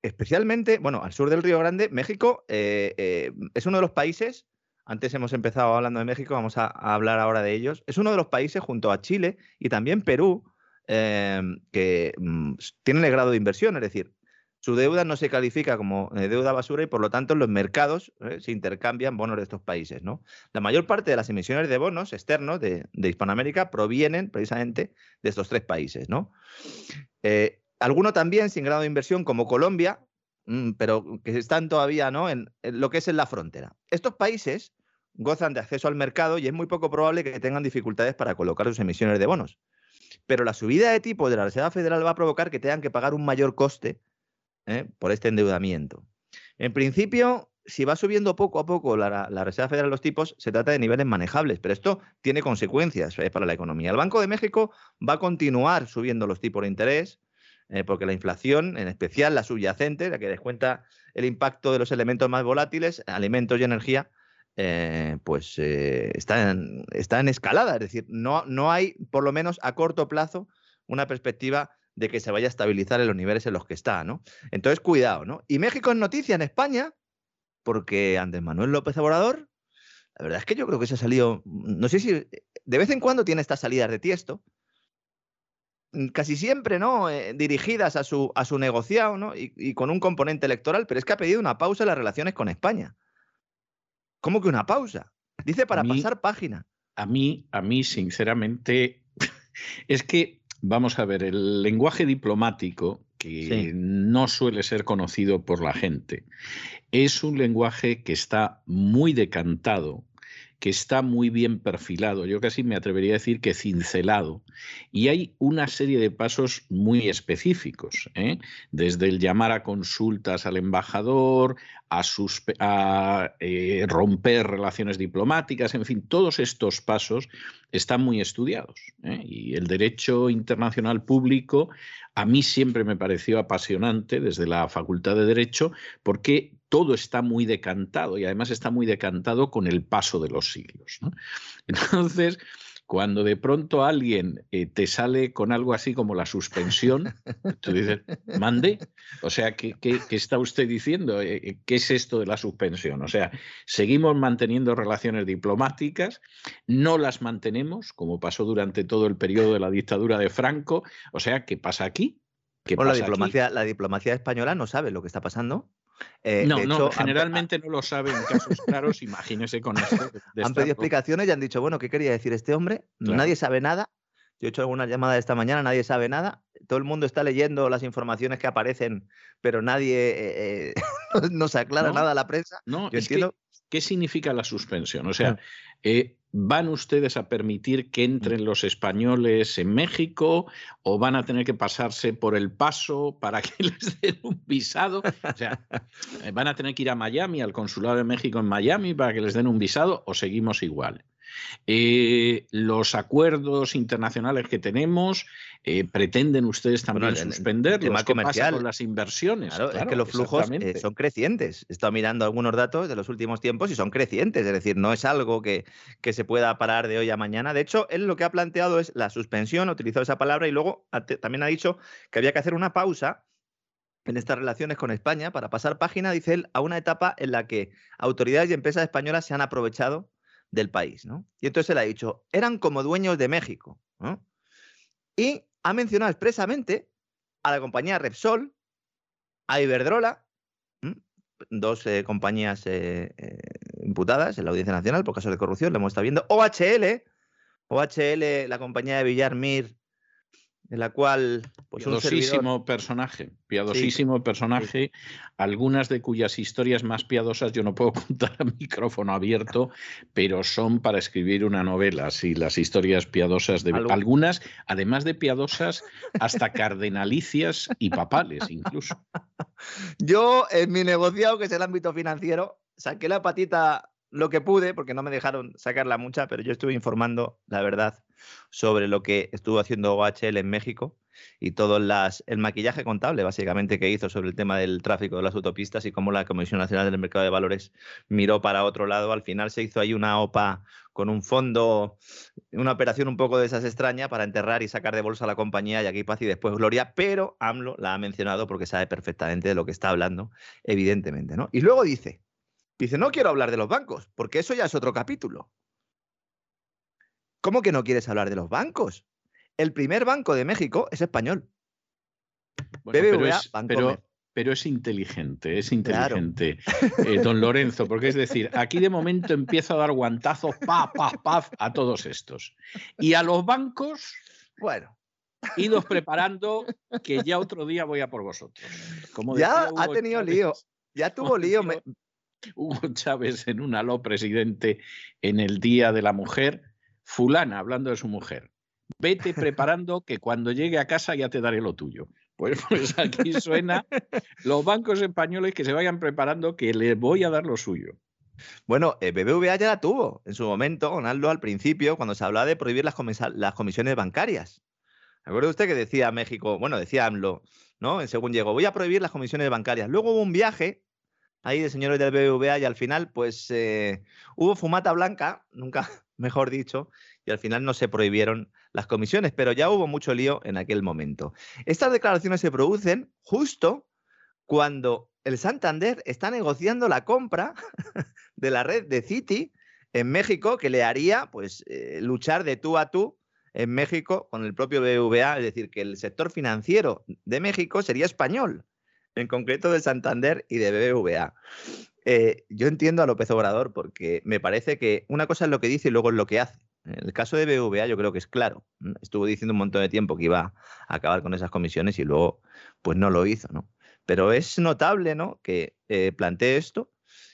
Especialmente, bueno, al sur del Río Grande, México es uno de los países antes hemos empezado hablando de México, vamos a, hablar ahora de ellos. Es uno de los países junto a Chile y también Perú em, que mm, tienen el grado de inversión, es decir, su deuda no se califica como eh, deuda basura y por lo tanto los mercados eh, se intercambian bonos de estos países. La mayor parte de las emisiones de bonos externos de, Hispanoamérica provienen precisamente de estos tres países. ¿no? Eh, alguno también sin grado de inversión como Colombia, mm, pero que están todavía ¿no? en lo que es en la frontera. Estos países gozan de acceso al mercado y es muy poco probable que tengan dificultades para colocar sus emisiones de bonos. Pero la subida de tipo de la Reserva Federal va a provocar que tengan que pagar un mayor coste ¿eh? por este endeudamiento. En principio, si va subiendo poco a poco la, la, Reserva Federal los tipos, se trata de niveles manejables, pero esto tiene consecuencias ¿eh? para la economía. El Banco de México va a continuar subiendo los tipos de interés, eh, porque la inflación, en especial la subyacente, la que descuenta el impacto de los elementos más volátiles, alimentos y energía, eh, pues eh, está, en, está, en, escalada. Es decir, no, no hay, por lo menos a corto plazo, una perspectiva de que se vaya a estabilizar en los niveles en los que está, ¿no? Entonces, cuidado, ¿no? Y México es noticia en España, porque Andrés Manuel López Obrador, la verdad es que yo creo que se ha salido, no sé si de vez en cuando tiene estas salidas de tiesto, mm, casi siempre, ¿no? Eh, dirigidas a su, a su negociado, ¿no? Y, y, con un componente electoral, pero es que ha pedido una pausa en las relaciones con España. ¿Cómo que una pausa? Dice para mí, pasar página. A mí, a mí, sinceramente, (laughs) es que, vamos a ver, el lenguaje diplomático, que sí. no suele ser conocido por la gente, es un lenguaje que está muy decantado que está muy bien perfilado, yo casi me atrevería a decir que cincelado, y hay una serie de pasos muy específicos, ¿eh? desde el llamar a consultas al embajador, a, eh, romper relaciones diplomáticas, en fin, todos estos pasos están muy estudiados. ¿eh? Y el derecho internacional público a mí siempre me pareció apasionante desde la Facultad de Derecho porque todo está muy decantado y además está muy decantado con el paso de los siglos. ¿no? (laughs) Entonces, cuando de pronto alguien eh, te sale con algo así como la suspensión, tú dices, mande. O sea, ¿qué, qué, qué está usted diciendo? Eh, ¿Qué es esto de la suspensión? O sea, seguimos manteniendo relaciones diplomáticas, no las mantenemos, como pasó durante todo el periodo de la dictadura de Franco. O sea, ¿qué pasa aquí? ¿Qué bueno, pasa la, diplomacia, aquí? la diplomacia española no sabe lo que está pasando. Eh, no, no, hecho, generalmente han... no lo saben en casos (laughs) claros, imagínese con esto. De han pedido explicaciones y han dicho, bueno, ¿qué quería decir este hombre? Claro. Nadie sabe nada. Yo he hecho alguna llamada esta mañana, nadie sabe nada. Todo el mundo está leyendo las informaciones que aparecen, pero nadie eh, eh, (laughs) no se aclara no, nada a la prensa. No, Yo es entiendo... que, ¿qué significa la suspensión? O sea, eh, ¿van ustedes a permitir que entren los españoles en México o van a tener que pasarse por el paso para que (laughs) les den un visado? O sea, (laughs) ¿van a tener que ir a Miami, al Consulado de México en Miami, para que les den un visado o seguimos igual? Eh, los acuerdos internacionales que tenemos eh, pretenden ustedes también bueno, suspender el ¿Qué comercial. pasa con las inversiones. Claro, claro, es que los flujos eh, son crecientes. He estado mirando algunos datos de los últimos tiempos y son crecientes, es decir, no es algo que, que se pueda parar de hoy a mañana. De hecho, él lo que ha planteado es la suspensión, ha utilizado esa palabra y luego también ha dicho que había que hacer una pausa en estas relaciones con España para pasar página, dice él, a una etapa en la que autoridades y empresas españolas se han aprovechado del país, ¿no? Y entonces él ha dicho, eran como dueños de México, ¿no? Y ha mencionado expresamente a la compañía Repsol, a Iberdrola, dos eh, compañías eh, eh, imputadas en la Audiencia Nacional por casos de corrupción, lo hemos estado viendo, OHL, OHL, la compañía de Villarmir, en la cual pues, piadosísimo personaje, piadosísimo sí, personaje, sí. algunas de cuyas historias más piadosas yo no puedo (laughs) contar a micrófono abierto, pero son para escribir una novela, sí, las historias piadosas de ¿Algo? algunas, además de piadosas, hasta cardenalicias y papales incluso. (laughs) Yo en mi negociado, que es el ámbito financiero, saqué la patita lo que pude, porque no me dejaron sacarla mucha, pero yo estuve informando, la verdad, sobre lo que estuvo haciendo OHL en México y todo las, el maquillaje contable, básicamente, que hizo sobre el tema del tráfico de las autopistas y cómo la Comisión Nacional del Mercado de Valores miró para otro lado. Al final se hizo ahí una OPA con un fondo, una operación un poco de esas extraña para enterrar y sacar de bolsa a la compañía y aquí paz y después gloria, pero AMLO la ha mencionado porque sabe perfectamente de lo que está hablando, evidentemente, ¿no? Y luego dice, Dice, no quiero hablar de los bancos, porque eso ya es otro capítulo. ¿Cómo que no quieres hablar de los bancos? El primer banco de México es español. Bueno, BBVA, pero, es, pero, pero, es, inteligente, es inteligente, claro. eh, don Lorenzo, porque es decir, aquí de momento empiezo a dar guantazos, pa, pa, pa, a todos estos. Y a los bancos, bueno, idos preparando que ya otro día voy a por vosotros. Como ya ha tenido lío, ya tuvo (laughs) lío. (laughs) Hugo Chávez en un aló presidente en el Día de la Mujer, fulana hablando de su mujer. Vete (laughs) preparando que cuando llegue a casa ya te daré lo tuyo. Pues, (laughs) pues aquí suena los bancos españoles que se vayan preparando que les voy a dar lo suyo. Bueno, eh, BBVA ya la tuvo en su momento, Ronaldo, al principio, cuando se hablaba de prohibir las, las comisiones bancarias. ¿Recuerda usted que decía México, bueno, decía AMLO, ¿no? Según llegó, voy a prohibir las comisiones bancarias. Luego hubo un viaje ahí de señores del BBVA y al final, pues eh, hubo fumata blanca, nunca (laughs) mejor dicho, y al final no se prohibieron las comisiones, pero ya hubo mucho lío en aquel momento. Estas declaraciones se producen justo cuando el Santander está negociando la compra (laughs) de la red de Citi en México, que le haría pues eh, luchar de tú a tú en México con el propio BBVA, es decir, que el sector financiero de México sería español, en concreto de Santander y de BBVA. Eh, yo entiendo a López Obrador porque me parece que una cosa es lo que dice y luego es lo que hace. En el caso de BVA yo creo que es claro. Estuvo diciendo un montón de tiempo que iba a acabar con esas comisiones y luego pues no lo hizo, ¿no? Pero es notable, ¿no? Que eh, plantee esto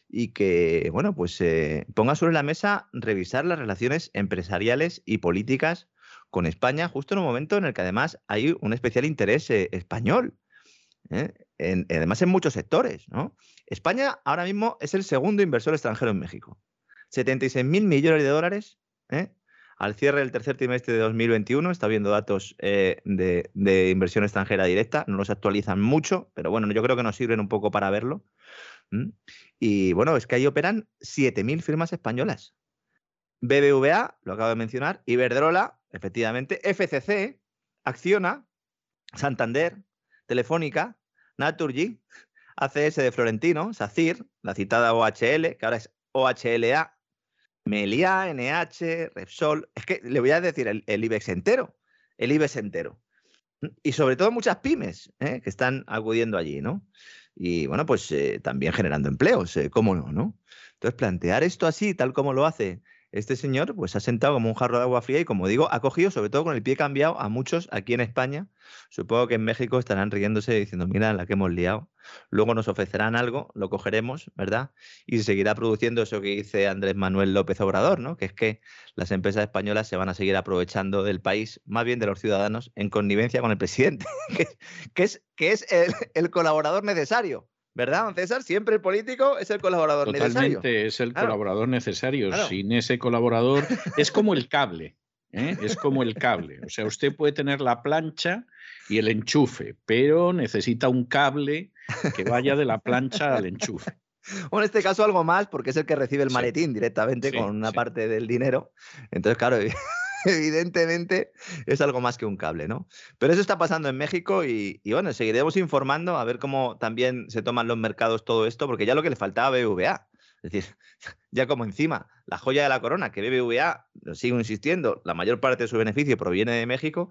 y que, bueno, pues eh, ponga sobre la mesa revisar las relaciones empresariales y políticas con España justo en un momento en el que además hay un especial interés eh, español. Además en muchos sectores, ¿no? España ahora mismo es el segundo inversor extranjero en México. 76 mil millones de dólares ¿eh? Al cierre del tercer trimestre de 2021 está viendo datos eh, de, inversión extranjera directa, no los actualizan mucho, pero bueno, yo creo que nos sirven un poco para verlo. Y bueno, es que ahí operan 7.000 firmas españolas. BBVA, lo acabo de mencionar, Iberdrola, efectivamente, FCC, Acciona, Santander, Telefónica, Naturgy, ACS de Florentino, SACIR, la citada OHL, que ahora es OHLA, Melia, NH, Repsol. Es que le voy a decir el, IBEX entero. El IBEX entero. Y sobre todo muchas pymes ¿eh? que están acudiendo allí, ¿no? Y bueno, pues eh, también generando empleos, eh, ¿cómo no, no? Entonces, plantear esto así, tal como lo hace este señor pues ha sentado como un jarro de agua fría y como digo, ha cogido sobre todo con el pie cambiado a muchos aquí en España. Supongo que en México estarán riéndose diciendo, mira la que hemos liado. Luego nos ofrecerán algo, lo cogeremos, ¿verdad? Y se seguirá produciendo eso que dice Andrés Manuel López Obrador, ¿no? Que es que las empresas españolas se van a seguir aprovechando del país, más bien de los ciudadanos, en connivencia con el presidente, (laughs) que, es, que es el colaborador necesario. ¿Verdad, don César? Siempre el político es el colaborador necesario. Totalmente, es el colaborador necesario. Sin ese colaborador, (laughs) es como el cable. ¿eh? Es como el cable. O sea, usted puede tener la plancha y el enchufe, pero necesita un cable que vaya de la plancha al enchufe. (laughs) O en este caso algo más, porque es el que recibe el maletín directamente con una parte del dinero. Entonces, claro, evidentemente es algo más que un cable, ¿no? Pero eso está pasando en México y, bueno, seguiremos informando a ver cómo también se toman los mercados todo esto, porque ya lo que le faltaba a BBVA. Es decir, (laughs) ya como encima, la joya de la corona, que BBVA, sigo insistiendo, la mayor parte de su beneficio proviene de México.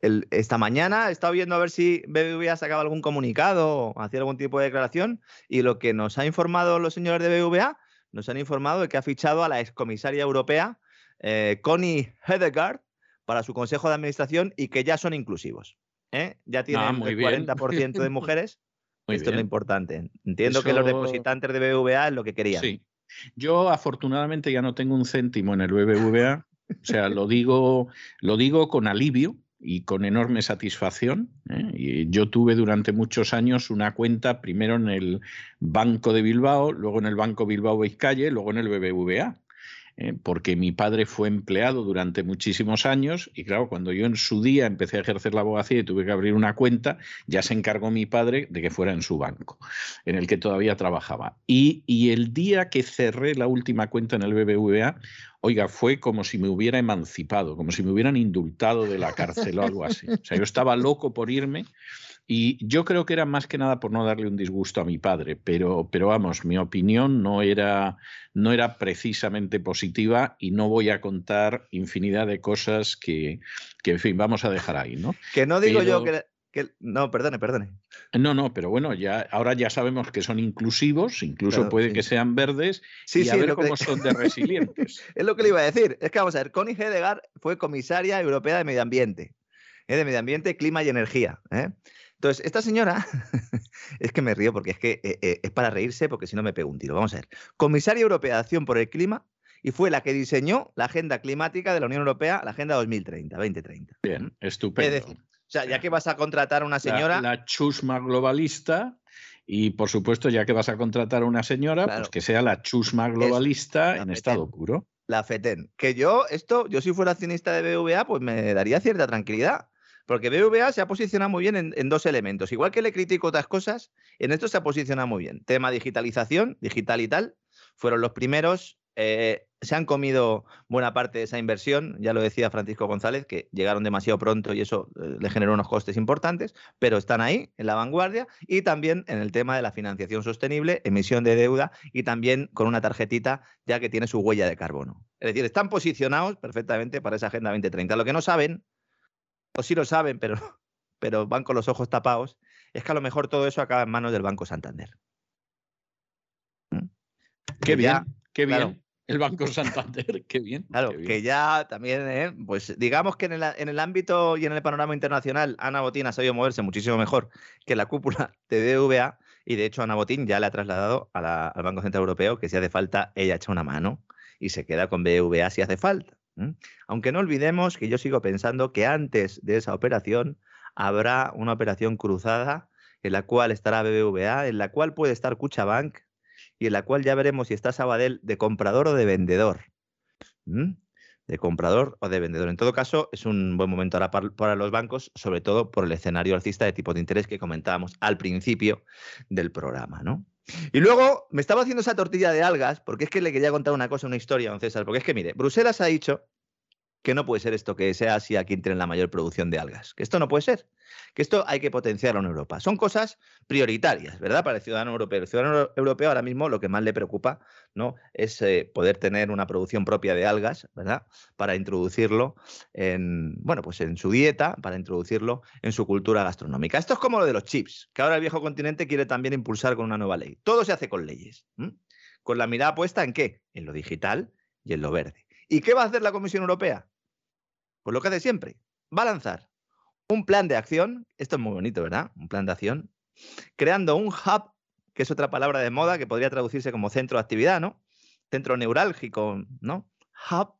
esta mañana he estado viendo a ver si BBVA sacaba algún comunicado o hacía algún tipo de declaración y lo que nos ha informado los señores de BBVA, nos han informado de que ha fichado a la excomisaria europea eh, Connie Hedegaard para su consejo de administración y que ya son inclusivos. ¿eh? Ya ah, tienen el 40% de (laughs) mujeres. Esto es lo importante. Entiendo que los depositantes de BBVA es lo que querían. Sí. Yo afortunadamente ya no tengo un céntimo en el BBVA. O sea, lo digo, lo digo con alivio y con enorme satisfacción. ¿eh? Y yo tuve durante muchos años una cuenta primero en el Banco de Bilbao, luego en el Banco Bilbao Vizcaya, luego en el BBVA. Eh, porque mi padre fue empleado durante muchísimos años y claro, cuando yo en su día empecé a ejercer la abogacía y tuve que abrir una cuenta, ya se encargó mi padre de que fuera en su banco, en el que todavía trabajaba. Y, y el día que cerré la última cuenta en el BBVA, oiga, fue como si me hubiera emancipado, como si me hubieran indultado de la cárcel o algo así. O sea, yo estaba loco por irme y yo creo que era más que nada por no darle un disgusto a mi padre, pero, pero vamos, mi opinión no era, no era precisamente positiva y no voy a contar infinidad de cosas que, que en fin, vamos a dejar ahí, ¿no? Que no digo yo que, No, perdone, perdone. No, no, pero bueno, ya ahora ya sabemos que son inclusivos, incluso puede que sean verdes, sí, y a ver cómo son de (laughs) resilientes. es lo que le iba a decir. Es que vamos a ver, Connie Hedegaard fue comisaria europea de medio ambiente. ¿eh? de medio ambiente, clima y energía. ¿eh? Entonces, esta señora, (laughs) es que me río porque es que eh, eh, es para reírse porque si no me pego un tiro. Vamos a ver. Comisaria Europea de Acción por el Clima y fue la que diseñó la agenda climática de la Unión Europea, la Agenda 2030, 2030. Bien, estupendo. Es decir, o sea, ya que vas a contratar a una señora... La, la chusma globalista y por supuesto, ya que vas a contratar a una señora, Claro. pues que sea la chusma globalista en FETEN. estado puro. La FETEN. Que yo, esto, yo si fuera accionista de BVA, pues me daría cierta tranquilidad. Porque BVA se ha posicionado muy bien en, en dos elementos. Igual que le critico otras cosas, en esto se ha posicionado muy bien. Tema digitalización, digital y tal. Fueron los primeros. eh, se han comido buena parte de esa inversión, ya lo decía Francisco González, que llegaron demasiado pronto y eso eh, le generó unos costes importantes, pero están ahí, en la vanguardia, y también en el tema de la financiación sostenible, emisión de deuda y también con una tarjetita ya que tiene su huella de carbono. Es decir, están posicionados perfectamente para esa Agenda 2030. Lo que no saben, o sí lo saben, pero, (laughs) pero van con los ojos tapados, es que a lo mejor todo eso acaba en manos del Banco Santander. ¿Mm? Qué bien, qué bien. El Banco Santander, qué bien. (laughs) Claro, qué bien. que ya también, ¿eh? pues digamos que en el, en el ámbito y en el panorama internacional, Ana Botín ha sabido moverse muchísimo mejor que la cúpula (laughs) de BVA y de hecho Ana Botín ya le ha trasladado a la- al Banco Central Europeo que si hace falta ella echa una mano y se queda con BVA si hace falta. Aunque no olvidemos que yo sigo pensando que antes de esa operación habrá una operación cruzada en la cual estará BBVA, en la cual puede estar Cuchabank y en la cual ya veremos si está Sabadell de comprador o de vendedor. De comprador o de vendedor. En todo caso, es un buen momento ahora par- para los bancos, sobre todo por el escenario alcista de tipos de interés que comentábamos al principio del programa, ¿no? Y luego me estaba haciendo esa tortilla de algas, porque es que le quería contar una cosa, una historia, don César, porque es que, mire, Bruselas ha dicho que no puede ser esto que sea así a quien tiene la mayor producción de algas, que esto no puede ser, que esto hay que potenciarlo en Europa. Son cosas prioritarias, ¿verdad? Para el ciudadano europeo. El ciudadano euro- europeo ahora mismo lo que más le preocupa, ¿no? Es eh, poder tener una producción propia de algas, ¿verdad? Para introducirlo en, bueno, pues en su dieta, para introducirlo en su cultura gastronómica. Esto es como lo de los chips, que ahora el viejo continente quiere también impulsar con una nueva ley. Todo se hace con leyes, con la mirada puesta en qué? En lo digital y en lo verde. ¿Y qué va a hacer la Comisión Europea? Pues lo que hace siempre. Va a lanzar un plan de acción, esto es muy bonito, ¿verdad? Un plan de acción, creando un hub, que es otra palabra de moda que podría traducirse como centro de actividad, ¿no? Centro neurálgico, ¿no? Hub,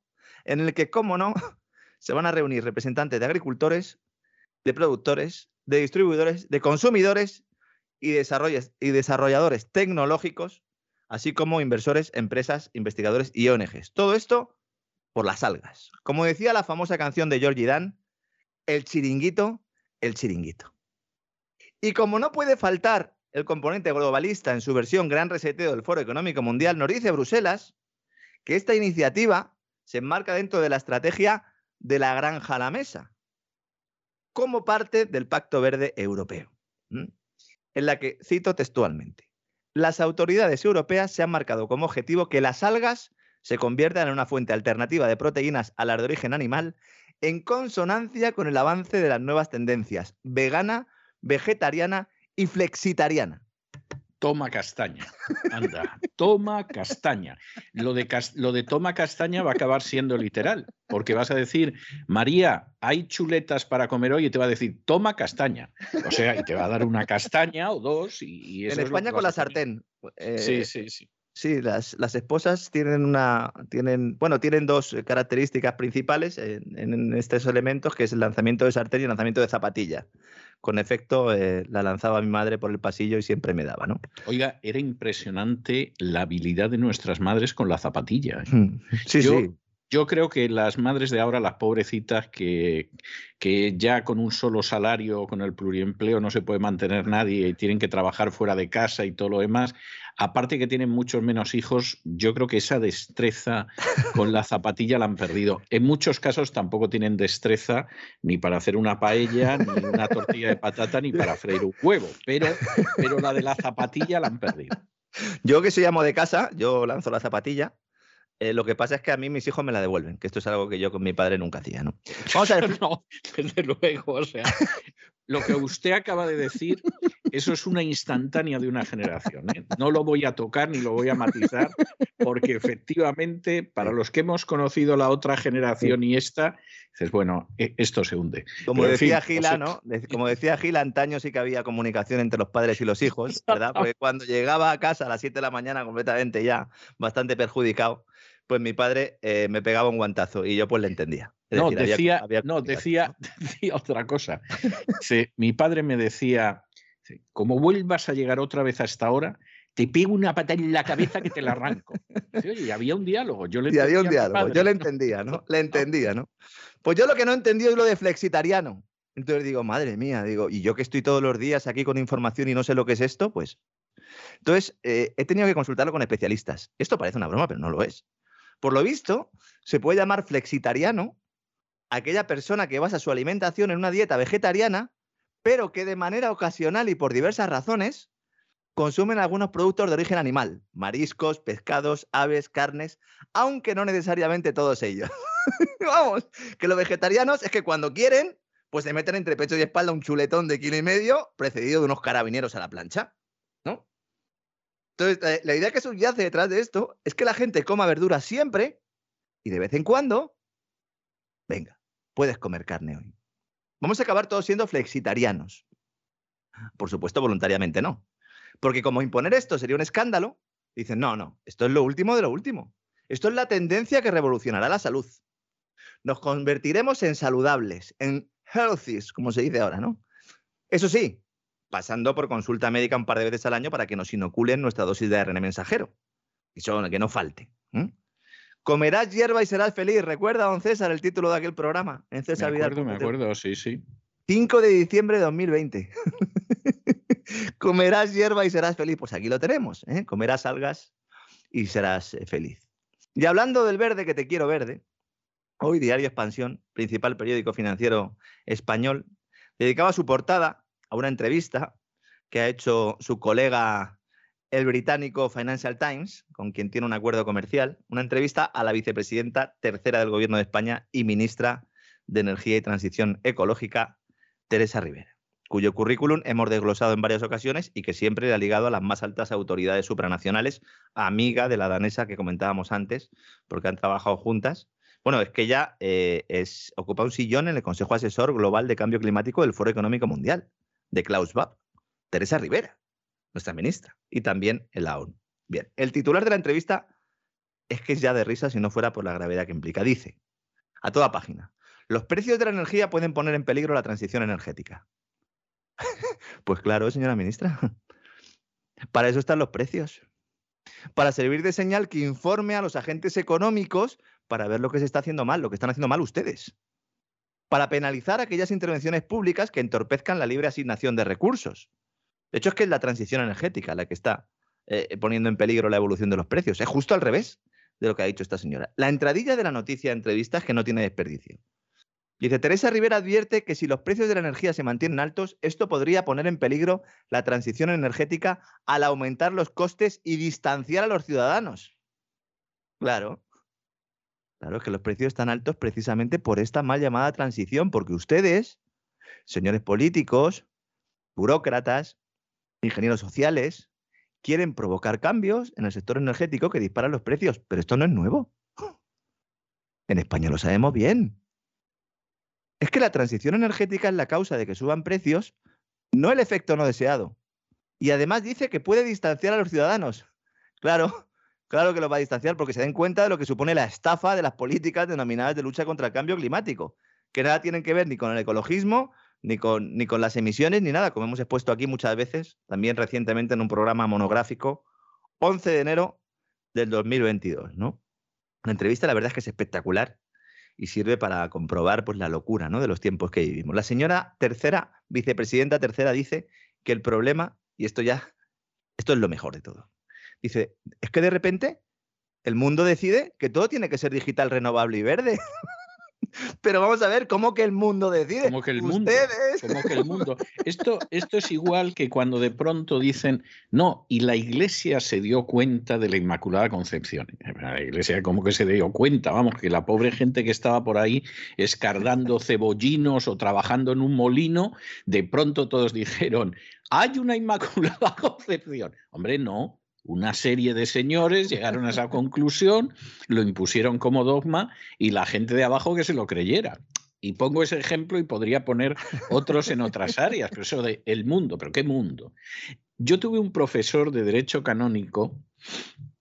en el que, cómo no, (laughs) se van a reunir representantes de agricultores, de productores, de distribuidores, de consumidores y, y desarrolladores tecnológicos, así como inversores, empresas, investigadores y ONGs. Todo esto por las algas. Como decía la famosa canción de Georgie Dan, el chiringuito, el chiringuito. Y como no puede faltar el componente globalista en su versión gran reseteo del Foro Económico Mundial, nos dice Bruselas que esta iniciativa se enmarca dentro de la estrategia de la granja a la mesa, como parte del Pacto Verde Europeo, en la que, cito textualmente, las autoridades europeas se han marcado como objetivo que las algas se conviertan en una fuente alternativa de proteínas a las de origen animal en consonancia con el avance de las nuevas tendencias vegana, vegetariana y flexitariana. Toma castaña. Anda, toma castaña. Lo de, cas- lo de toma castaña va a acabar siendo literal, porque vas a decir, María, hay chuletas para comer hoy y te va a decir, toma castaña. O sea, y te va a dar una castaña o dos. Y, y eso en es España con la sartén. eh, Sí, sí, sí. Sí, las, las esposas tienen una, tienen, bueno, tienen dos eh, características principales en, en estos elementos, que es el lanzamiento de sartén y el lanzamiento de zapatilla. Con efecto, eh, la lanzaba mi madre por el pasillo y siempre me daba, ¿no? Oiga, era impresionante la habilidad de nuestras madres con la zapatilla. ¿eh? Sí, Yo- sí. Yo creo que las madres de ahora, las pobrecitas, que, que ya con un solo salario, con el pluriempleo, no se puede mantener nadie y tienen que trabajar fuera de casa y todo lo demás, aparte que tienen muchos menos hijos, yo creo que esa destreza con la zapatilla la han perdido. En muchos casos tampoco tienen destreza ni para hacer una paella, ni una tortilla de patata, ni para freír un huevo, pero, pero la de la zapatilla la han perdido. Yo que soy amo de casa, yo lanzo la zapatilla. Eh, lo que pasa es que a mí mis hijos me la devuelven, que esto es algo que yo con mi padre nunca hacía, ¿no? (laughs) Vamos a ver, No, desde luego, o sea, lo que usted acaba de decir eso es una instantánea de una generación. ¿eh? No lo voy a tocar ni lo voy a matizar, porque efectivamente, para los que hemos conocido la otra generación y esta, dices, bueno, e, esto se hunde. Como Pero, en decía fin, Gila, ¿no? Como decía Gila, antaño sí que había comunicación entre los padres y los hijos, ¿verdad? Porque cuando llegaba a casa a las 7 de la mañana completamente ya bastante perjudicado, pues mi padre eh, me pegaba un guantazo y yo pues le entendía. Es No, decir, decía, había no decía, (laughs) decía otra cosa. Sí, mi padre me decía, como vuelvas a llegar otra vez a esta hora, te pego una pata en la cabeza que te la arranco. Sí, oye, y había un diálogo. Yo le (laughs) Y había un diálogo, yo le ¿no? entendía, ¿no? (laughs) Le entendía, ¿no? Pues yo lo que no entendí es lo de flexitariano. Entonces digo, madre mía, digo, y yo que estoy todos los días aquí con información y no sé lo que es esto, pues. Entonces, eh, he tenido que consultarlo con especialistas. Esto parece una broma, pero no lo es. Por lo visto, se puede llamar flexitariano aquella persona que basa su alimentación en una dieta vegetariana, pero que de manera ocasional y por diversas razones consumen algunos productos de origen animal, mariscos, pescados, aves, carnes, aunque no necesariamente todos ellos. (laughs) Vamos, que los vegetarianos es que cuando quieren, pues se meten entre pecho y espalda un chuletón de kilo y medio, precedido de unos carabineros a la plancha. Entonces, la idea que subyace detrás de esto es que la gente coma verduras siempre y de vez en cuando, venga, puedes comer carne hoy. Vamos a acabar todos siendo flexitarianos. Por supuesto, voluntariamente no. Porque como imponer esto sería un escándalo, dicen, no, no, esto es lo último de lo último. Esto es la tendencia que revolucionará la salud. Nos convertiremos en saludables, en healthies, como se dice ahora, ¿no? Eso sí, pasando por consulta médica un par de veces al año para que nos inoculen nuestra dosis de ARN mensajero. Eso que no falte. Comerás hierba y serás feliz. Recuerda, don César, el título de aquel programa en Me César acuerdo, me acuerdo, sí, sí. 5 de diciembre de 2020. (laughs) Comerás hierba y serás feliz. Pues aquí lo tenemos. ¿eh? Comerás algas y serás eh, feliz. Y hablando del verde, que te quiero verde, hoy Diario Expansión, principal periódico financiero español, dedicaba su portada a una entrevista que ha hecho su colega el británico Financial Times, con quien tiene un acuerdo comercial, una entrevista a la vicepresidenta tercera del Gobierno de España y ministra de Energía y Transición Ecológica, Teresa Rivera, cuyo currículum hemos desglosado en varias ocasiones y que siempre le ha ligado a las más altas autoridades supranacionales, amiga de la danesa que comentábamos antes, porque han trabajado juntas. Bueno, es que ella eh, ocupa un sillón en el Consejo Asesor Global de Cambio Climático del Foro Económico Mundial, de Klaus Schwab, Teresa Rivera, nuestra ministra, y también en la ONU. Bien, el titular de la entrevista es que es ya de risa si no fuera por la gravedad que implica. Dice, a toda página, los precios de la energía pueden poner en peligro la transición energética. (laughs) pues claro, señora ministra. (laughs) Para eso están los precios. Para servir de señal que informe a los agentes económicos para ver lo que se está haciendo mal, lo que están haciendo mal ustedes. Para penalizar aquellas intervenciones públicas que entorpezcan la libre asignación de recursos. De hecho, es que es la transición energética la que está eh, poniendo en peligro la evolución de los precios. Es justo al revés de lo que ha dicho esta señora. La entradilla de la noticia de entrevista es que no tiene desperdicio. Dice, Teresa Rivera advierte que si los precios de la energía se mantienen altos, esto podría poner en peligro la transición energética al aumentar los costes y distanciar a los ciudadanos. Claro. Claro, es que los precios están altos precisamente por esta mal llamada transición, porque ustedes, señores políticos, burócratas, ingenieros sociales, quieren provocar cambios en el sector energético que disparan los precios, pero esto no es nuevo. (gasps) En España lo sabemos bien. Es que la transición energética es la causa de que suban precios, no el efecto no deseado. Y además dice que puede distanciar a los ciudadanos. Claro, claro que los va a distanciar porque se den cuenta de lo que supone la estafa de las políticas denominadas de lucha contra el cambio climático, que nada tienen que ver ni con el ecologismo, ni con, ni con las emisiones, ni nada, como hemos expuesto aquí muchas veces, también recientemente en un programa monográfico, 11 de enero del 2022, ¿no? La entrevista, la verdad es que es espectacular y sirve para comprobar pues, la locura ¿no? de los tiempos que vivimos. La señora tercera, vicepresidenta tercera, dice que el problema, y esto ya, esto es lo mejor de todo, dice, es que de repente el mundo decide que todo tiene que ser digital, renovable y verde. (laughs) Pero vamos a ver, ¿cómo que el mundo decide? Como que el mundo. Ustedes. Como que el mundo. Esto, esto es igual que cuando de pronto dicen, no, y la iglesia se dio cuenta de la Inmaculada Concepción. La iglesia, como que se dio cuenta? Vamos, que la pobre gente que estaba por ahí escardando (laughs) cebollinos o trabajando en un molino, de pronto todos dijeron, hay una Inmaculada (laughs) Concepción. Hombre, no. Una serie de señores llegaron a esa conclusión, lo impusieron como dogma y la gente de abajo que se lo creyera. Y pongo ese ejemplo y podría poner otros en otras áreas, pero eso de el mundo, pero ¿qué mundo? Yo tuve un profesor de derecho canónico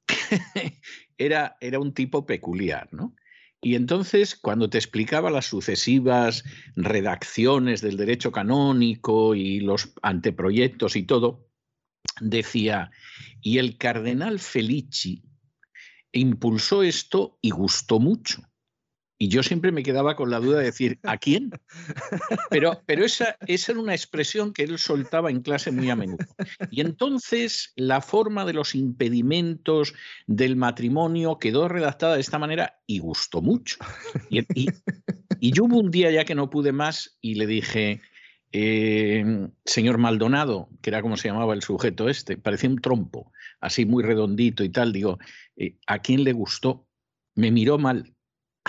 (laughs) era, era un tipo peculiar, ¿no? Y entonces, cuando te explicaba las sucesivas redacciones del derecho canónico y los anteproyectos y todo, decía, y el cardenal Felici impulsó esto y gustó mucho. Y yo siempre me quedaba con la duda de decir, ¿a quién? Pero, pero esa, esa era una expresión que él soltaba en clase muy a menudo. Y entonces la forma de los impedimentos del matrimonio quedó redactada de esta manera y gustó mucho. Y, y, y yo hubo un día ya que no pude más y le dije, eh, señor Maldonado, que era como se llamaba el sujeto este, parecía un trompo, así muy redondito y tal, digo, eh, ¿a quién le gustó? Me miró mal.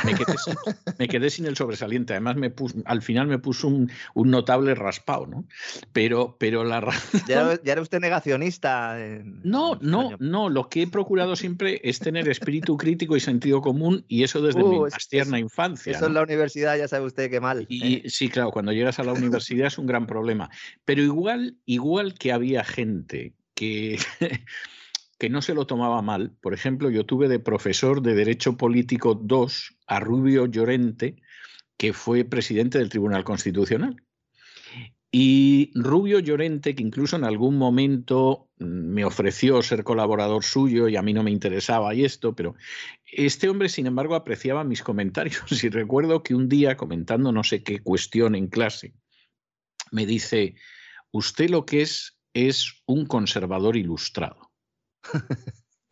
Me quedé, sin, me quedé sin el sobresaliente. Además, me puso, al final me puso un, un notable raspado, ¿no? Pero, pero la razón... (laughs) Ya, era- ya era usted negacionista. en- No, no, no. Lo que he procurado siempre es tener espíritu crítico y sentido común, y eso desde mi Uh, más tierna es- infancia. Eso ¿no? en la universidad ya sabe usted qué mal. ¿eh? Sí, claro, cuando llegas a la universidad es un gran problema. Pero igual, igual que había gente que, (laughs) que no se lo tomaba mal, por ejemplo, yo tuve de profesor de Derecho Político 2 a Rubio Llorente, que fue presidente del Tribunal Constitucional. Y Rubio Llorente, que incluso en algún momento mm, me ofreció ser colaborador suyo y a mí no me interesaba y esto, pero este hombre, sin embargo, apreciaba mis comentarios. (laughs) Y recuerdo que un día, comentando no sé qué cuestión en clase, me dice, usted lo que es es un conservador ilustrado.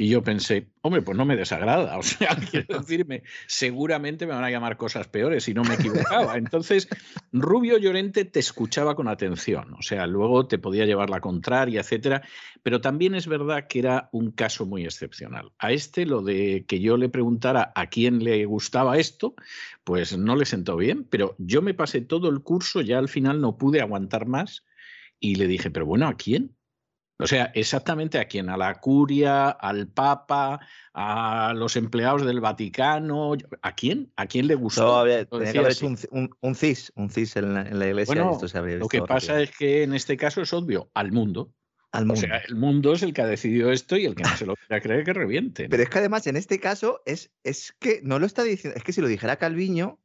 Y yo pensé, hombre, pues no me desagrada. O sea, (laughs) quiero decirme, seguramente me van a llamar cosas peores si no me equivocaba. Entonces, Rubio Llorente te escuchaba con atención. O sea, luego te podía llevar la contraria, etcétera. Pero también es verdad que era un caso muy excepcional. A este, lo de que yo le preguntara a quién le gustaba esto, pues no le sentó bien. Pero yo me pasé todo el curso, ya al final no pude aguantar más y le dije, pero bueno, ¿a quién? O sea, exactamente a quién, a la curia, al papa, a los empleados del Vaticano, ¿a quién? ¿A quién le gustó? No, había- Lo tenía que decía haber así. hecho un, un- un CIS, un CIS en la, en la iglesia. Bueno, esto se habría Lo que pasa rápido. es que en este caso es obvio, al mundo. Al O mundo. sea, el mundo es el que ha decidido esto y el que no se lo (laughs) quiera creer que reviente. ¿no? Pero es que además en este caso es, es que no lo está diciendo, es que si lo dijera Calviño,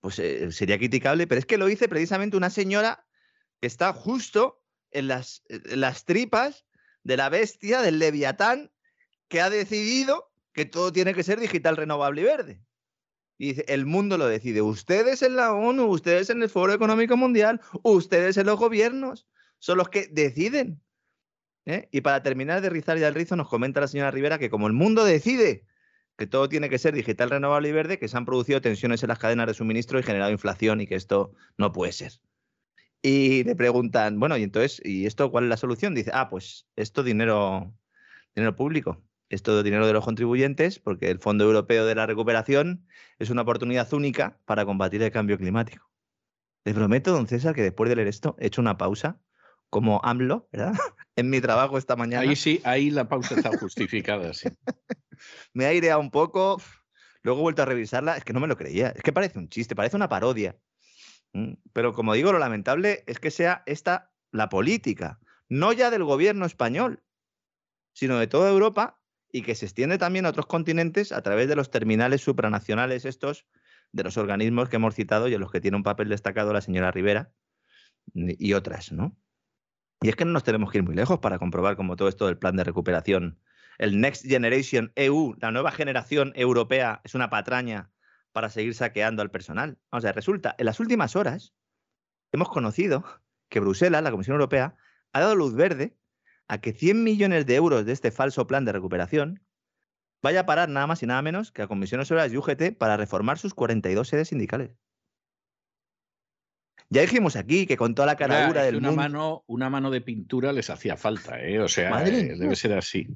pues eh, sería criticable, pero es que lo dice precisamente una señora que está justo en las, las tripas de la bestia, del leviatán, que ha decidido que todo tiene que ser digital, renovable y verde. Y dice, el mundo lo decide. Ustedes en la ONU, ustedes en el Foro Económico Mundial, ustedes en los gobiernos, son los que deciden. ¿eh? Y para terminar de rizar ya el rizo, nos comenta la señora Rivera que como el mundo decide que todo tiene que ser digital, renovable y verde, que se han producido tensiones en las cadenas de suministro y generado inflación y que esto no puede ser. Y le preguntan, bueno, y entonces, ¿y esto cuál es la solución? Dice, ah, pues esto dinero, dinero público, esto dinero de los contribuyentes, porque el Fondo Europeo de la Recuperación es una oportunidad única para combatir el cambio climático. Le prometo, don César, que después de leer esto he hecho una pausa, como AMLO, ¿verdad? (laughs) En mi trabajo esta mañana. Ahí sí, ahí la pausa está justificada, sí. (laughs) me ha aireado un poco, luego he vuelto a revisarla, es que no me lo creía, es que parece un chiste, parece una parodia. Mm, Pero como digo, lo lamentable es que sea esta la política, no ya del gobierno español, sino de toda Europa y que se extiende también a otros continentes a través de los terminales supranacionales estos, de los organismos que hemos citado y en los que tiene un papel destacado la señora Rivera y otras, ¿no? Y es que no nos tenemos que ir muy lejos para comprobar cómo todo esto del plan de recuperación el Next Generation EU, la nueva generación europea, es una patraña para seguir saqueando al personal. O sea, resulta, en las últimas horas hemos conocido que Bruselas, la Comisión Europea, ha dado luz verde a que 100 millones de euros de este falso plan de recuperación vaya a parar nada más y nada menos que a comisiones obreras y UGT para reformar sus 42 sedes sindicales. Ya dijimos aquí que con toda la caradura del una mundo... Mano, una mano de pintura les hacía falta, ¿eh? O sea, eh, debe ser así.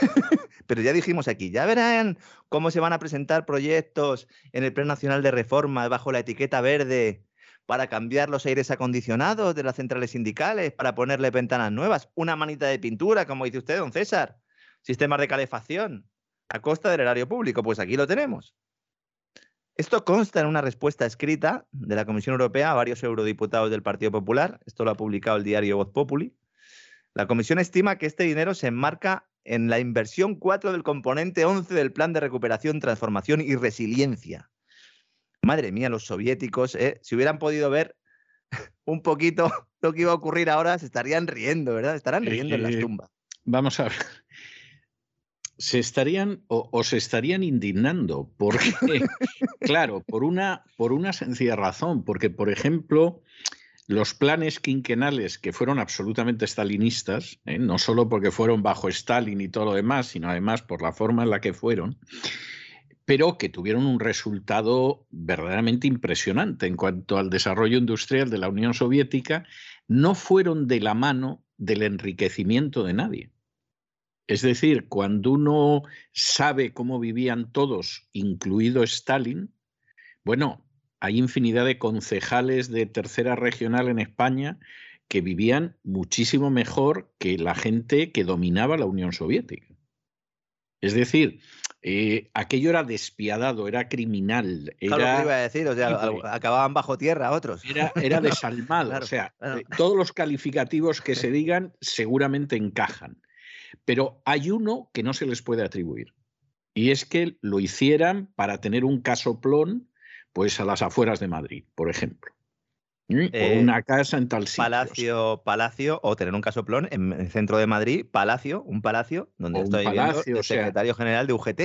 (laughs) Pero ya dijimos aquí, ya verán cómo se van a presentar proyectos en el Plan Nacional de Reforma bajo la etiqueta verde para cambiar los aires acondicionados de las centrales sindicales, para ponerle ventanas nuevas, una manita de pintura, como dice usted, don César, sistemas de calefacción a costa del erario público. Pues aquí lo tenemos. Esto consta en una respuesta escrita de la Comisión Europea a varios eurodiputados del Partido Popular. Esto lo ha publicado el diario Voz Populi. La Comisión estima que este dinero se enmarca en la inversión 4 del componente 11 del Plan de Recuperación, Transformación y Resiliencia. Madre mía, los soviéticos, ¿eh? si hubieran podido ver (laughs) un poquito (laughs) lo que iba a ocurrir ahora, se estarían riendo, ¿verdad? Estarán riendo en las tumbas. Vamos a ver se estarían o, se estarían indignando, porque, (laughs) claro, por una, por una sencilla razón, porque, por ejemplo, los planes quinquenales que fueron absolutamente stalinistas, ¿eh? no solo porque fueron bajo Stalin y todo lo demás, sino además por la forma en la que fueron, pero que tuvieron un resultado verdaderamente impresionante en cuanto al desarrollo industrial de la Unión Soviética, no fueron de la mano del enriquecimiento de nadie. Es decir, cuando uno sabe cómo vivían todos, incluido Stalin, bueno, hay infinidad de concejales de tercera regional en España que vivían muchísimo mejor que la gente que dominaba la Unión Soviética. Es decir, eh, aquello era despiadado, era criminal. Era, claro, iba a decir, o sea, acababan bajo tierra otros. Era, era desalmado, (laughs) o sea, eh, todos los calificativos que se digan seguramente encajan. Pero hay uno que no se les puede atribuir. Y es que lo hicieran para tener un casoplón pues a las afueras de Madrid, por ejemplo. o eh, una casa en tal sitio. Palacio, palacio, o tener un casoplón en el centro de Madrid, palacio, un palacio, donde estoy viviendo secretario general de UGT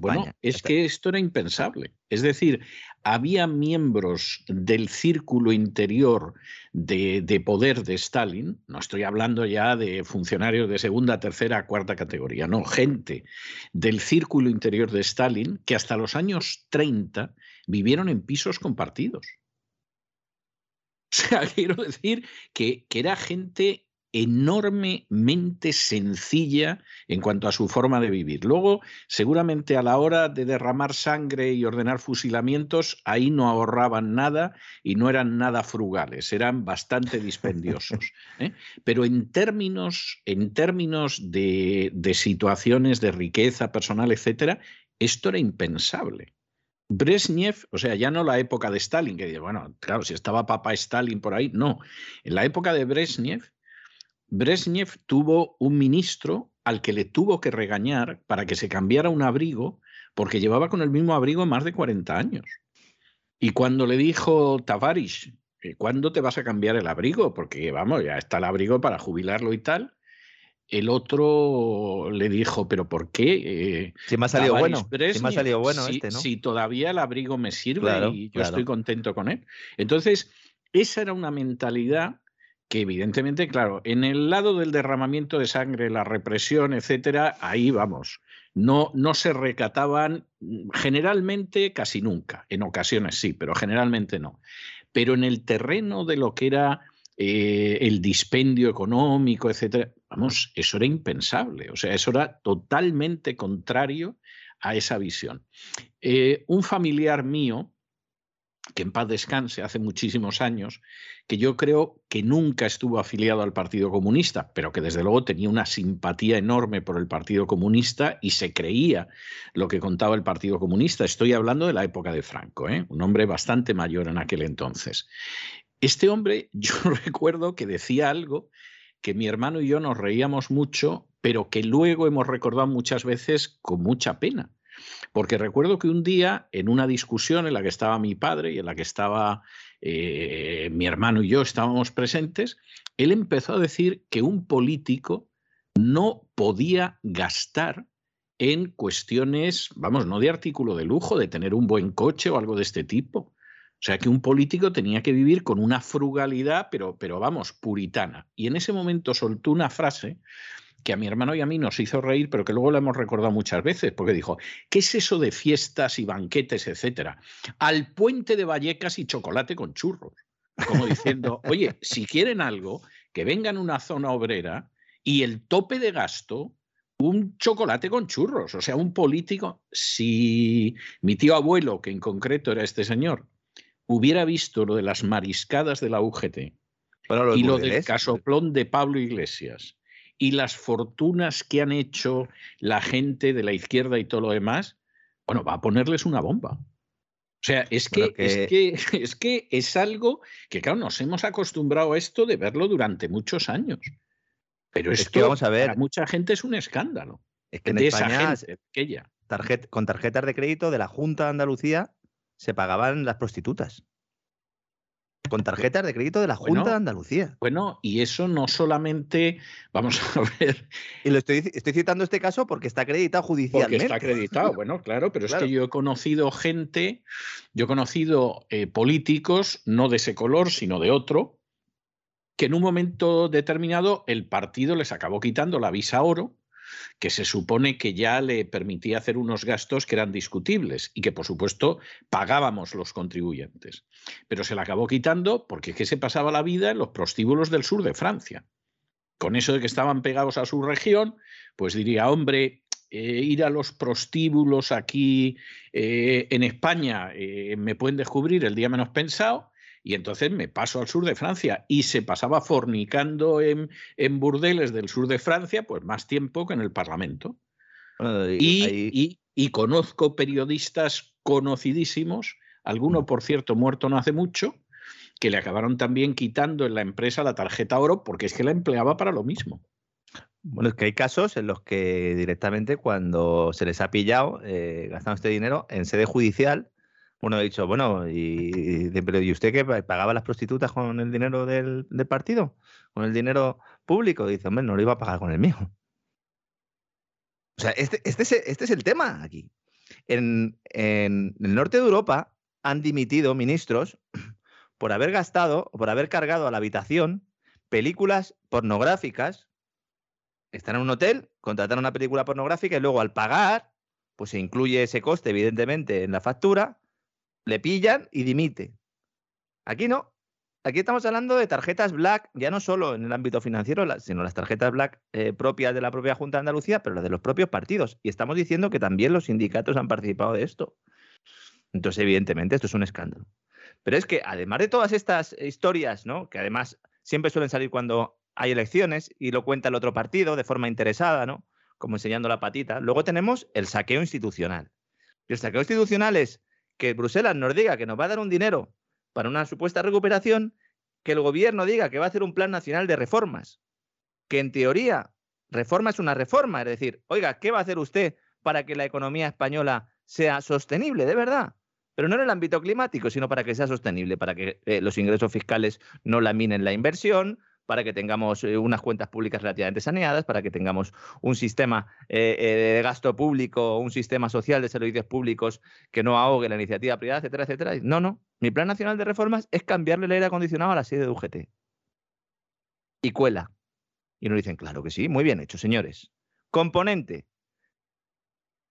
bueno, es que esto era impensable. Es decir, había miembros del círculo interior de, poder de Stalin, no estoy hablando ya de funcionarios de segunda, tercera, cuarta categoría, no, gente del círculo interior de Stalin que hasta los años 30 vivieron en pisos compartidos. (laughs) O sea, quiero decir que, que era gente enormemente sencilla en cuanto a su forma de vivir. Luego, seguramente a la hora de derramar sangre y ordenar fusilamientos, ahí no ahorraban nada y no eran nada frugales, eran bastante dispendiosos. (laughs) ¿eh? Pero en términos, en términos de, de situaciones de riqueza personal, etcétera, esto era impensable. Brezhnev, o sea, ya no la época de Stalin, que bueno, claro, si estaba papá Stalin por ahí, no. En la época de Brezhnev, Brezhnev tuvo un ministro al que le tuvo que regañar para que se cambiara un abrigo porque llevaba con el mismo abrigo más de 40 años. Y cuando le dijo Tavares, ¿cuándo te vas a cambiar el abrigo? Porque vamos, ya está el abrigo para jubilarlo y tal. El otro le dijo, ¿pero por qué? si me ha salido bueno, si me ha salido bueno este, ¿no? Si todavía el abrigo me sirve y yo estoy contento con él. Entonces, esa era una mentalidad que evidentemente, claro, en el lado del derramamiento de sangre, la represión, etcétera, ahí vamos. No, no se recataban mm, generalmente casi nunca. En ocasiones sí, pero generalmente no. Pero en el terreno de lo que era eh, el dispendio económico, etcétera, vamos, eso era impensable. O sea, eso era totalmente contrario a esa visión. Eh, un familiar mío, que en paz descanse, hace muchísimos años, que yo creo que nunca estuvo afiliado al Partido Comunista, pero que desde luego tenía una simpatía enorme por el Partido Comunista y se creía lo que contaba el Partido Comunista. Estoy hablando de la época de Franco, ¿eh? un hombre bastante mayor en aquel entonces. Este hombre, (laughs) yo recuerdo que decía algo que mi hermano y yo nos reíamos mucho, pero que luego hemos recordado muchas veces con mucha pena. Porque recuerdo que un día, en una discusión en la que estaba mi padre y en la que estaba eh, mi hermano y yo estábamos presentes, él empezó a decir que un político no podía gastar en cuestiones, vamos, no de artículo de lujo, de tener un buen coche o algo de este tipo. O sea que un político tenía que vivir con una frugalidad, pero, pero vamos, puritana. Y en ese momento soltó una frase que a mi hermano y a mí nos hizo reír, pero que luego lo hemos recordado muchas veces, porque dijo, ¿qué es eso de fiestas y banquetes, etcétera? Al puente de Vallecas y chocolate con churros. Como diciendo, (laughs) oye, si quieren algo, que vengan a una zona obrera y el tope de gasto, un chocolate con churros. O sea, un político, si mi tío abuelo, que en concreto era este señor, hubiera visto lo de las mariscadas de la UGT y lo del casoplón de Pablo Iglesias y las fortunas que han hecho la gente de la izquierda y todo lo demás, bueno, va a ponerles una bomba. O sea, es que, es, que, (laughs) es que es algo que, claro, nos hemos acostumbrado a esto de verlo durante muchos años. Pero esto que vamos a ver, para mucha gente es un escándalo. Es que en España, con tarjetas de crédito de la Junta de Andalucía se pagaban las prostitutas. Con tarjetas de crédito de la Junta de Andalucía. Bueno, y eso no solamente, vamos a (laughs) ver. Y lo estoy, estoy citando este caso porque está acreditado judicialmente. Porque está acreditado, bueno, claro, pero es que yo he conocido gente, yo he conocido eh, políticos, no de ese color, sino de otro, que en un momento determinado el partido les acabó quitando la visa oro que se supone que ya le permitía hacer unos gastos que eran discutibles y que, por supuesto, pagábamos los contribuyentes. Pero se la acabó quitando porque es que se pasaba la vida en los prostíbulos del sur de Francia. Con eso de que estaban pegados a su región, pues diría, hombre, eh, ir a los prostíbulos aquí eh, en España eh, me pueden descubrir el día menos pensado y entonces me paso al sur de Francia y se pasaba fornicando en, burdeles del sur de Francia, pues más tiempo que en el Parlamento. y, conozco periodistas conocidísimos, alguno por cierto muerto no hace mucho, que le acabaron también quitando en la empresa la tarjeta oro porque es que la empleaba para lo mismo. Bueno, es que hay casos en los que directamente cuando se les ha pillado eh, gastando este dinero en sede judicial, uno ha dicho, bueno, y, ¿y usted qué pagaba las prostitutas con el dinero del, partido? ¿Con el dinero público? dice, hombre, no lo iba a pagar con el mío. O sea, este, este, es, este es el tema aquí. En, en el norte de Europa han dimitido ministros (clears throat) por haber gastado o por haber cargado a la habitación películas pornográficas. Están en un hotel, contratan una película pornográfica y luego al pagar, pues se incluye ese coste, evidentemente, en la factura le pillan y dimite. Aquí no. Aquí estamos hablando de tarjetas black, ya no solo en el ámbito financiero, sino las tarjetas black eh, propias de la propia Junta de Andalucía, pero las de los propios partidos. Y estamos diciendo que también los sindicatos han participado de esto. Entonces, evidentemente, esto es un escándalo. Pero es que además de todas estas historias, ¿no? que además siempre suelen salir cuando hay elecciones y lo cuenta el otro partido de forma interesada, ¿no? como enseñando la patita, luego tenemos el saqueo institucional. Y el saqueo institucional es que Bruselas nos diga que nos va a dar un dinero para una supuesta recuperación, que el gobierno diga que va a hacer un plan nacional de reformas, que en teoría reforma es una reforma, es decir, oiga, ¿qué va a hacer usted para que la economía española sea sostenible, de verdad? Pero no en el ámbito climático, sino para que sea sostenible, para que eh, los ingresos fiscales no laminen la inversión, para que tengamos eh, unas cuentas públicas relativamente saneadas, para que tengamos un sistema eh, eh, de gasto público, un sistema social de servicios públicos que no ahogue la iniciativa privada, etcétera, etcétera. No, no. Mi plan nacional de reformas es cambiarle el aire acondicionado a la sede de UGT. Y cuela. Y nos dicen, claro que sí, muy bien hecho, señores. Componente.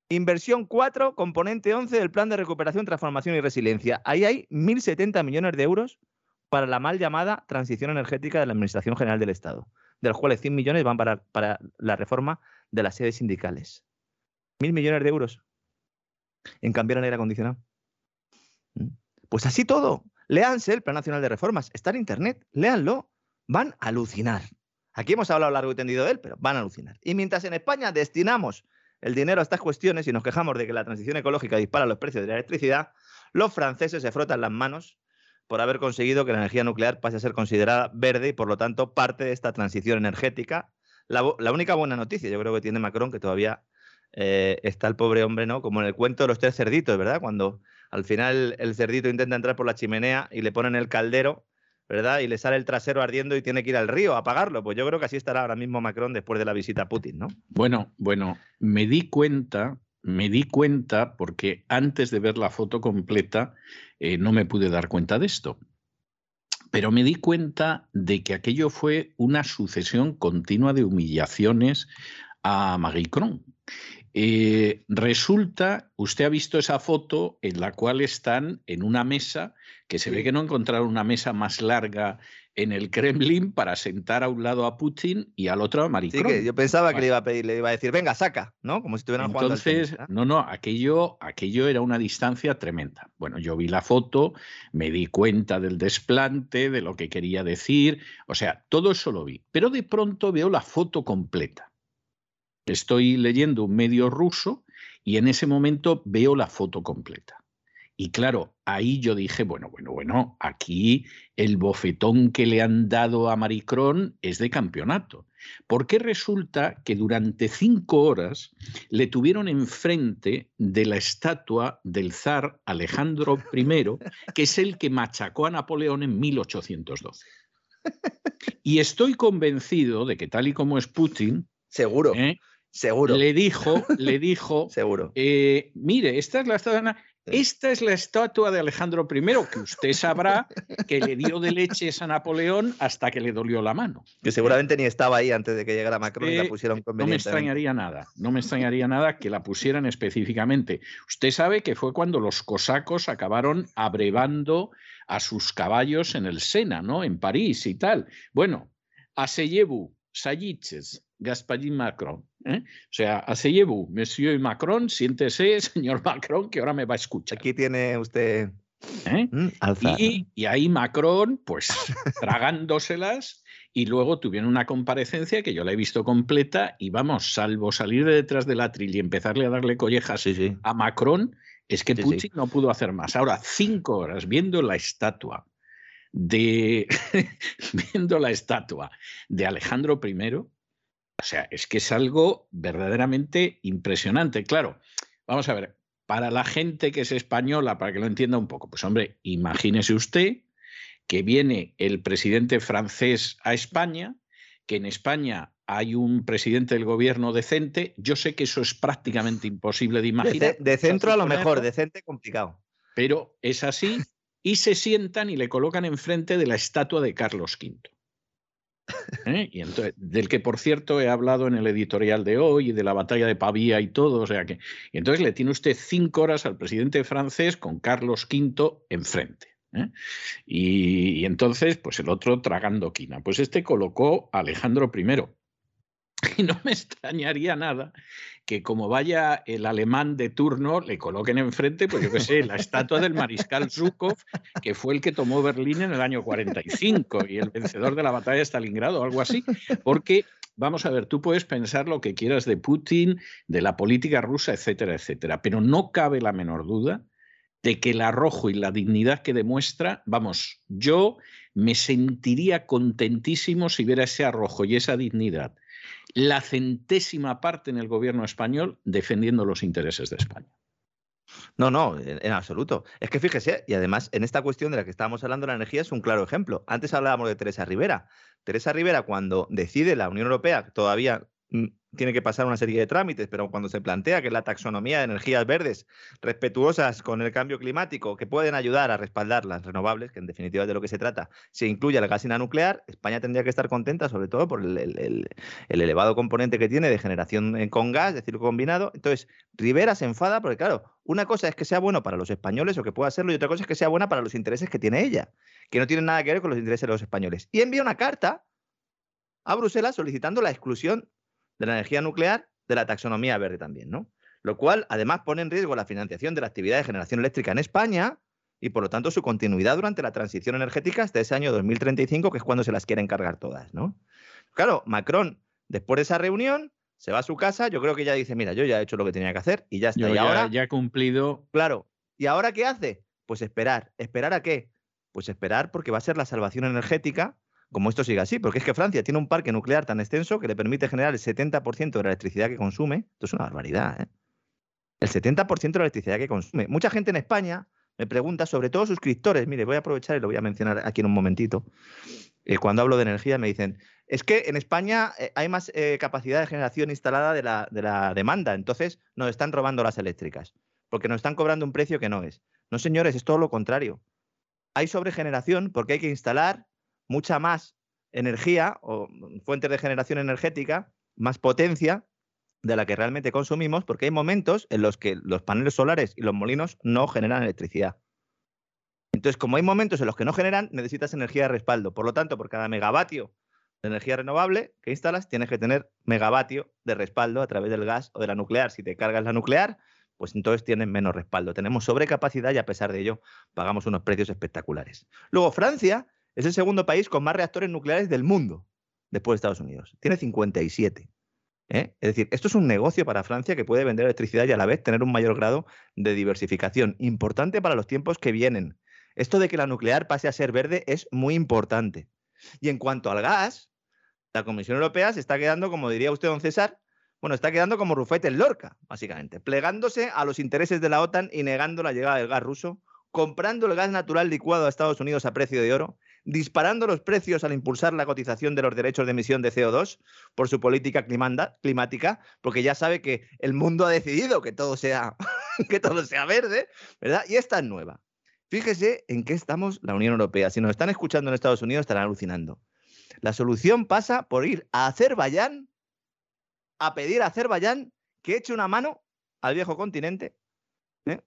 Inversión 4, componente 11 del plan de recuperación, transformación y resiliencia. Ahí hay 1.070 millones de euros para la mal llamada transición energética de la Administración General del Estado, de los cuales 100 millones van para, la reforma de las sedes sindicales. Mil millones de euros en cambiar el aire acondicionado. ¿Mm? Pues así todo. Léanse el Plan Nacional de Reformas. Está en Internet. Léanlo. Van a alucinar. Aquí hemos hablado largo y tendido de él, pero van a alucinar. Y mientras en España destinamos el dinero a estas cuestiones y nos quejamos de que la transición ecológica dispara los precios de la electricidad, los franceses se frotan las manos por haber conseguido que la energía nuclear pase a ser considerada verde y por lo tanto parte de esta transición energética. La, única buena noticia, yo creo que tiene Macron, que todavía eh, está el pobre hombre, ¿no? Como en el cuento de los tres cerditos, ¿verdad? Cuando al final el cerdito intenta entrar por la chimenea y le ponen el caldero, ¿verdad? Y le sale el trasero ardiendo y tiene que ir al río a apagarlo. Pues yo creo que así estará ahora mismo Macron después de la visita a Putin, ¿no? Bueno, bueno, me di cuenta, me di cuenta porque antes de ver la foto completa eh, no me pude dar cuenta de esto. pero me di cuenta de que aquello fue una sucesión continua de humillaciones a Macron. Eh, resulta, usted ha visto esa foto en la cual están en una mesa, que se ve que no encontraron una mesa más larga en el Kremlin para sentar a un lado a Putin y al otro a Maricrón. Sí, que yo pensaba que le iba a pedir, le iba a decir, venga, saca, ¿no? Como si estuvieran jugando. Entonces, no, no, aquello, aquello era una distancia tremenda. Bueno, yo vi la foto, me di cuenta del desplante, de lo que quería decir, o sea, todo eso lo vi. Pero de pronto veo la foto completa. Estoy leyendo un medio ruso y en ese momento veo la foto completa. Y claro, ahí yo dije, bueno, bueno, bueno, aquí el bofetón que le han dado a Maricrón es de campeonato. Porque resulta que durante cinco horas le tuvieron enfrente de la estatua del zar Alejandro (laughs) I, que es el que machacó a Napoleón en 1812. Y estoy convencido de que tal y como es Putin, seguro. ¿eh? Seguro. Le dijo, le dijo, (laughs) seguro. Eh, mire, esta es la estatua, esta es la estatua de Alejandro I, que usted sabrá que le dio de leches a Napoleón hasta que le dolió la mano. Que seguramente ni estaba ahí antes de que llegara Macron y la eh, pusieron No me extrañaría nada, no me extrañaría nada que la pusieran específicamente. Usted sabe que fue cuando los cosacos acabaron abrevando a sus caballos en el Sena, ¿no? En París y tal. Bueno, a Seyebu, Sayiches, Gasparín Macron. ¿Eh? O sea, llevo, Monsieur Macron, siéntese, (laughs) señor Macron, que ahora me va a escuchar. Aquí tiene usted. ¿Eh? Mm, y, y, ahí Macron, pues (laughs) tragándoselas, y luego tuvieron una comparecencia que yo la he visto completa, y vamos, salvo salir de detrás del atril y empezarle a darle collejas a Macron, es que Putin no pudo hacer más. Ahora, cinco horas viendo la estatua de (laughs) viendo la estatua de Alejandro I, o sea, es que es algo verdaderamente impresionante. Claro, vamos a ver, para la gente que es española, para que lo entienda un poco, pues hombre, imagínese usted que viene el presidente francés a España, que en España hay un presidente del gobierno decente. Yo sé que eso es prácticamente imposible de imaginar. De, centro a lo mejor, decente complicado. Pero es así y se sientan y le colocan enfrente de la estatua de Carlos V. (laughs) ¿eh? Y entonces, del que por cierto he hablado en el editorial de hoy y de la batalla de Pavía y todo, o sea que y entonces le tiene usted cinco horas al presidente francés con Carlos V enfrente. ¿eh? Y, y, entonces, pues el otro tragando quina. Pues este colocó a Alejandro I. (laughs) Y no me extrañaría nada que como vaya el alemán de turno, le coloquen enfrente, pues yo qué sé, la estatua del mariscal Zhukov, que fue el que tomó Berlín en el año 45 y el vencedor de la batalla de Stalingrado, o algo así, porque vamos a ver, tú puedes pensar lo que quieras de Putin, de la política rusa, etcétera, etcétera, pero no cabe la menor duda de que el arrojo y la dignidad que demuestra, vamos, yo me sentiría contentísimo si viera ese arrojo y esa dignidad la centésima parte en el gobierno español defendiendo los intereses de España. No, no, en, absoluto. Es que fíjese, y además en esta cuestión de la que estábamos hablando, la energía es un claro ejemplo. Antes hablábamos de Teresa Rivera. Teresa Rivera, cuando decide la Unión Europea, todavía tiene que pasar una serie de trámites, pero cuando se plantea que la taxonomía de energías verdes respetuosas con el cambio climático, que pueden ayudar a respaldar las renovables, que en definitiva es de lo que se trata, se incluye la gasina nuclear, España tendría que estar contenta, sobre todo por el, elevado componente que tiene de generación con gas, de ciclo combinado. Entonces, Rivera se enfada porque, claro, una cosa es que sea bueno para los españoles o que pueda serlo, y otra cosa es que sea buena para los intereses que tiene ella, que no tienen nada que ver con los intereses de los españoles. Y envía una carta a Bruselas solicitando la exclusión de la energía nuclear de la taxonomía verde también, ¿no? Lo cual además pone en riesgo la financiación de la actividad de generación eléctrica en España y por lo tanto su continuidad durante la transición energética hasta ese año 2035, que es cuando se las quieren cargar todas, ¿no? Claro, Macron, después de esa reunión, se va a su casa, yo creo que ya dice, mira, yo ya he hecho lo que tenía que hacer y ya está. y ahora ya he cumplido. Claro. ¿Y ahora qué hace? Pues esperar. ¿Esperar a qué? Pues esperar porque va a ser la salvación energética como esto siga así, porque es que Francia tiene un parque nuclear tan extenso que le permite generar el 70% de la electricidad que consume. Esto es una barbaridad, ¿eh? El 70% de la electricidad que consume. Mucha gente en España me pregunta, sobre todo suscriptores, mire, voy a aprovechar y lo voy a mencionar aquí en un momentito. Eh, cuando hablo de energía me dicen, es que en España eh, hay más eh, capacidad de generación instalada de la, de la demanda, entonces nos están robando las eléctricas, porque nos están cobrando un precio que no es. No, señores, es todo lo contrario. hay sobregeneración porque hay que instalar mucha más energía o fuentes de generación energética, más potencia de la que realmente consumimos, porque hay momentos en los que los paneles solares y los molinos no generan electricidad. Entonces, como hay momentos en los que no generan, necesitas energía de respaldo. Por lo tanto, por cada megavatio de energía renovable que instalas, tienes que tener megavatio de respaldo a través del gas o de la nuclear. Si te cargas la nuclear, pues entonces tienes menos respaldo. Tenemos sobrecapacidad y a pesar de ello pagamos unos precios espectaculares. Luego, Francia es el segundo país con más reactores nucleares del mundo, después de Estados Unidos. Tiene 57. ¿eh? Es decir, esto es un negocio para Francia que puede vender electricidad y a la vez tener un mayor grado de diversificación. Importante para los tiempos que vienen. Esto de que la nuclear pase a ser verde es muy importante. Y en cuanto al gas, la Comisión Europea se está quedando, como diría usted, don César, bueno, está quedando como Rufete en Lorca, básicamente, plegándose a los intereses de la OTAN y negando la llegada del gas ruso, comprando el gas natural licuado a Estados Unidos a precio de oro, disparando los precios al impulsar la cotización de los derechos de emisión de CO2 por su política climática, porque ya sabe que el mundo ha decidido que todo sea, (laughs) que todo sea verde, ¿verdad? Y esta es nueva. Fíjese en qué estamos la Unión Europea. Si nos están escuchando en Estados Unidos, estarán alucinando. La solución pasa por ir a Azerbaiyán a pedir a Azerbaiyán que eche una mano al viejo continente, ¿eh?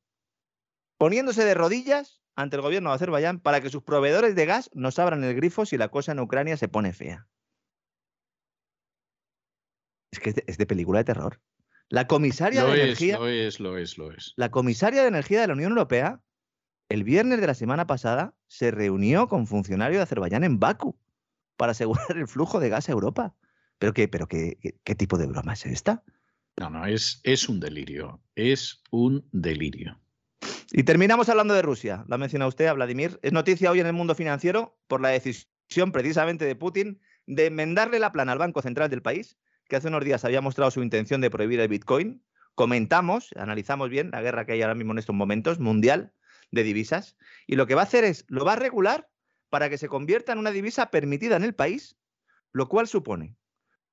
poniéndose de rodillas ante el gobierno de Azerbaiyán para que sus proveedores de gas nos abran el grifo si la cosa en Ucrania se pone fea. Es que es de, película de terror. La comisaria de energía. Lo es, lo es, lo es. La comisaria de energía de la Unión Europea, el viernes de la semana pasada, se reunió con funcionarios de Azerbaiyán en Bakú para asegurar el flujo de gas a Europa. ¿Pero qué, pero qué, qué, tipo de broma es esta? No, no, es, es un delirio. Es un delirio. Y terminamos hablando de Rusia. La ha mencionado usted, Vladimir. Es noticia hoy en el mundo financiero por la decisión precisamente de Putin de enmendarle la plana al Banco Central del país, que hace unos días había mostrado su intención de prohibir el Bitcoin. Comentamos, analizamos bien la guerra que hay ahora mismo en estos momentos, mundial, de divisas. Y lo que va a hacer es, lo va a regular para que se convierta en una divisa permitida en el país, lo cual supone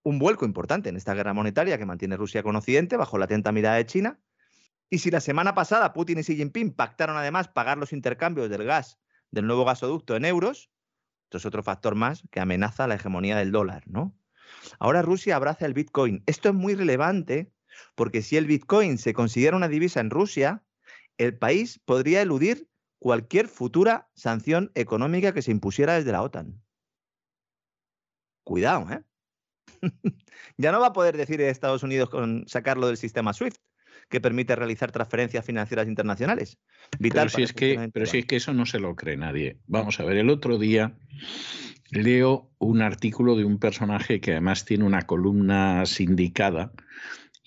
un vuelco importante en esta guerra monetaria que mantiene Rusia con Occidente bajo la atenta mirada de China. Y si la semana pasada Putin y Xi Jinping pactaron además pagar los intercambios del gas del nuevo gasoducto en euros, esto es otro factor más que amenaza la hegemonía del dólar, ¿no? Ahora Rusia abraza el Bitcoin. Esto es muy relevante porque si el Bitcoin se considera una divisa en Rusia, el país podría eludir cualquier futura sanción económica que se impusiera desde la OTAN. Cuidado, ¿eh? (laughs) ya no va a poder decir Estados Unidos con sacarlo del sistema SWIFT, que permite realizar transferencias financieras internacionales. pero, si es que, pero si es que eso no se lo cree nadie. Vamos a ver, el otro día leo un artículo de un personaje que además tiene una columna sindicada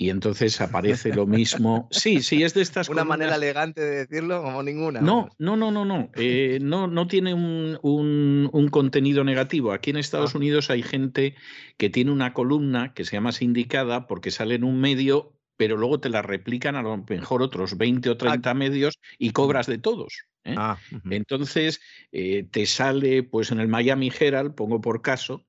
y entonces aparece lo mismo. (laughs) Sí, sí, es de estas Una manera elegante de decirlo como ninguna. No, no, no, no, no. (laughs) Eh, no, no tiene un, un, contenido negativo. Aquí en Estados ah. Unidos hay gente que tiene una columna que se llama sindicada porque sale en un medio, pero luego te la replican a lo mejor otros 20 o 30 ah. medios y cobras de todos. ¿eh? Ah, entonces eh, te sale, pues en el Miami Herald, pongo por caso,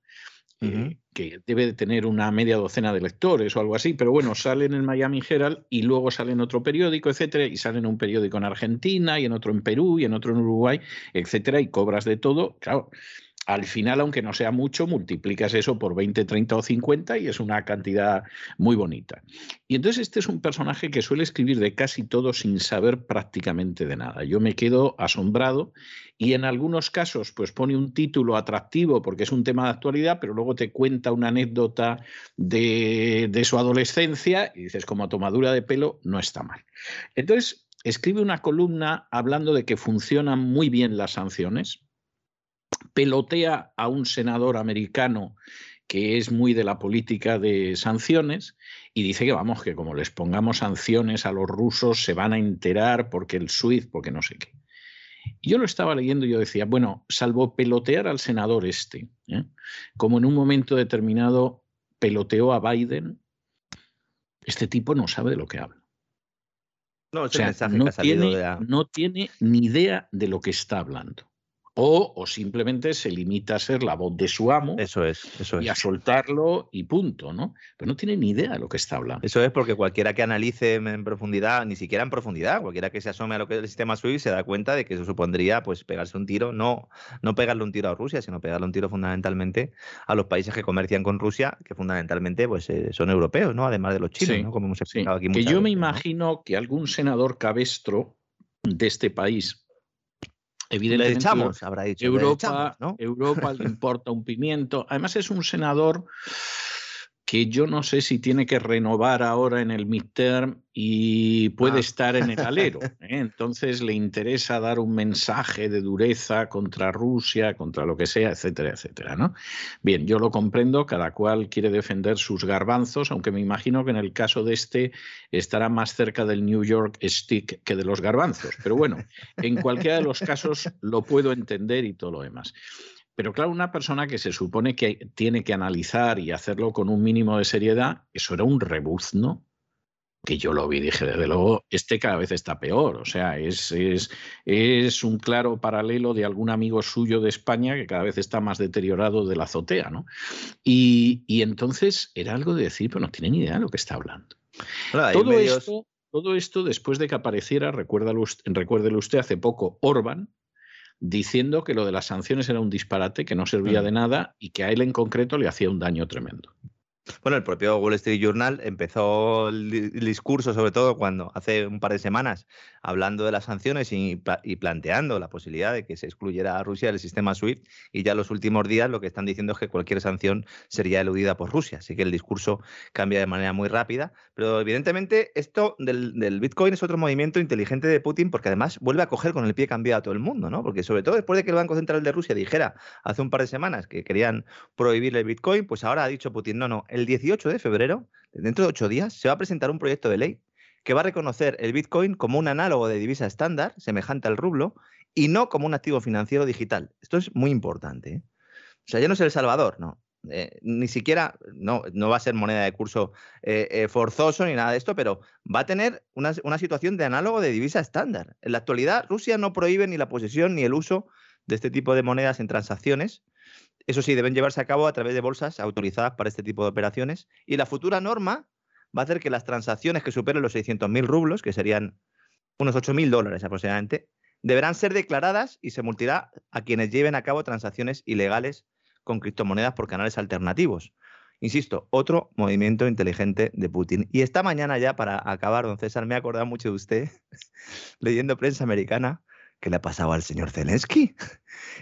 que debe de tener una media docena de lectores o algo así, pero bueno, sale en el Miami Herald y luego sale en otro periódico, etcétera, y sale en un periódico en Argentina y en otro en Perú y en otro en Uruguay, etcétera, y cobras de todo, claro al final, aunque no sea mucho, multiplicas eso por 20, 30 o 50 y es una cantidad muy bonita. Y entonces este es un personaje que suele escribir de casi todo sin saber prácticamente de nada. Yo me quedo asombrado y en algunos casos pues pone un título atractivo porque es un tema de actualidad, pero luego te cuenta una anécdota de, de su adolescencia y dices como tomadura de pelo no está mal. Entonces escribe una columna hablando de que funcionan muy bien las sanciones pelotea a un senador americano que es muy de la política de sanciones y dice que vamos, que como les pongamos sanciones a los rusos se van a enterar porque el SWIFT, porque no sé qué. yo lo estaba leyendo y yo decía, bueno, salvo pelotear al senador este, ¿eh? como en un momento determinado peloteó a Biden, este tipo no sabe de lo que habla. No, no tiene ni idea de lo que está hablando o, simplemente se limita a ser la voz de su amo. Eso es, eso es. Y a soltarlo y punto, ¿no? Pero no tiene ni idea de lo que está hablando. Eso es porque cualquiera que analice en profundidad, ni siquiera en profundidad, cualquiera que se asome a lo que es el sistema SWIFT se da cuenta de que eso supondría pues pegarse un tiro, no, no pegarle un tiro a Rusia, sino pegarle un tiro fundamentalmente a los países que comercian con Rusia, que fundamentalmente pues eh, son europeos, ¿no? Además de los chinos, ¿no? Como hemos explicado aquí. Que yo me imagino que algún senador cabestro de este país Evidentemente, habrá dicho. Europa, Europa le importa un pimiento. Además, es un senador que yo no sé si tiene que renovar ahora en el midterm y puede ah. estar en el alero. (laughs) ¿eh? Entonces le interesa dar un mensaje de dureza contra Rusia, contra lo que sea, etcétera, etcétera. ¿no? Bien, yo lo comprendo, cada cual quiere defender sus garbanzos, aunque me imagino que en el caso de este estará más cerca del New York Stick que de los garbanzos. Pero bueno, en cualquiera de los casos lo puedo entender y todo lo demás. Pero claro, una persona que se supone que tiene que analizar y hacerlo con un mínimo de seriedad, eso era un rebuzno que yo lo vi dije, desde luego, este cada vez está peor. O sea, es, es, es, un claro paralelo de algún amigo suyo de España que cada vez está más deteriorado de la azotea, ¿no? Y, y entonces era algo de decir, pero no tiene ni idea de lo que está hablando. todo, esto, todo esto, después de que apareciera, recuérdelo, recuérdelo usted, hace poco Orban, diciendo que lo de las sanciones era un disparate, que no servía de nada y que a él en concreto le hacía un daño tremendo. Bueno, el propio Wall Street Journal empezó el, discurso, sobre todo cuando hace un par de semanas, hablando de las sanciones y, planteando la posibilidad de que se excluyera a Rusia del sistema SWIFT. Y ya los últimos días lo que están diciendo es que cualquier sanción sería eludida por Rusia. Así que el discurso cambia de manera muy rápida. Pero evidentemente esto del, Bitcoin es otro movimiento inteligente de Putin porque además vuelve a coger con el pie cambiado a todo el mundo, ¿no? Porque sobre todo después de que el Banco Central de Rusia dijera hace un par de semanas que querían prohibir el Bitcoin, pues ahora ha dicho Putin, no, no, el 18 de febrero, dentro de ocho días, se va a presentar un proyecto de ley que va a reconocer el Bitcoin como un análogo de divisa estándar, semejante al rublo, y no como un activo financiero digital. Esto es muy importante. ¿eh? O sea, ya no es El Salvador, no. Eh, ni siquiera, no, no va a ser moneda de curso eh, forzoso ni nada de esto, pero va a tener una, una, situación de análogo de divisa estándar. En la actualidad, Rusia no prohíbe ni la posesión ni el uso de este tipo de monedas en transacciones, eso sí, deben llevarse a cabo a través de bolsas autorizadas para este tipo de operaciones. Y la futura norma va a hacer que las transacciones que superen los 600.000 rublos, que serían unos 8.000 dólares aproximadamente, deberán ser declaradas y se multará a quienes lleven a cabo transacciones ilegales con criptomonedas por canales alternativos. Insisto, otro movimiento inteligente de Putin. Y esta mañana ya, para acabar, don César, me he acordado mucho de usted, (laughs) leyendo prensa americana, ¿Qué le ha pasado al señor Zelensky?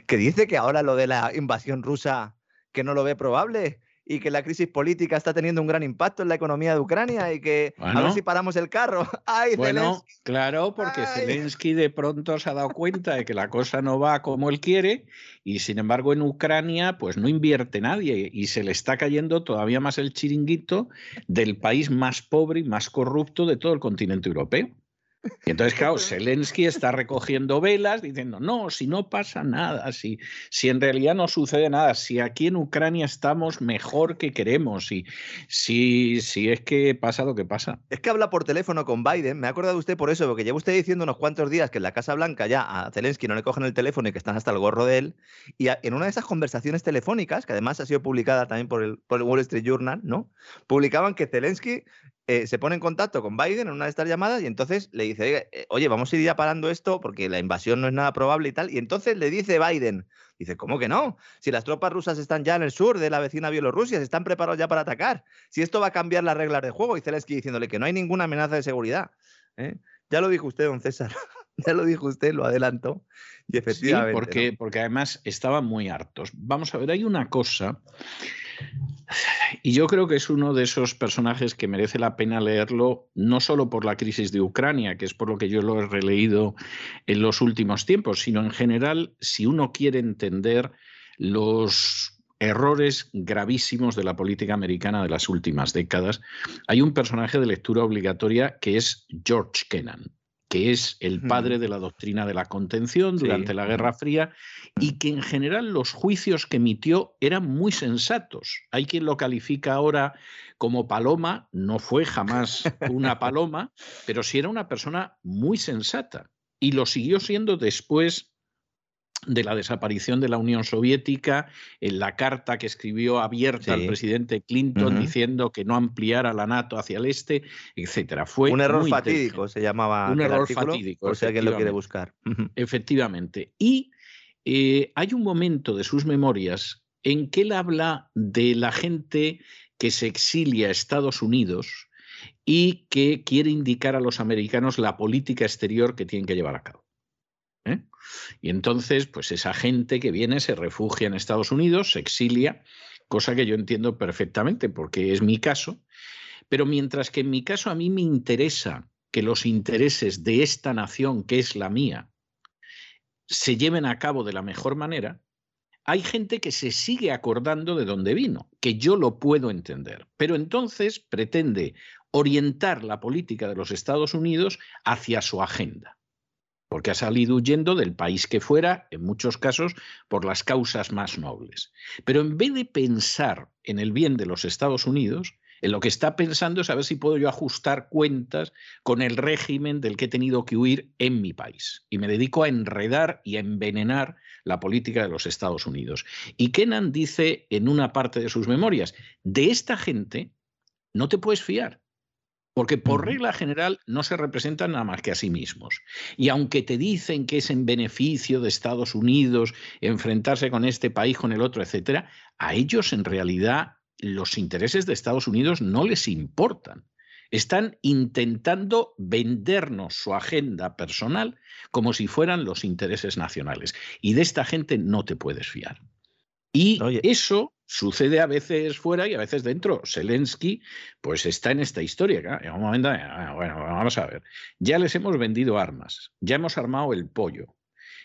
Que dice que ahora lo de la invasión rusa, que no lo ve probable y que la crisis política está teniendo un gran impacto en la economía de Ucrania y que a ver si paramos el carro. (laughs) ¡Ay, bueno, claro, porque Zelensky de pronto se ha dado cuenta de que la cosa no va como él quiere y sin embargo en Ucrania pues no invierte nadie y se le está cayendo todavía más el chiringuito del país más pobre y más corrupto de todo el continente europeo. Y entonces, claro, Zelensky está recogiendo velas diciendo, no, si no pasa nada, si, si en realidad no sucede nada, si aquí en Ucrania estamos mejor que queremos, y si, si es que pasa lo que pasa. Es que habla por teléfono con Biden, me ha acordado usted por eso, porque lleva usted diciendo unos cuantos días que en la Casa Blanca ya a Zelensky no le cogen el teléfono y que están hasta el gorro de él, y en una de esas conversaciones telefónicas, que además ha sido publicada también por el, por el Wall Street Journal, ¿no? Publicaban que Zelensky eh, se pone en contacto con Biden en una de estas llamadas y entonces le dice, eh, oye, vamos a ir ya parando esto porque la invasión no es nada probable y tal. Y entonces le dice Biden, dice, ¿cómo que no? Si las tropas rusas están ya en el sur de la vecina Bielorrusia, se están preparados ya para atacar. Si esto va a cambiar las reglas del juego. Y Zelensky diciéndole que no hay ninguna amenaza de seguridad. ¿eh? Ya lo dijo usted, don César. (laughs) ya lo dijo usted, lo adelanto. Y efectivamente. Sí, porque, porque además estaban muy hartos. Vamos a ver, hay una cosa y yo creo que es uno de esos personajes que merece la pena leerlo, no solo por la crisis de Ucrania, que es por lo que yo lo he releído en los últimos tiempos, sino en general, si uno quiere entender los errores gravísimos de la política americana de las últimas décadas, hay un personaje de lectura obligatoria que es George Kennan que es el padre de la doctrina de la contención durante la Guerra Fría y que en general los juicios que emitió eran muy sensatos. Hay quien lo califica ahora como paloma, no fue jamás (laughs) una paloma, pero sí era una persona muy sensata y lo siguió siendo después de la desaparición de la Unión Soviética, en la carta que escribió abierta al presidente Clinton diciendo que no ampliara la NATO hacia el este, etcétera. Fue un error fatídico se llamaba Un error artículo, fatídico, por si alguien lo quiere buscar. Efectivamente. Y eh, hay un momento de sus memorias en que él habla de la gente que se exilia a Estados Unidos y que quiere indicar a los americanos la política exterior que tienen que llevar a cabo. ¿Eh? Y entonces, pues esa gente que viene se refugia en Estados Unidos, se exilia, cosa que yo entiendo perfectamente porque es mi caso, pero mientras que en mi caso a mí me interesa que los intereses de esta nación, que es la mía, se lleven a cabo de la mejor manera, hay gente que se sigue acordando de dónde vino, que yo lo puedo entender, pero entonces pretende orientar la política de los Estados Unidos hacia su agenda, porque ha salido huyendo del país que fuera, en muchos casos, por las causas más nobles. Pero en vez de pensar en el bien de los Estados Unidos, en lo que está pensando es a ver si puedo yo ajustar cuentas con el régimen del que he tenido que huir en mi país. Y me dedico a enredar y a envenenar la política de los Estados Unidos. Y Kennan dice en una parte de sus memorias, de esta gente no te puedes fiar. Porque por regla general no se representan nada más que a sí mismos. Y aunque te dicen que es en beneficio de Estados Unidos enfrentarse con este país, con el otro, etcétera, a ellos en realidad los intereses de Estados Unidos no les importan. Están intentando vendernos su agenda personal como si fueran los intereses nacionales. Y de esta gente no te puedes fiar. Y Oye. eso sucede a veces fuera y a veces dentro. Zelensky, pues está en esta historia. un momento, ah, bueno, vamos a ver. Ya les hemos vendido armas, ya hemos armado el pollo,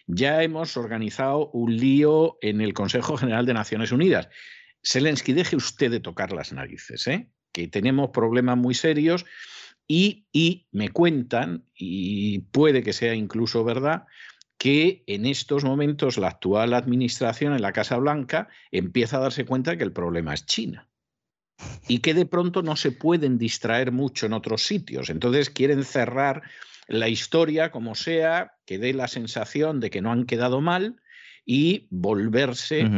ya hemos organizado un lío en el Consejo General de Naciones Unidas. Zelensky, deje usted de tocar las narices, ¿eh? que tenemos problemas muy serios y me cuentan, y puede que sea incluso verdad, que en estos momentos la actual administración en la Casa Blanca empieza a darse cuenta que el problema es China y que de pronto no se pueden distraer mucho en otros sitios. Entonces quieren cerrar la historia como sea, que dé la sensación de que no han quedado mal y volverse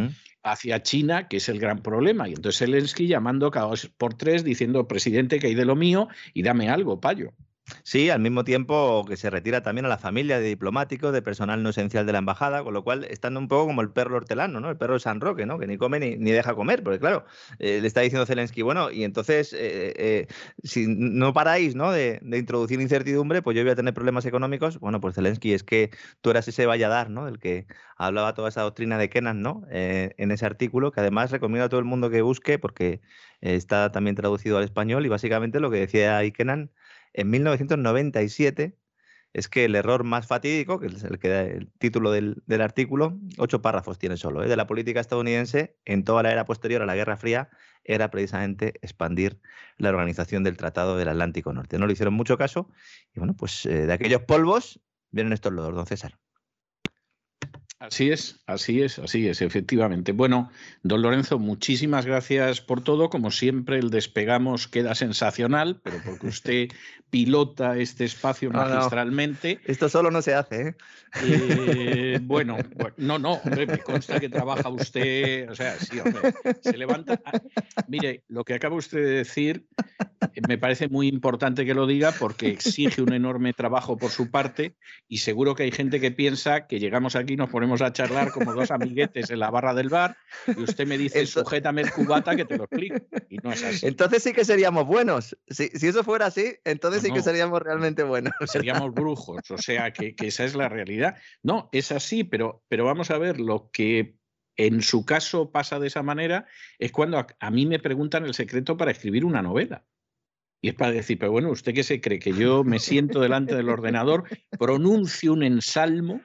hacia China, que es el gran problema. Y entonces Zelensky llamando cada dos por tres diciendo, presidente, que hay de lo mío y dame algo, payo. Sí, al mismo tiempo que se retira también a la familia de diplomáticos, de personal no esencial de la embajada, con lo cual están un poco como el perro hortelano, ¿no? El perro de San Roque, ¿no? Que ni come ni, ni deja comer, porque claro, eh, le está diciendo Zelensky, bueno, y entonces, eh, eh, si no paráis, ¿no? De, de introducir incertidumbre, pues yo voy a tener problemas económicos. Bueno, pues Zelensky, es que tú eras ese valladar, ¿no? Del que hablaba toda esa doctrina de Kennan, ¿no? En ese artículo, que además recomiendo a todo el mundo que busque, porque está también traducido al español, y básicamente lo que decía ahí Kennan en 1997 es que el error más fatídico, que es el, que da el título del, artículo, ocho párrafos tiene solo, ¿eh? de la política estadounidense en toda la era posterior a la Guerra Fría, era precisamente expandir la organización del Tratado del Atlántico Norte. No le hicieron mucho caso y bueno, pues eh, de aquellos polvos vienen estos lodos, don César. Así es, así es, así es, efectivamente. Bueno, don Lorenzo, muchísimas gracias por todo. Como siempre, el despegamos queda sensacional, pero porque usted (laughs) pilota este espacio No, no. magistralmente. Esto solo no se hace, ¿eh? Eh, (laughs) bueno, bueno, no, no, hombre, me consta que trabaja usted, o sea, sí, hombre, se levanta. ah, mire, lo que acaba usted de decir eh, me parece muy importante que lo diga porque exige un enorme trabajo por su parte y seguro que hay gente que piensa que llegamos aquí y nos ponemos a charlar como dos amiguetes en la barra del bar y usted me dice, Ento- sujétame el cubata que te lo explico. Y no es así. Entonces sí que seríamos buenos. Si, si eso fuera así, entonces No, sí que seríamos realmente buenos. (laughs) seríamos brujos, o sea que, que esa es la realidad. No, es así, pero, pero vamos a ver, lo que en su caso pasa de esa manera es cuando a, a mí me preguntan el secreto para escribir una novela. Y es para decir, pero bueno, ¿usted qué se cree? Que yo me siento delante del ordenador, pronuncio un ensalmo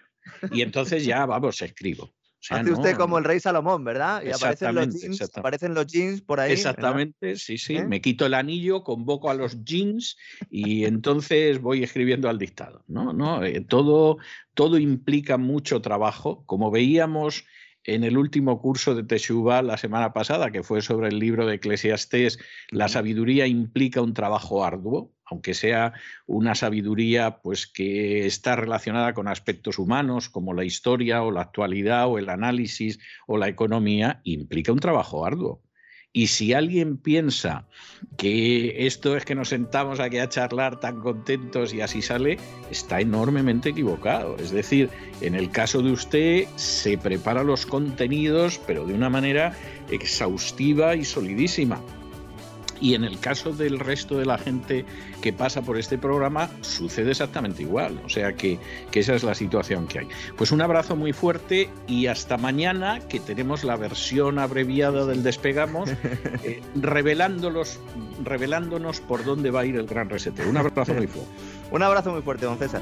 y entonces ya, vamos, escribo. O sea, Hace no, usted como el rey Salomón, ¿verdad? Y aparecen los jeans, aparecen los jeans por ahí. ¿verdad? Exactamente, sí, sí. ¿Eh? Me quito el anillo, convoco a los jeans y entonces voy escribiendo al dictado. No, no, eh, todo, todo implica mucho trabajo. Como veíamos en el último curso de Teshuvah la semana pasada, que fue sobre el libro de Eclesiastés, la sabiduría implica un trabajo arduo, aunque sea una sabiduría pues que está relacionada con aspectos humanos como la historia o la actualidad o el análisis o la economía, implica un trabajo arduo. Y si alguien piensa que esto es que nos sentamos aquí a charlar tan contentos y así sale, está enormemente equivocado. Es decir, en el caso de usted se prepara los contenidos, pero de una manera exhaustiva y solidísima. Y en el caso del resto de la gente que pasa por este programa, sucede exactamente igual. O sea que, esa es la situación que hay. Pues un abrazo muy fuerte y hasta mañana, que tenemos la versión abreviada del Despegamos, (laughs) eh, revelándonos por dónde va a ir el gran reseteo. Un abrazo muy fuerte. un abrazo muy fuerte, don César.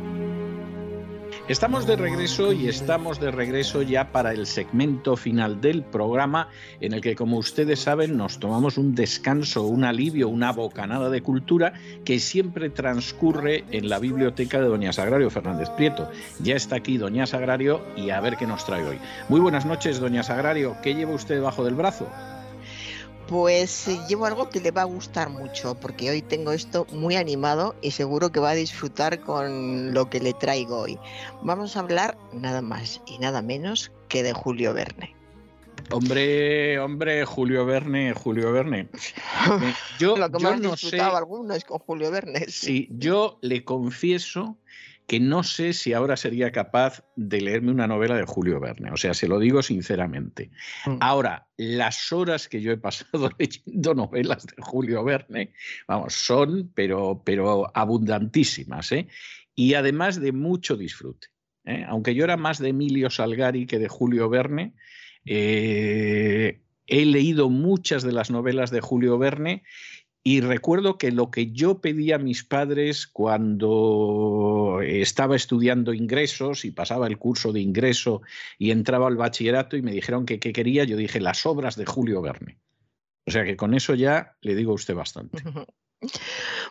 Estamos de regreso y estamos de regreso ya para el segmento final del programa en el que, como ustedes saben, nos tomamos un descanso, un alivio, una bocanada de cultura que siempre transcurre en la biblioteca de Doña Sagrario Fernández Prieto. Ya está aquí Doña Sagrario y a ver qué nos trae hoy. Muy buenas noches, Doña Sagrario. ¿Qué lleva usted debajo del brazo? Pues eh, llevo algo que le va a gustar mucho, porque hoy tengo esto muy animado y seguro que va a disfrutar con lo que le traigo hoy. Vamos a hablar nada más y nada menos que de Julio Verne. Hombre, hombre, Julio Verne, Julio Verne. (laughs) Yo, lo que más no disfrutado alguno es con Julio Verne. Sí, yo le confieso que no sé si ahora sería capaz de leerme una novela de Julio Verne. O sea, se lo digo sinceramente. Mm. Ahora, las horas que yo he pasado (laughs) leyendo novelas de Julio Verne, vamos, son, pero, pero abundantísimas, ¿eh? Y además de mucho disfrute. ¿eh? Aunque yo era más de Emilio Salgari que de Julio Verne, eh, he leído muchas de las novelas de Julio Verne y recuerdo que lo que yo pedía a mis padres cuando estaba estudiando ingresos y pasaba el curso de ingreso y entraba al bachillerato y me dijeron que qué quería, yo dije las obras de Julio Verne. O sea que con eso ya le digo a usted bastante. (laughs)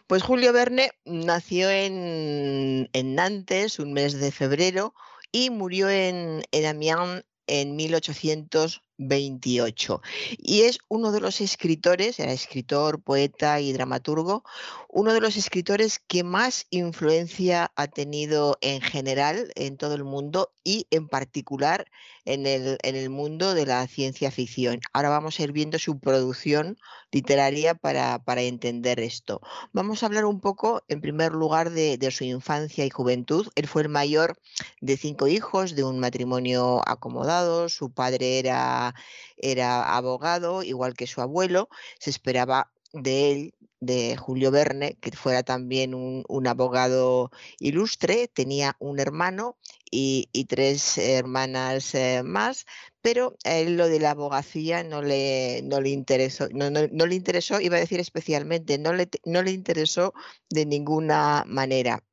Pues Julio Verne nació en, Nantes un mes de febrero y murió en, en Amiens en 1800 28. Y es uno de los escritores, era escritor, poeta y dramaturgo, uno de los escritores que más influencia ha tenido en general en todo el mundo y en particular en el, en el mundo de la ciencia ficción. Ahora vamos a ir viendo su producción literaria para, entender esto. Vamos a hablar un poco, en primer lugar, de, de su infancia y juventud. Él fue el mayor de cinco hijos, de un matrimonio acomodado. Su padre era era, abogado, igual que su abuelo, se esperaba de él, de Julio Verne, que fuera también un, abogado ilustre, tenía un hermano y, tres hermanas eh, más, pero él lo de la abogacía no le, no le interesó, no, le interesó, iba a decir especialmente, no le, no le interesó de ninguna manera.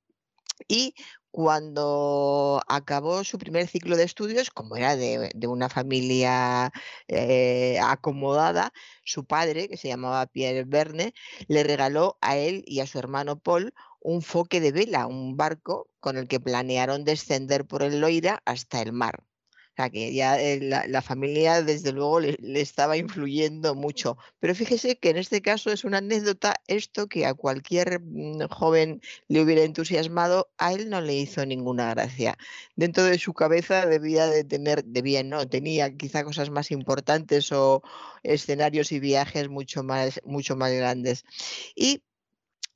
Y cuando acabó su primer ciclo de estudios, como era de, una familia eh, acomodada, su padre, que se llamaba Pierre Verne, le regaló a él y a su hermano Paul un foque de vela, un barco con el que planearon descender por el Loira hasta el mar sea, que ya eh, la, familia desde luego le, estaba influyendo mucho. Pero fíjese que en este caso es una anécdota esto que a cualquier mm, joven le hubiera entusiasmado, a él no le hizo ninguna gracia. Dentro de su cabeza debía de tener, debía no, tenía quizá cosas más importantes o escenarios y viajes mucho más, mucho más grandes. Y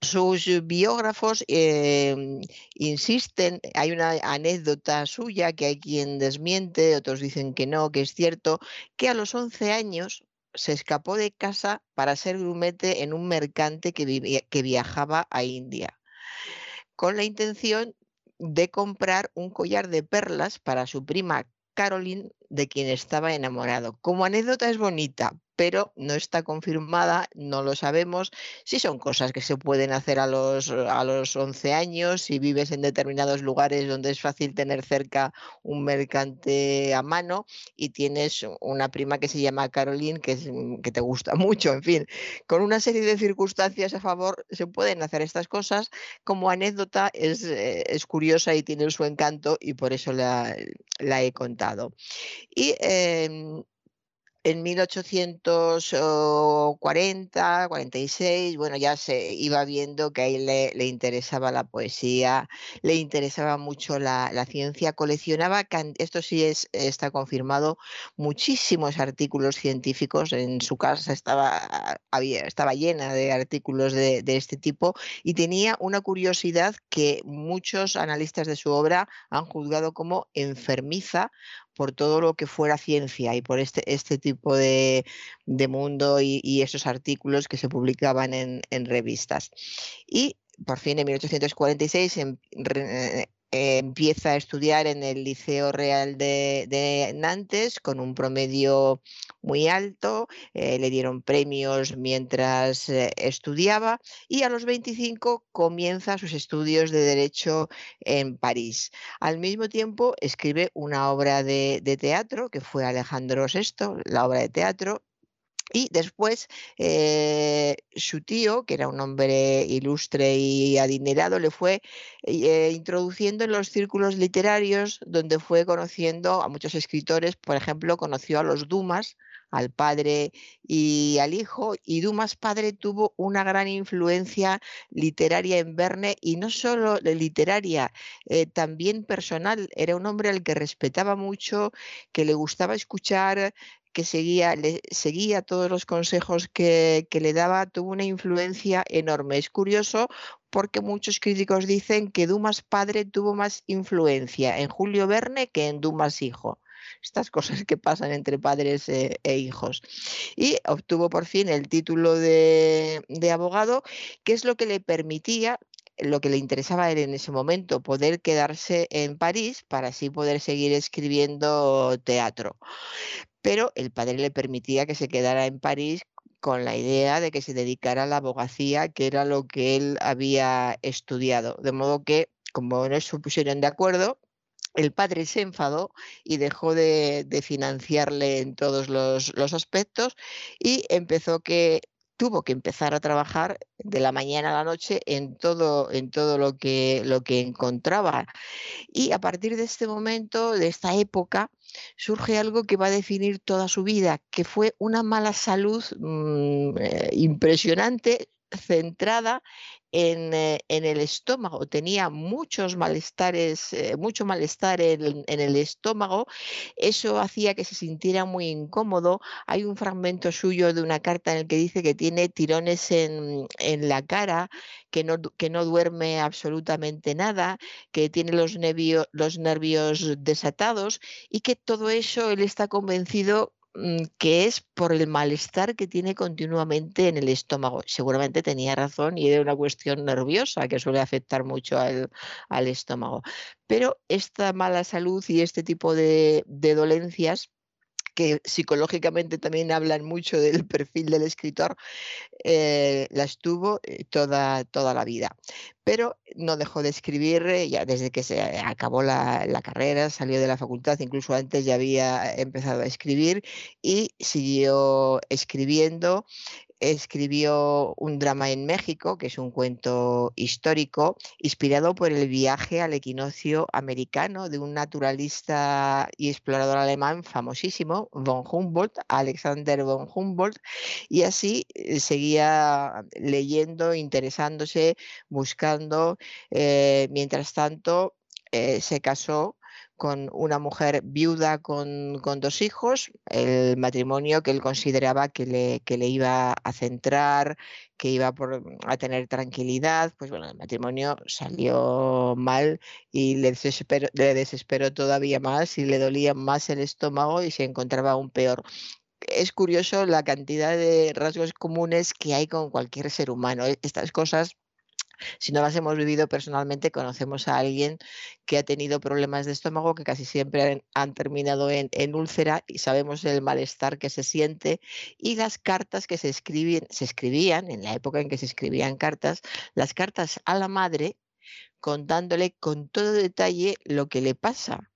sus biógrafos em, insisten, hay una anécdota suya que hay quien desmiente, otros dicen que no, que es cierto, que a los 11 años se escapó de casa para ser grumete en un mercante que, que viajaba a India, con la intención de comprar un collar de perlas para su prima Caroline de quien estaba enamorado. Como anécdota es bonita, pero no está confirmada, no lo sabemos. Si son cosas que se pueden hacer a los, a los 11 años, si vives en determinados lugares donde es fácil tener cerca un mercante a mano y tienes una prima que se llama Caroline, que, mm, te gusta (laughs) mucho, en fin, con una serie de circunstancias a favor se pueden hacer estas cosas. Como anécdota es, eh, es curiosa y tiene su encanto y por eso la he contado. Y em, en 1840, 46, bueno, ya se iba viendo que a él le, interesaba la poesía, le interesaba mucho la, ciencia, coleccionaba, esto sí es, está confirmado, muchísimos artículos científicos, en su casa estaba, había, estaba llena de artículos de, de este tipo y tenía una curiosidad que muchos analistas de su obra han juzgado como enfermiza por todo lo que fuera ciencia y por este, este tipo de, mundo y, esos artículos que se publicaban en, revistas. Y por fin en 1846 empieza a estudiar en el Liceo Real de, Nantes con un promedio muy alto, eh, le dieron premios mientras eh, estudiaba y a los 25 comienza sus estudios de Derecho en París. Al mismo tiempo escribe una obra de, de teatro que fue Alejandro VI, la obra de teatro, y después eh, su tío, que era un hombre ilustre y adinerado, le fue eh, introduciendo en los círculos literarios donde fue conociendo a muchos escritores. Por ejemplo, conoció a los Dumas, al padre y al hijo, y Dumas padre tuvo una gran influencia literaria en Verne y no solo literaria, eh, también personal. Era un hombre al que respetaba mucho, que le gustaba escuchar, que seguía, le, seguía todos los consejos que, le daba, tuvo una influencia enorme. Es curioso porque muchos críticos dicen que Dumas padre tuvo más influencia en Julio Verne que en Dumas hijo estas (laughs) cosas que pasan entre padres e, e hijos. Y obtuvo por fin el título de, de, abogado, que es lo que le permitía lo que le interesaba a él en ese momento, poder quedarse en París para así poder seguir escribiendo teatro. Pero el padre le permitía que se quedara en París con la idea de que se dedicara a la abogacía, que era lo que él había estudiado. De modo que, como no se pusieron de acuerdo, el padre se enfadó y dejó de, financiarle en todos los, los, aspectos y empezó que tuvo que empezar a trabajar de la mañana a la noche en todo, en todo lo, que, lo que encontraba. Y a partir de este momento, de esta época, surge algo que va a definir toda su vida, que fue una mala salud mm, eh, impresionante centrada eh, en, el estómago, tenía muchos malestares, eh, mucho malestar en, el estómago, eso hacía que se sintiera muy incómodo. Hay un fragmento suyo de una carta en el que dice que tiene tirones en, la cara, que no, que no duerme absolutamente nada, que tiene los, los nervios desatados y que todo eso él está convencido que es por el malestar que tiene continuamente en el estómago. Seguramente tenía razón y era una cuestión nerviosa que suele afectar mucho al, estómago. Pero esta mala salud y este tipo de dolencias que psicológicamente también hablan mucho del perfil del escritor, eh, las tuvo eh, toda, toda la vida. Pero no dejó de escribir eh, ya desde que se acabó la, la, carrera, salió de la facultad, incluso antes ya había empezado a escribir y siguió escribiendo escribió un drama en México, que es un cuento histórico, inspirado por el viaje al equinoccio americano de un naturalista y explorador alemán famosísimo, von Humboldt, Alexander von Humboldt, y así eh, seguía leyendo, interesándose, buscando. Eh, mientras tanto, eh, se casó con una mujer viuda con, dos hijos, el matrimonio que él consideraba que le, le iba a centrar, que iba a tener tranquilidad, pues bueno, el matrimonio salió mal y le desesperó, le desesperó todavía más y le dolía más el estómago y se encontraba aún peor es curioso la cantidad de rasgos comunes que hay con cualquier ser humano. Estas cosas Si no las hemos vivido personalmente, conocemos a alguien que ha tenido problemas de estómago que casi siempre han, terminado en, úlcera y sabemos el malestar que se siente y las cartas que se, escribían, se escribían en la época en que se escribían cartas, las cartas a la madre contándole con todo detalle lo que le pasa.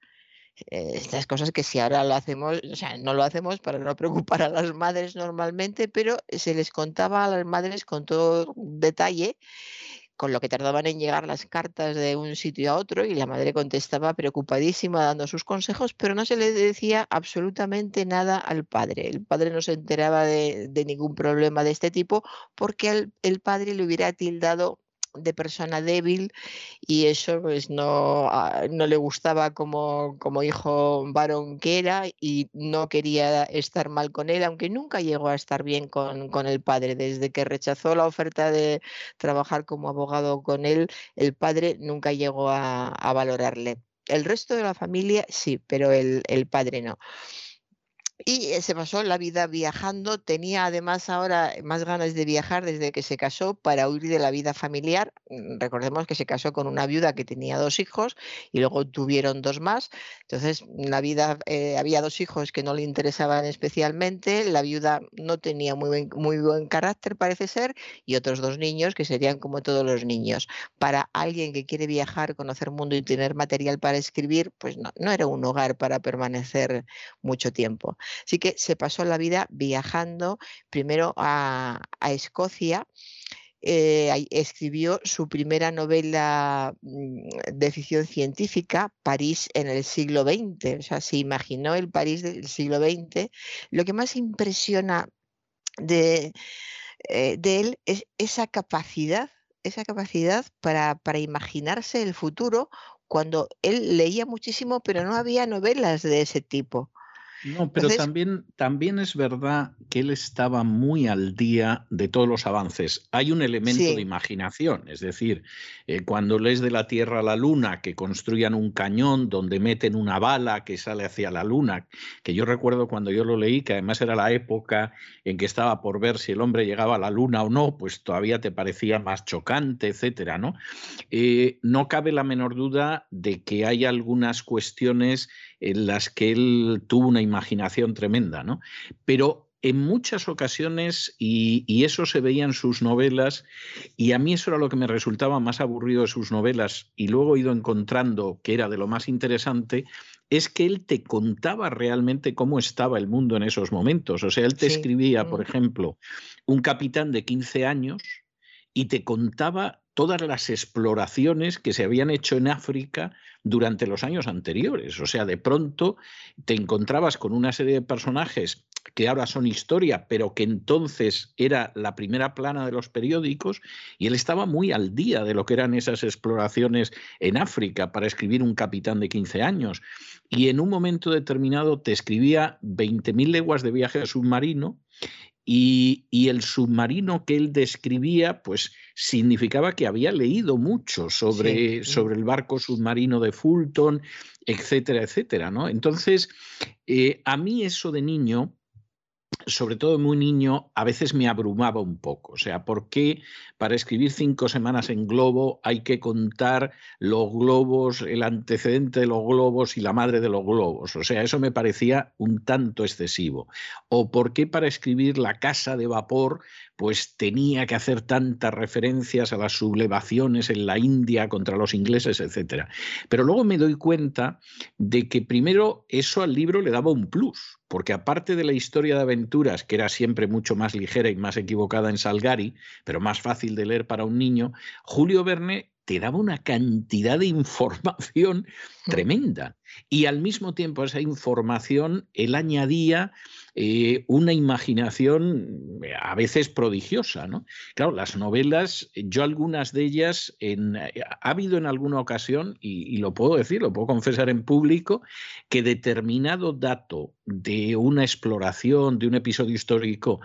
Eh, estas cosas que si ahora lo hacemos, o sea, no lo hacemos para no preocupar a las madres normalmente, pero se les contaba a las madres con todo detalle con lo que tardaban en llegar las cartas de un sitio a otro y la madre contestaba preocupadísima dando sus consejos, pero no se le decía absolutamente nada al padre. El padre no se enteraba de, ningún problema de este tipo porque el padre le hubiera tildado de persona débil y eso pues no, ah, no le gustaba como, como hijo varón que era y no quería estar mal con él, aunque nunca llegó a estar bien con, con el padre. Desde que rechazó la oferta de trabajar como abogado con él, el padre nunca llegó a, a valorarle. El resto de la familia sí, pero el, el padre no. Y se pasó la vida viajando, tenía además ahora más ganas de viajar desde que se casó para huir de la vida familiar. Mm, recordemos que se casó con una viuda que tenía dos hijos y luego tuvieron dos más. Entonces, la vida, eh, había dos hijos que no le interesaban especialmente, la viuda no tenía muy buen, carácter, parece ser, y otros dos niños que serían como todos los niños. Para alguien que quiere viajar, conocer mundo y tener material para escribir, pues no era un hogar para permanecer mucho tiempo. Así que se pasó la vida viajando primero a, Escocia. Eh, escribió su primera novela mm, de ficción científica, París en el siglo XX. O sea, se imaginó el París del siglo XX. Lo que más impresiona de, eh, de él es esa capacidad, esa capacidad para imaginarse el futuro cuando él leía muchísimo, pero no había novelas de ese tipo. No, pero también, también es verdad que él estaba muy al día de todos los avances. Hay un elemento de imaginación, es decir, eh, cuando lees de la Tierra a la Luna, que construyan un cañón donde meten una bala que sale hacia la Luna, que yo recuerdo cuando yo lo leí, que además era la época en que estaba por ver si el hombre llegaba a la Luna o no, pues todavía te parecía más chocante, etcétera, ¿no? Eh, no cabe la menor duda de que hay algunas cuestiones en las que él tuvo una imaginación tremenda, ¿no? Pero en muchas ocasiones, y, eso se veía en sus novelas, y a mí eso era lo que me resultaba más aburrido de sus novelas, y luego he ido encontrando que era de lo más interesante, es que él te contaba realmente cómo estaba el mundo en esos momentos. O sea, él te escribía, por mm. ejemplo, un capitán de 15 años y te contaba todas las exploraciones que se habían hecho en África durante los años anteriores. O sea, de pronto te encontrabas con una serie de personajes que ahora son historia, pero que entonces era la primera plana de los periódicos, y él estaba muy al día de lo que eran esas exploraciones en África para escribir un capitán de 15 años. Y en un momento determinado te escribía 20.000 leguas de viaje submarino y, el submarino que él describía, pues significaba que había leído mucho sobre, sobre el barco submarino de Fulton, etcétera, etcétera, ¿no? Entonces, eh, a mí eso de niño sobre todo muy niño, a veces me abrumaba un poco. O sea, ¿por qué para escribir cinco semanas en globo hay que contar los globos, el antecedente de los globos y la madre de los globos? O sea, eso me parecía un tanto excesivo. ¿O por qué para escribir la casa de vapor pues tenía que hacer tantas referencias a las sublevaciones en la India contra los ingleses, etcétera? Pero luego me doy cuenta de que primero eso al libro le daba un plus porque aparte de la historia de aventuras, que era siempre mucho más ligera y más equivocada en Salgari, pero más fácil de leer para un niño, Julio Verne te daba una cantidad de información mm. tremenda. Y al mismo tiempo a esa información él añadía eh, una imaginación eh, a veces prodigiosa. ¿no? Claro, las novelas, yo algunas de ellas, en, eh, ha habido en alguna ocasión, y, lo puedo decir, lo puedo confesar en público, que determinado dato de una exploración, de un episodio histórico,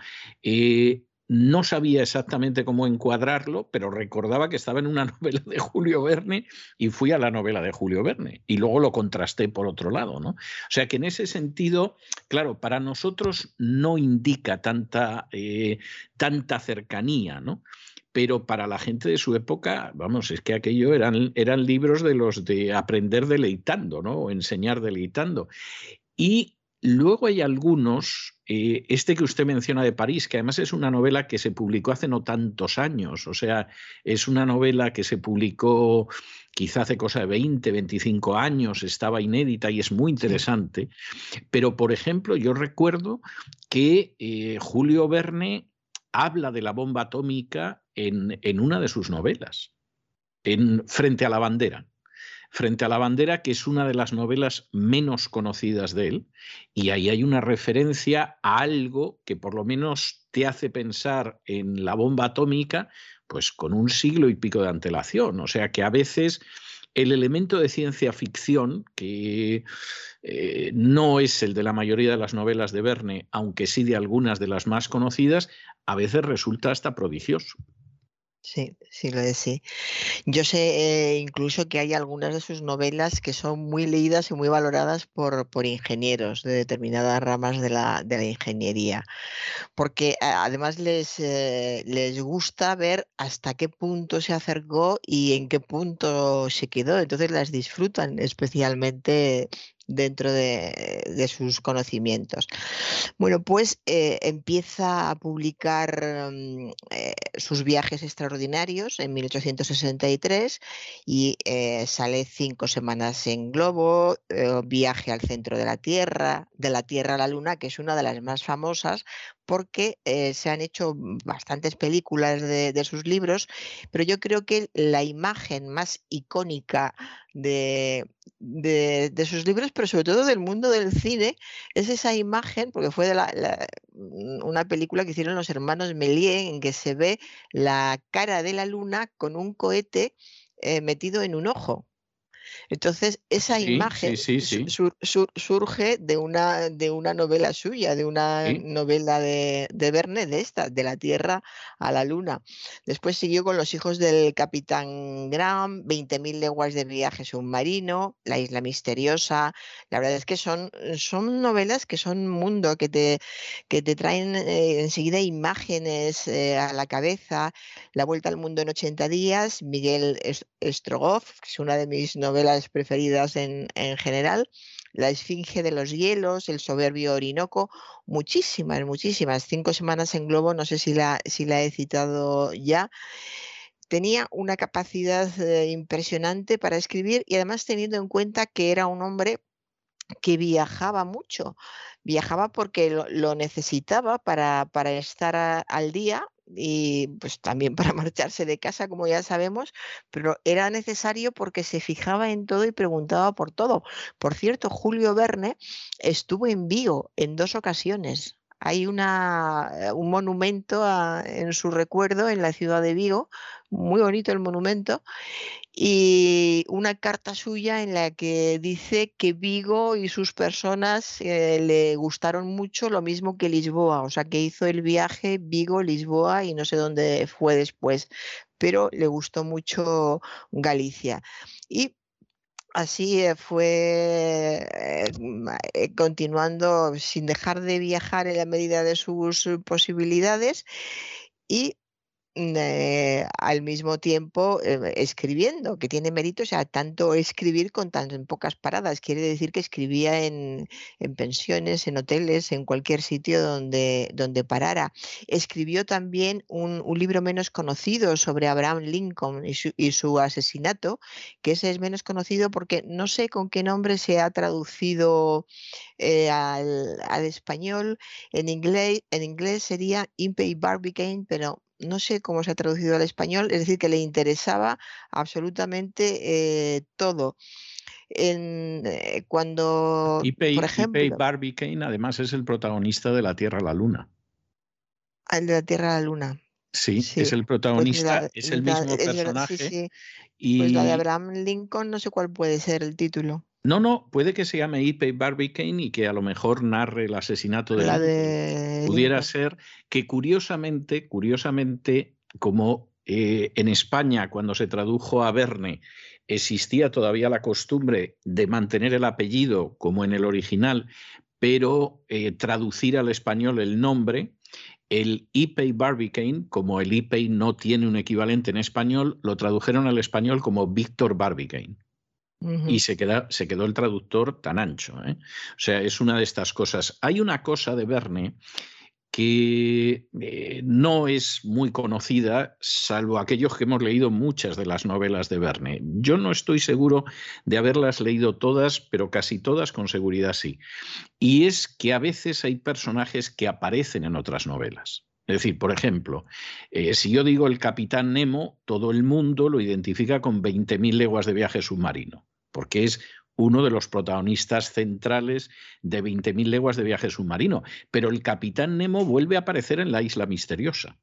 no sabía exactamente cómo encuadrarlo, pero recordaba que estaba en una (laughs) novela de Julio Verne y fui a la novela de Julio Verne y luego lo contrasté por otro lado, ¿no? O sea que en ese sentido, claro, para nosotros no indica tanta, eh, tanta cercanía, ¿no? pero para la gente de su época, vamos, es que aquello eran, eran libros de los de aprender deleitando, ¿no? O enseñar deleitando. Y luego hay algunos, eh, este que usted menciona de París, que además es una novela que se publicó hace no tantos años, o sea, es una novela que se publicó quizá hace cosa de 20, 25 años, estaba inédita y es muy interesante, pero por ejemplo, yo recuerdo que eh, Julio Verne habla de la bomba atómica en, en una de sus novelas, en Frente a la bandera. Frente a la bandera, que es una de las novelas menos conocidas de él, y ahí hay una referencia a algo que por lo menos te hace pensar en la bomba atómica, pues con un siglo y pico de antelación. O sea que a veces el elemento de ciencia ficción, que eh, no es el de la mayoría de las novelas de Verne, aunque sí de algunas de las más conocidas, a veces resulta hasta prodigioso. Sí, sí, lo es, sí. Yo sé eh, incluso que hay algunas de sus novelas que son muy leídas y muy valoradas por, por ingenieros de determinadas ramas de la, de la ingeniería, porque además les, eh, les gusta ver hasta qué punto se acercó y en qué punto se quedó, entonces las disfrutan especialmente dentro de, sus conocimientos. Bueno, pues eh, empieza a publicar mm, eh, sus viajes extraordinarios en 1863 y eh, sale cinco semanas en globo, viaje al centro de la Tierra, de la Tierra a la Luna, que es una de las más famosas porque se han hecho bastantes películas de, sus libros, pero yo creo que la imagen más icónica de, sus libros, pero sobre todo del mundo del cine, es esa imagen, porque fue de la, mm, una película que hicieron los hermanos Méliès, en que se ve la cara de la luna con un cohete eh, metido en un ojo. Entonces, esa imagen surge de una, de una novela suya, de una novela de, de, Verne, de esta, de la Tierra a la Luna. Después siguió con Los hijos del Capitán Graham, 20.000 leguas de viaje submarino, La isla misteriosa. La verdad es que son, son novelas que son mundo, que te, que te traen eh, enseguida imágenes eh, a la cabeza. La vuelta al mundo en 80 días, Miguel Strogoff, que es una de mis novelas novelas preferidas en, en general. La Esfinge de los Hielos, El Soberbio Orinoco, muchísimas, muchísimas. Cinco semanas en globo, no sé si la, si la he citado ya tenía una capacidad eh, impresionante para escribir y además teniendo en cuenta que era un hombre que viajaba mucho, viajaba porque lo, necesitaba para, para estar al día y pues también para (laughs) marcharse de casa, como ya sabemos, pero era necesario porque se fijaba en todo y preguntaba por todo. Por cierto, Julio Verne estuvo en Vigo en dos ocasiones. Hay una, eh, un monumento en su recuerdo en la ciudad de Vigo, muy bonito el monumento, y una carta suya en la que dice que Vigo y sus personas eh, le gustaron mucho lo mismo que Lisboa, o sea que hizo el viaje Vigo-Lisboa y no sé dónde fue después, pero le gustó mucho Galicia. Y Así eh, fue eh, continuando sin dejar de viajar en la medida de sus posibilidades y eh, al mismo tiempo eh, escribiendo, que tiene mérito, o sea, tanto escribir con tan pocas paradas. Quiere decir que escribía en, pensiones, en hoteles, en cualquier sitio donde, donde parara. Escribió también un, libro menos conocido sobre Abraham Lincoln y su, asesinato, que ese es menos conocido porque no sé con qué nombre se ha traducido eh, al, al, español. En inglés, en inglés sería Impey Barbicane, pero no sé cómo se ha traducido al español, es decir, que le interesaba absolutamente eh, todo. En, eh, cuando, por ejemplo, Barbie Kane además es el protagonista de La Tierra a la Luna. Ah, el de La Tierra a la Luna. Sí, es el pues protagonista, es el mismo personaje. y... Pues la de Abraham Lincoln, no sé cuál puede ser el título. No, no, puede que se llame Ipe Barbicane y que a lo mejor narre el asesinato de, la de... Pudiera ser que curiosamente, curiosamente, como eh, en España cuando se tradujo a Verne existía todavía la costumbre de mantener el apellido como en el original, pero eh, traducir al español el nombre, el Ipei Barbicane, como el Ipei no tiene un equivalente en español, lo tradujeron al español como Víctor Barbicane. Y se, queda, se, quedó el traductor tan ancho. ¿eh? O sea, es una de estas cosas. Hay una cosa de Verne que eh, no es muy conocida, salvo aquellos que hemos leído muchas de las novelas de Verne. Yo no estoy seguro de haberlas leído todas, pero casi todas con seguridad sí. Y es que a veces hay personajes que aparecen en otras novelas. Es decir, por ejemplo, eh, si yo digo el capitán Nemo, todo el mundo lo identifica con 20.000 leguas de viaje submarino, porque es uno de los protagonistas centrales de 20.000 leguas de viaje submarino. Pero el capitán Nemo vuelve a aparecer en la isla misteriosa.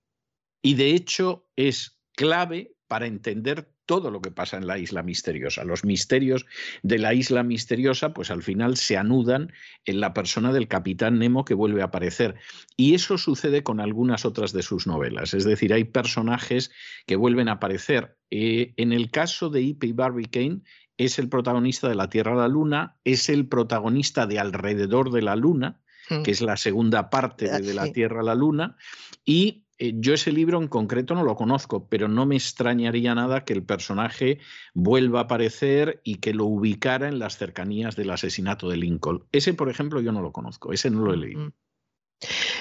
Y de hecho es clave para entender todo lo que pasa en la isla misteriosa. Los misterios de la isla misteriosa, pues al final se anudan en la persona del capitán Nemo que vuelve a aparecer. Y eso sucede con algunas otras de sus novelas. Es decir, hay personajes que vuelven a aparecer. Eh, en el caso de E.P. Barbicane, es el protagonista de La Tierra a la Luna, es el protagonista de Alrededor de la Luna, mm. que es la segunda parte de, La Tierra a la Luna, y eh, yo ese libro en concreto no lo conozco, pero no me extrañaría nada que el personaje vuelva a aparecer y que lo ubicara en las cercanías del asesinato de Lincoln. Ese, por ejemplo, yo no lo conozco, ese no lo he leído.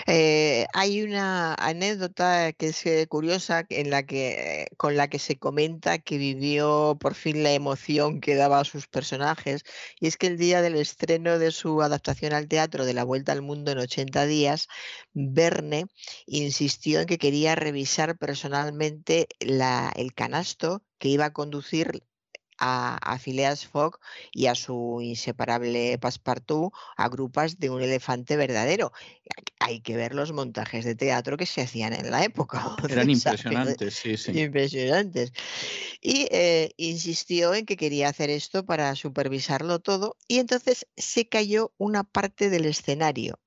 Eh, hay una anécdota que es eh, curiosa en la que, con la que se comenta que vivió por fin la emoción que daba a sus personajes, y es que el día del estreno de su adaptación al teatro de La Vuelta al Mundo en 80 días, Verne insistió en que quería revisar personalmente el canasto que iba a conducir a, Phileas Fogg y a su inseparable Passepartout a grupas de un elefante verdadero. Hay que ver los montajes de teatro que se hacían en la época. (laughs) Eran impresionantes, sí, sí. Impresionantes. Y eh, insistió en que quería hacer esto para supervisarlo todo y entonces se cayó una parte del escenario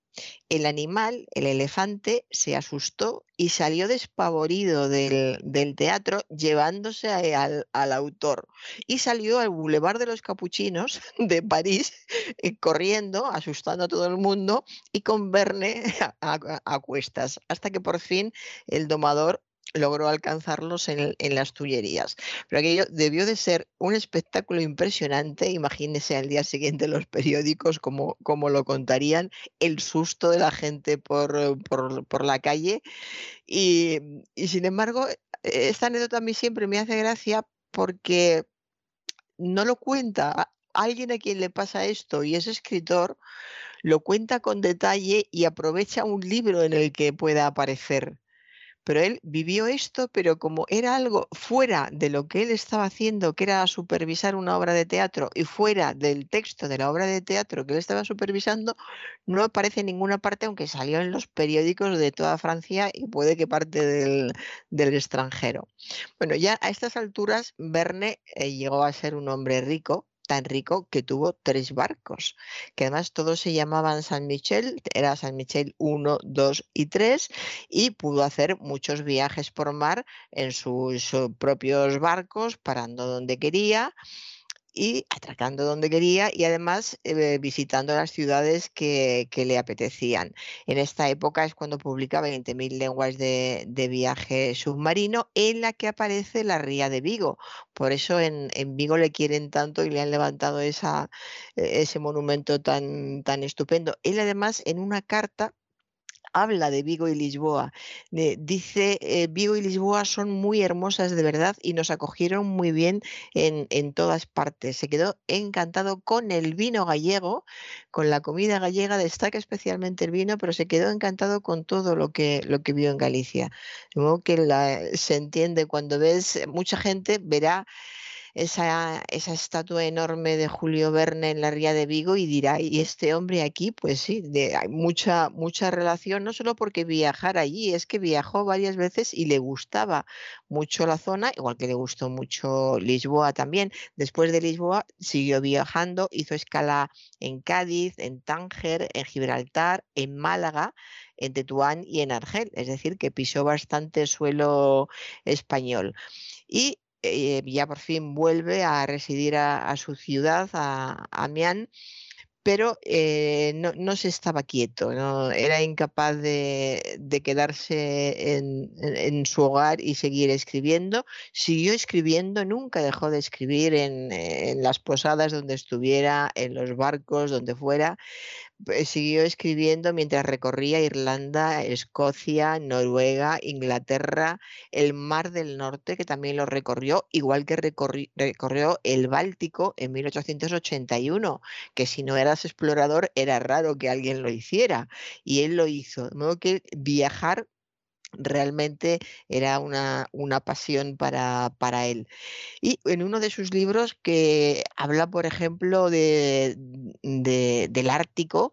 el animal, el elefante, se asustó y salió despavorido del, teatro llevándose al, autor. Y salió al Boulevard de los Capuchinos (laughs) de París eh, corriendo, asustando a todo el mundo y con Verne (laughs) a cuestas, hasta que por fin el domador logró alcanzarlos en, las Tullerías. Pero aquello debió de ser un espectáculo impresionante. Imagínese al día siguiente los periódicos como, lo contarían, el susto de la gente por, por, la calle. Y, y, sin embargo, esta anécdota a mí siempre me hace gracia porque no lo cuenta alguien a quien le pasa esto y es escritor, lo cuenta con detalle y aprovecha un libro en el que pueda aparecer pero él vivió esto, pero como era algo fuera de lo que él estaba haciendo, que era supervisar una obra de teatro, y fuera del texto de la obra de teatro que él estaba supervisando, no aparece en ninguna parte, aunque salió en los periódicos de toda Francia y puede que parte del, extranjero. Bueno, ya a estas alturas, Verne eh, llegó a ser un hombre rico, tan rico que tuvo tres barcos, que además todos se llamaban San Michel, era San Michel 1, 2 y 3, y pudo hacer muchos viajes por mar en sus propios barcos, parando donde quería y atracando donde quería y además eh, visitando las ciudades que, le apetecían. En esta época es cuando publica 20.000 lenguas de, viaje submarino en la que aparece la ría de Vigo. Por eso en, en Vigo le quieren tanto y le han levantado esa, e, ese monumento tan, tan estupendo. Él además en una carta habla de Vigo y Lisboa. dice, eh, Vigo y Lisboa son muy hermosas de verdad y nos acogieron muy bien en, todas partes. Se quedó encantado con el vino gallego, con la comida gallega, destaca especialmente el vino, pero se quedó encantado con todo lo que, lo que vio en Galicia. De que se entiende cuando ves, mucha gente verá esa, esa estatua enorme de Julio Verne en la Ría de Vigo y dirá, ¿y este hombre aquí? Pues sí, hay mucha, mucha relación, no solo porque viajara allí, es que viajó varias veces y le gustaba mucho la zona, igual que le gustó mucho Lisboa también. Después de Lisboa siguió viajando, hizo escala en Cádiz, en Tánger, en Gibraltar, en Málaga en Tetuán y en Argel, es decir, que pisó bastante suelo español. Y eh, ya por fin vuelve a residir a, su ciudad, a Amiens, pero eh, no, se estaba quieto, ¿no? era incapaz de, de quedarse en, su hogar y seguir escribiendo. Siguió escribiendo, nunca dejó de escribir en, en las posadas donde estuviera, en los barcos, donde fuera, eh, siguió escribiendo mientras recorría Irlanda, Escocia, Noruega, Inglaterra, el Mar del Norte, que también lo recorrió, igual que recorrió el Báltico en 1881, que si no explorador era raro que alguien lo hiciera, y él lo hizo. De modo que viajar realmente era una, una pasión para, para, él. Y en uno de sus libros que habla, por ejemplo, de, del Ártico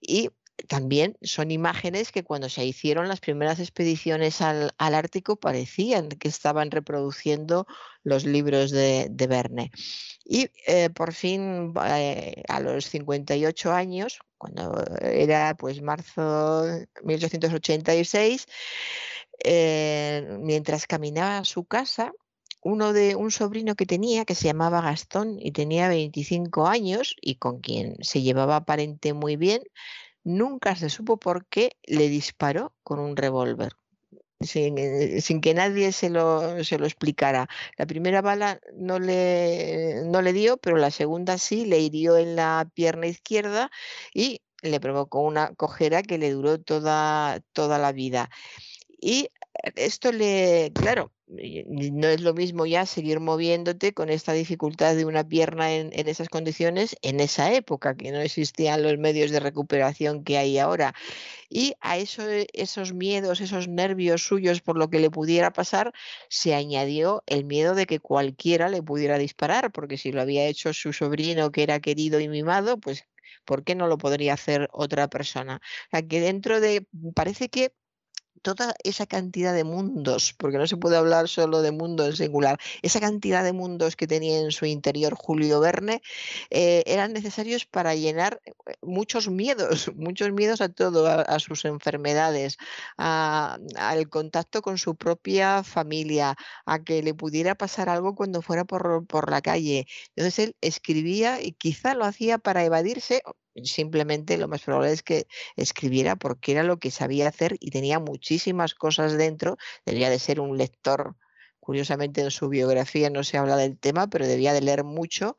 y también son imágenes que cuando se hicieron las primeras expediciones al, Ártico parecían que estaban reproduciendo los libros de, de Verne. Y eh, por fin, eh, a los 58 años, cuando era pues marzo 1886, eh, mientras caminaba a su casa, uno de un sobrino que tenía que se llamaba Gastón y tenía 25 años y con quien se llevaba aparente muy bien, nunca se supo por qué le disparó con un revólver. Sin, eh, sin, que nadie se lo, se lo, explicara. La primera bala no le, no le dio, pero la segunda sí, le hirió en la pierna izquierda y le provocó una cojera que le duró toda, toda la vida. Y esto le, claro, no es lo mismo ya seguir moviéndote con esta dificultad de una pierna en, esas condiciones en esa época, que no existían los medios de recuperación que hay ahora. Y a eso, esos miedos, esos nervios suyos por lo que le pudiera pasar, se añadió el miedo de que cualquiera le pudiera disparar, porque si lo había hecho su sobrino que era querido y mimado, pues ¿por qué no lo podría hacer otra persona? O sea, que dentro de, parece que toda esa cantidad de mundos, porque no se puede hablar solo de mundo en singular, esa cantidad de mundos que tenía en su interior Julio Verne, eh, eran necesarios para llenar eh, muchos miedos, (laughs) muchos miedos a todo, a, sus enfermedades, al contacto con su propia familia, a que le pudiera pasar algo cuando fuera por, por la calle. Entonces él escribía y quizá lo hacía para evadirse, simplemente lo más probable es que escribiera porque era lo que sabía hacer y tenía muchísimas cosas dentro. Debía de ser un lector. Curiosamente en su biografía no se habla del tema, pero debía de leer mucho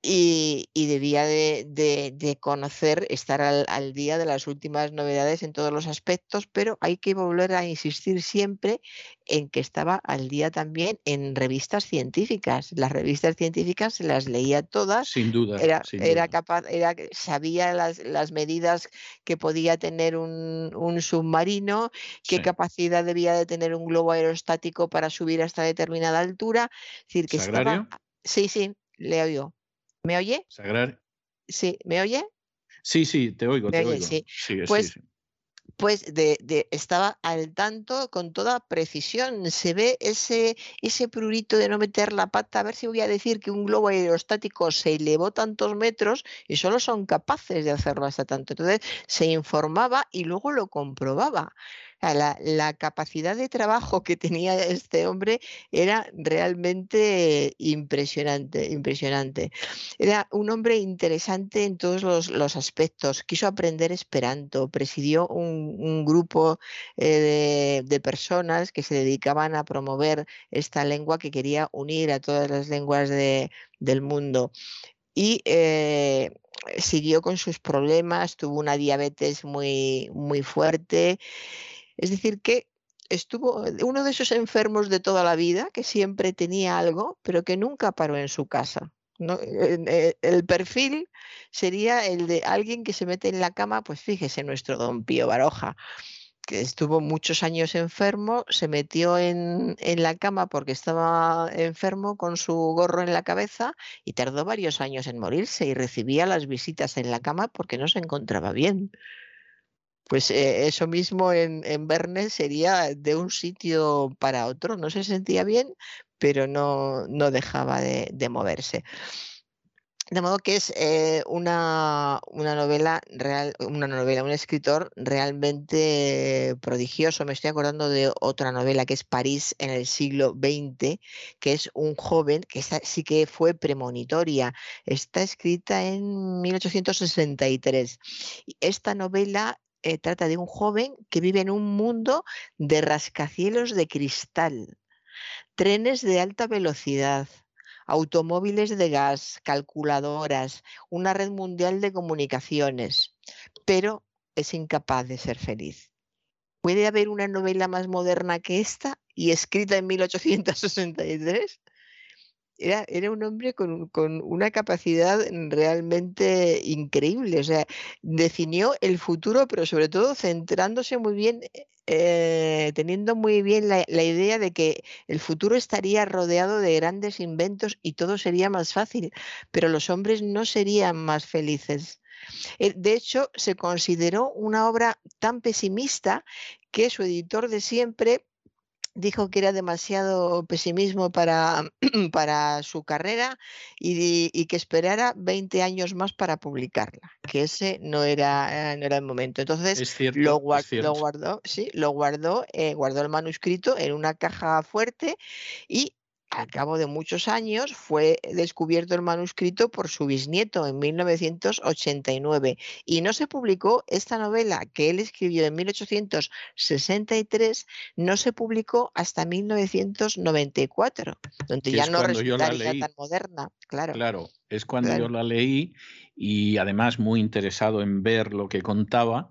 y, y debía de, de, de, conocer, estar al, al, día de las últimas novedades en todos los aspectos, pero hay que volver a insistir siempre en que estaba al día también en revistas científicas. Las revistas científicas se las leía todas. Sin duda. Era, sin era duda. capaz, era, sabía las, las medidas que podía tener un, un submarino, qué sí. capacidad debía de tener un globo aerostático para subir hasta determinada altura. Es decir, que ¿Sagrario? estaba. Sí, sí, le oigo. ¿Me oye? Sagrario. Sí, ¿me oye? Sí, sí, te oigo, ¿Me te oye? oigo. Sí. Sí, pues, sí, sí. pues de, de, estaba al tanto con toda precisión. Se ve ese, ese prurito de no meter la pata. A ver si voy a decir que un globo aerostático se elevó tantos metros y solo son capaces de hacerlo hasta tanto. Entonces se informaba y luego lo comprobaba. La, capacidad de trabajo que tenía este hombre era realmente impresionante. Era un hombre interesante en todos los, aspectos. Quiso aprender esperanto, presidió un, grupo eh, de, personas que se dedicaban a promover esta lengua que quería unir a todas las lenguas de, del mundo. Y eh, siguió con sus problemas, tuvo una diabetes muy, muy fuerte es decir, que estuvo uno de esos enfermos de toda la vida, que siempre tenía algo, pero que nunca paró en su casa. Eh, el perfil sería el de alguien que se mete en la cama, pues fíjese, nuestro don Pío Baroja, que estuvo muchos años enfermo, se metió en, en, la cama porque estaba enfermo con su gorro en la cabeza y tardó varios años en morirse y recibía las visitas en la cama porque no se encontraba bien. Pues eh, eso mismo en, en Verne sería de un sitio para otro. No se sentía bien, pero no, no dejaba de, de moverse. De modo que es eh, una, una novela real, una novela, un escritor realmente prodigioso. Me estoy acordando de otra novela que es París en el siglo XX, que es un joven que sí que fue premonitoria. Está escrita en 1863. Y Esta novela eh, trata de un joven que vive en un mundo de rascacielos de cristal, trenes de alta velocidad automóviles de gas, calculadoras, una red mundial de comunicaciones, pero es incapaz de ser feliz. ¿Puede haber una novela más moderna que esta y escrita en 1863? Era, era un hombre con, con una capacidad realmente increíble. O sea, definió el futuro, pero sobre todo centrándose muy bien eh, teniendo muy bien la, la idea de que el futuro estaría rodeado de grandes inventos y todo sería más fácil, pero los hombres no serían más felices. Eh, De hecho, se consideró una obra tan pesimista que su editor de siempre dijo que era demasiado pesimismo para, (clears throat) para su carrera y, y que esperara 20 años más para publicarla, que ese no era, eh, no era el momento. Entonces cierto, lo, guardó, sí, lo guardó, eh, guardó el manuscrito en una caja fuerte y al cabo de muchos años fue descubierto el manuscrito por su bisnieto en 1989 y no se publicó esta novela que él escribió en 1863, no se publicó hasta 1994, donde ya no resultaría tan moderna, claro. Claro, es cuando yo la leí y además muy interesado en ver lo que contaba.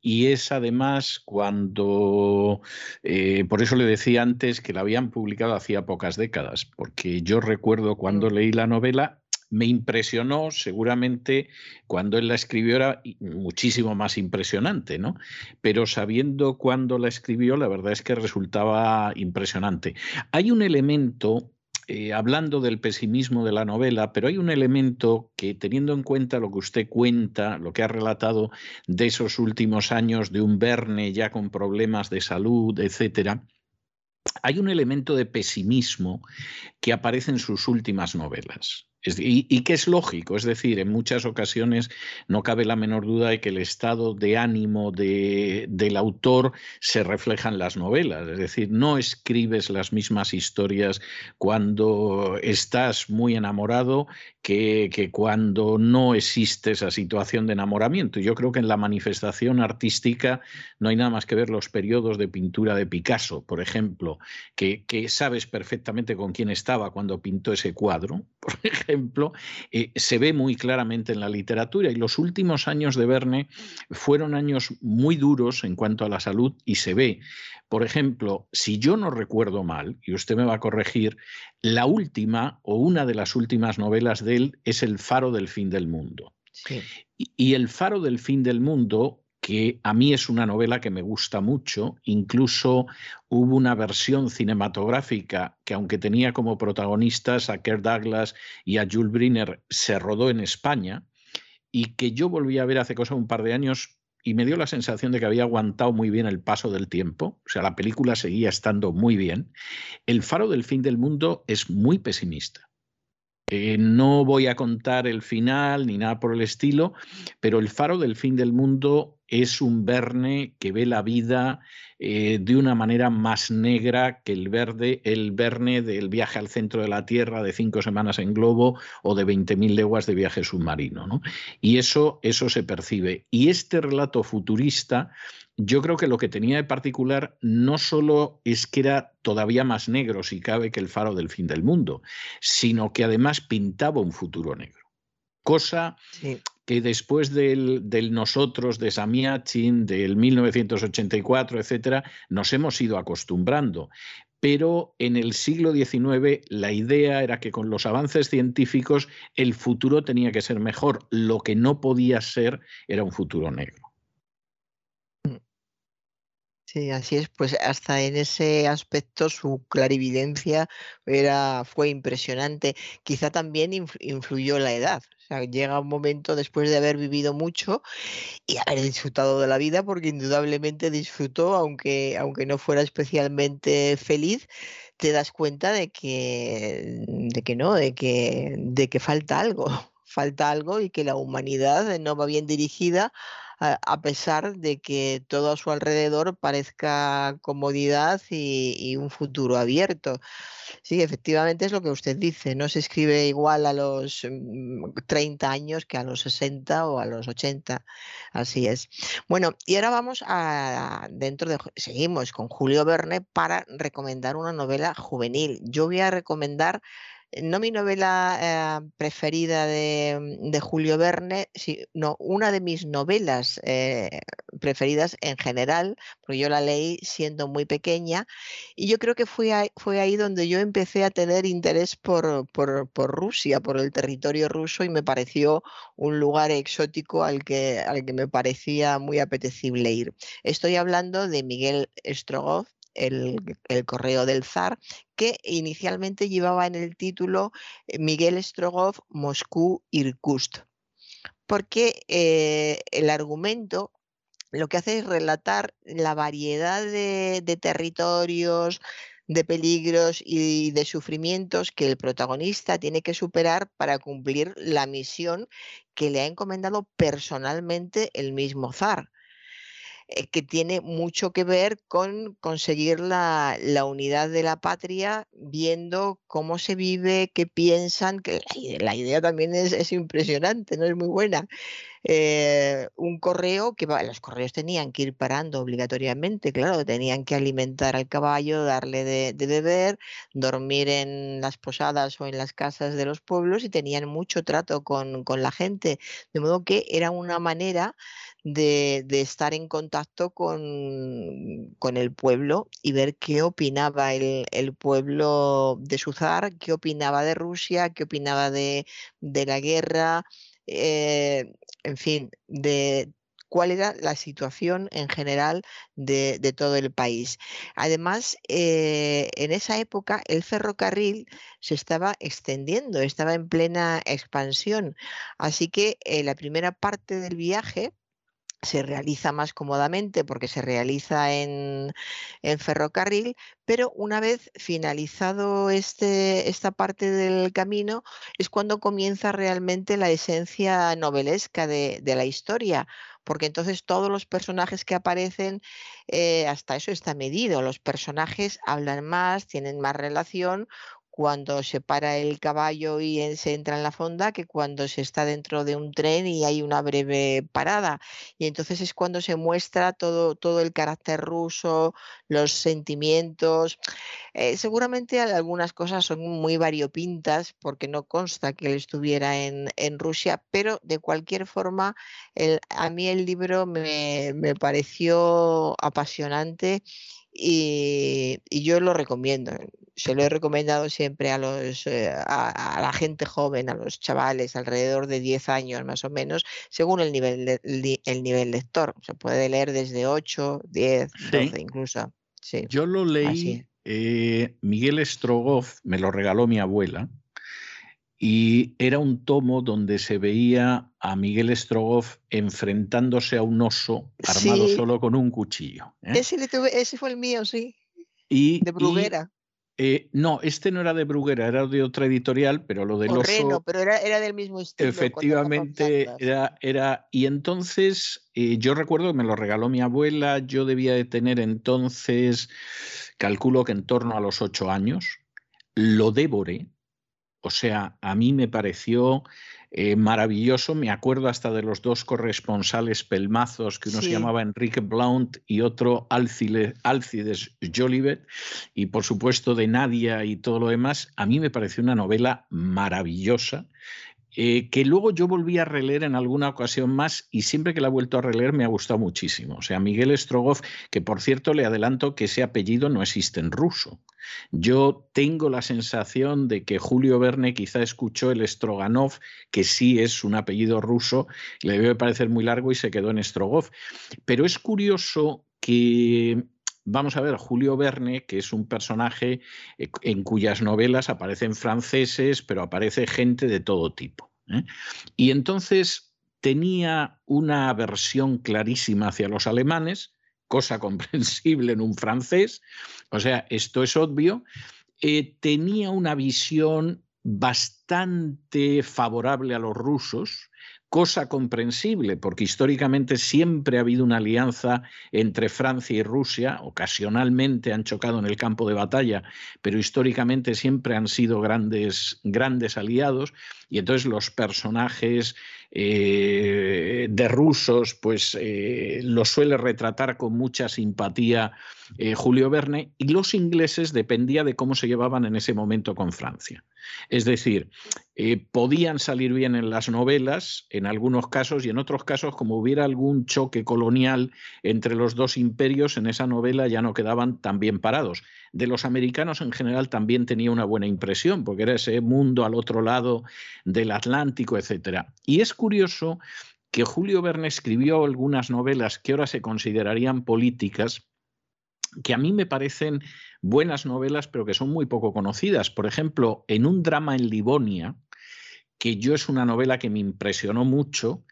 Y es además cuando, eh, por eso le decía antes que la habían publicado hacía pocas décadas, porque yo recuerdo cuando Mm. leí la novela, me impresionó, seguramente cuando él la escribió era muchísimo más impresionante, ¿no? Pero sabiendo cuándo la escribió, la verdad es que resultaba impresionante. Hay un elemento eh, hablando del pesimismo de la novela, pero hay un elemento que, teniendo en cuenta lo que usted cuenta, lo que ha relatado de esos últimos años de un Verne ya con problemas de salud, etcétera, hay un elemento de pesimismo que aparece en sus últimas novelas. Y, que es lógico, es decir, en muchas ocasiones no cabe la menor duda de que el estado de ánimo de- del autor se refleja en las novelas, es decir, no escribes las mismas historias cuando estás muy enamorado que, que cuando no existe esa situación de enamoramiento. Yo creo que en la manifestación artística no hay nada más que ver los periodos de pintura de Picasso, por ejemplo, que, que sabes perfectamente con quién estaba cuando pintó ese cuadro, (laughs) eh, se ve muy claramente en la literatura y los últimos años de Verne fueron años muy duros en cuanto a la salud y se ve. Por ejemplo, si yo no recuerdo mal, y usted me va a corregir, la última o una de las últimas novelas de él es El faro del fin del mundo. Sí. Y El faro del fin del mundo, que a mí es una novela que me gusta mucho, incluso hubo una versión cinematográfica que aunque tenía como protagonistas a Kirk Douglas y a Jules Briner, se rodó en España y que yo volví a ver hace cosa un par de años y me dio la sensación de que había aguantado muy bien el paso del tiempo, o sea, la película seguía estando muy bien. El faro del fin del mundo es muy pesimista. Eh, no voy a contar el final ni nada por el estilo, pero el faro del fin del mundo es un Verne que ve la vida eh, de una manera más negra que el verde, el Verne del viaje al centro de la Tierra de cinco semanas en globo o de 20.000 leguas de viaje submarino. ¿no? Y eso, eso se percibe. Y este relato futurista, yo creo que lo que tenía de particular no solo es que era todavía más negro, si cabe, que el faro del fin del mundo, sino que además pintaba un futuro negro. Cosa Sí. que después del, del nosotros, de Samiachin, del 1984, etcétera, nos hemos ido acostumbrando. Pero en el siglo XIX la idea era que con los avances científicos el futuro tenía que ser mejor. Lo que no podía ser era un futuro negro. Sí, así es. Pues hasta en ese aspecto su clarividencia era, fue impresionante. Quizá también influ- influyó la edad. O sea, llega un momento después de haber vivido mucho y haber disfrutado de la vida, porque indudablemente disfrutó, aunque, aunque no fuera especialmente feliz, te das cuenta de que, de que no, de que, de que falta algo. (laughs) falta algo y que la humanidad no va bien dirigida a, pesar de que todo a su alrededor parezca comodidad y, un futuro abierto. Sí, efectivamente es lo que usted dice, no se escribe igual a los 30 mm, años que a los 60 o a los 80, así es. Bueno, y ahora vamos a, dentro de, seguimos con Julio Verne para recomendar una novela juvenil. Yo voy a recomendar no mi novela eh, preferida mm, de, Julio Verne, sino una de mis novelas eh, preferidas en general, porque yo la leí siendo muy pequeña y yo creo que fue ahí, fue ahí donde yo empecé a tener interés por, por, Rusia, por el territorio ruso y me pareció un lugar exótico al que, al que me parecía muy apetecible ir. Estoy hablando de Miguel Strogoff el, correo del zar, que inicialmente llevaba en el título eh, Miguel Strogoff, Moscú, Irkutsk, porque eh, el argumento lo que hace es relatar la variedad de, de territorios, de peligros y de sufrimientos que el protagonista tiene que superar para cumplir la misión que le ha encomendado personalmente el mismo zar. Eh, que tiene mucho que ver con conseguir la, unidad de la patria, viendo cómo se vive, qué piensan, que la, idea también es, impresionante, no es muy buena. Eh, un correo que los correos tenían que ir parando obligatoriamente, claro, tenían que alimentar al caballo, darle de, beber, dormir en las posadas o en las casas de los pueblos y tenían mucho trato con, con la gente, de modo que era una manera de, estar en contacto con, con, el pueblo y ver qué opinaba el, pueblo de su zar, qué opinaba de Rusia, qué opinaba de, la guerra, eh, en fin, de cuál era la situación en general de, todo el país. Además, eh, en esa época el ferrocarril se estaba extendiendo, estaba en plena expansión. Así que eh, la primera parte del viaje se realiza más cómodamente porque se realiza en, ferrocarril, pero una vez finalizado este, esta parte del camino es cuando comienza realmente la esencia novelesca de, la historia, porque entonces todos los personajes que aparecen, eh, hasta eso está medido, los personajes hablan más, tienen más relación, cuando se para el caballo y se entra en la fonda que cuando se está dentro de un tren y hay una breve parada. Y entonces es cuando se muestra todo, todo el carácter ruso, los sentimientos. Eh, seguramente algunas cosas son muy variopintas porque no consta que él estuviera en, Rusia, pero de cualquier forma a mí el libro me, me pareció apasionante y, yo lo recomiendo. Se lo he recomendado siempre a, los, eh, a, la gente joven, a los chavales, alrededor de 10 años más o menos, según el nivel, el nivel lector. Se puede leer desde 8, 10, 12 incluso. Sí. Yo lo leí, eh, Miguel Strogoff me lo regaló mi abuela y era un tomo donde se veía a Miguel Strogoff enfrentándose a un oso armado solo con un cuchillo. ¿eh? Ese, fue el mío, sí. Y, de Bruguera. Eh, no, este no era de Bruguera, era de otra editorial, pero lo del oso. pero era, del mismo estilo. Efectivamente, era, era. Y entonces, eh, yo recuerdo que me lo regaló mi abuela, yo debía de tener entonces, calculo que en torno a los ocho años, lo devoré o sea, a mí me pareció eh, maravilloso. Me acuerdo hasta de los dos corresponsales pelmazos, que uno se llamaba Enrique Blount y otro Alcides Jolivet, y por supuesto de Nadia y todo lo demás. A mí me pareció una novela maravillosa eh, que luego yo volví a releer en alguna ocasión más y siempre que la he vuelto a releer me ha gustado muchísimo. O sea, Miguel Strogoff, que por cierto le adelanto que ese apellido no existe en ruso. Yo tengo la sensación de que Julio Verne quizá escuchó el Stroganov, que sí es un apellido ruso, le debe parecer muy largo y se quedó en Strogoff. Pero es curioso que vamos a ver, Julio Verne, que es un personaje eh, en cuyas novelas aparecen franceses, pero aparece gente de todo tipo. ¿eh? Y entonces tenía una aversión clarísima hacia los alemanes, cosa (laughs) comprensible en un francés, o sea, esto es obvio, eh, tenía una visión bastante favorable a los rusos, cosa comprensible, porque históricamente siempre ha habido una alianza entre Francia y Rusia, ocasionalmente han chocado en el campo de batalla, pero históricamente siempre han sido grandes, grandes aliados, y entonces los personajes eh, de rusos, pues eh, los suele retratar con mucha simpatía eh, Julio Verne, y los ingleses dependía de cómo se llevaban en ese momento con Francia. Es decir, podían salir bien en las novelas, en algunos casos, y en otros casos, como hubiera algún choque colonial entre los dos imperios, en esa novela ya no quedaban tan bien parados. De los americanos en general también tenía una buena impresión, porque era ese mundo al otro lado del Atlántico, etc. Y es curioso que Julio Verne escribió algunas novelas que ahora se considerarían políticas, que a mí me parecen buenas novelas, pero que son muy poco conocidas. Por ejemplo, en un drama en Livonia, que yo es una novela que me impresionó mucho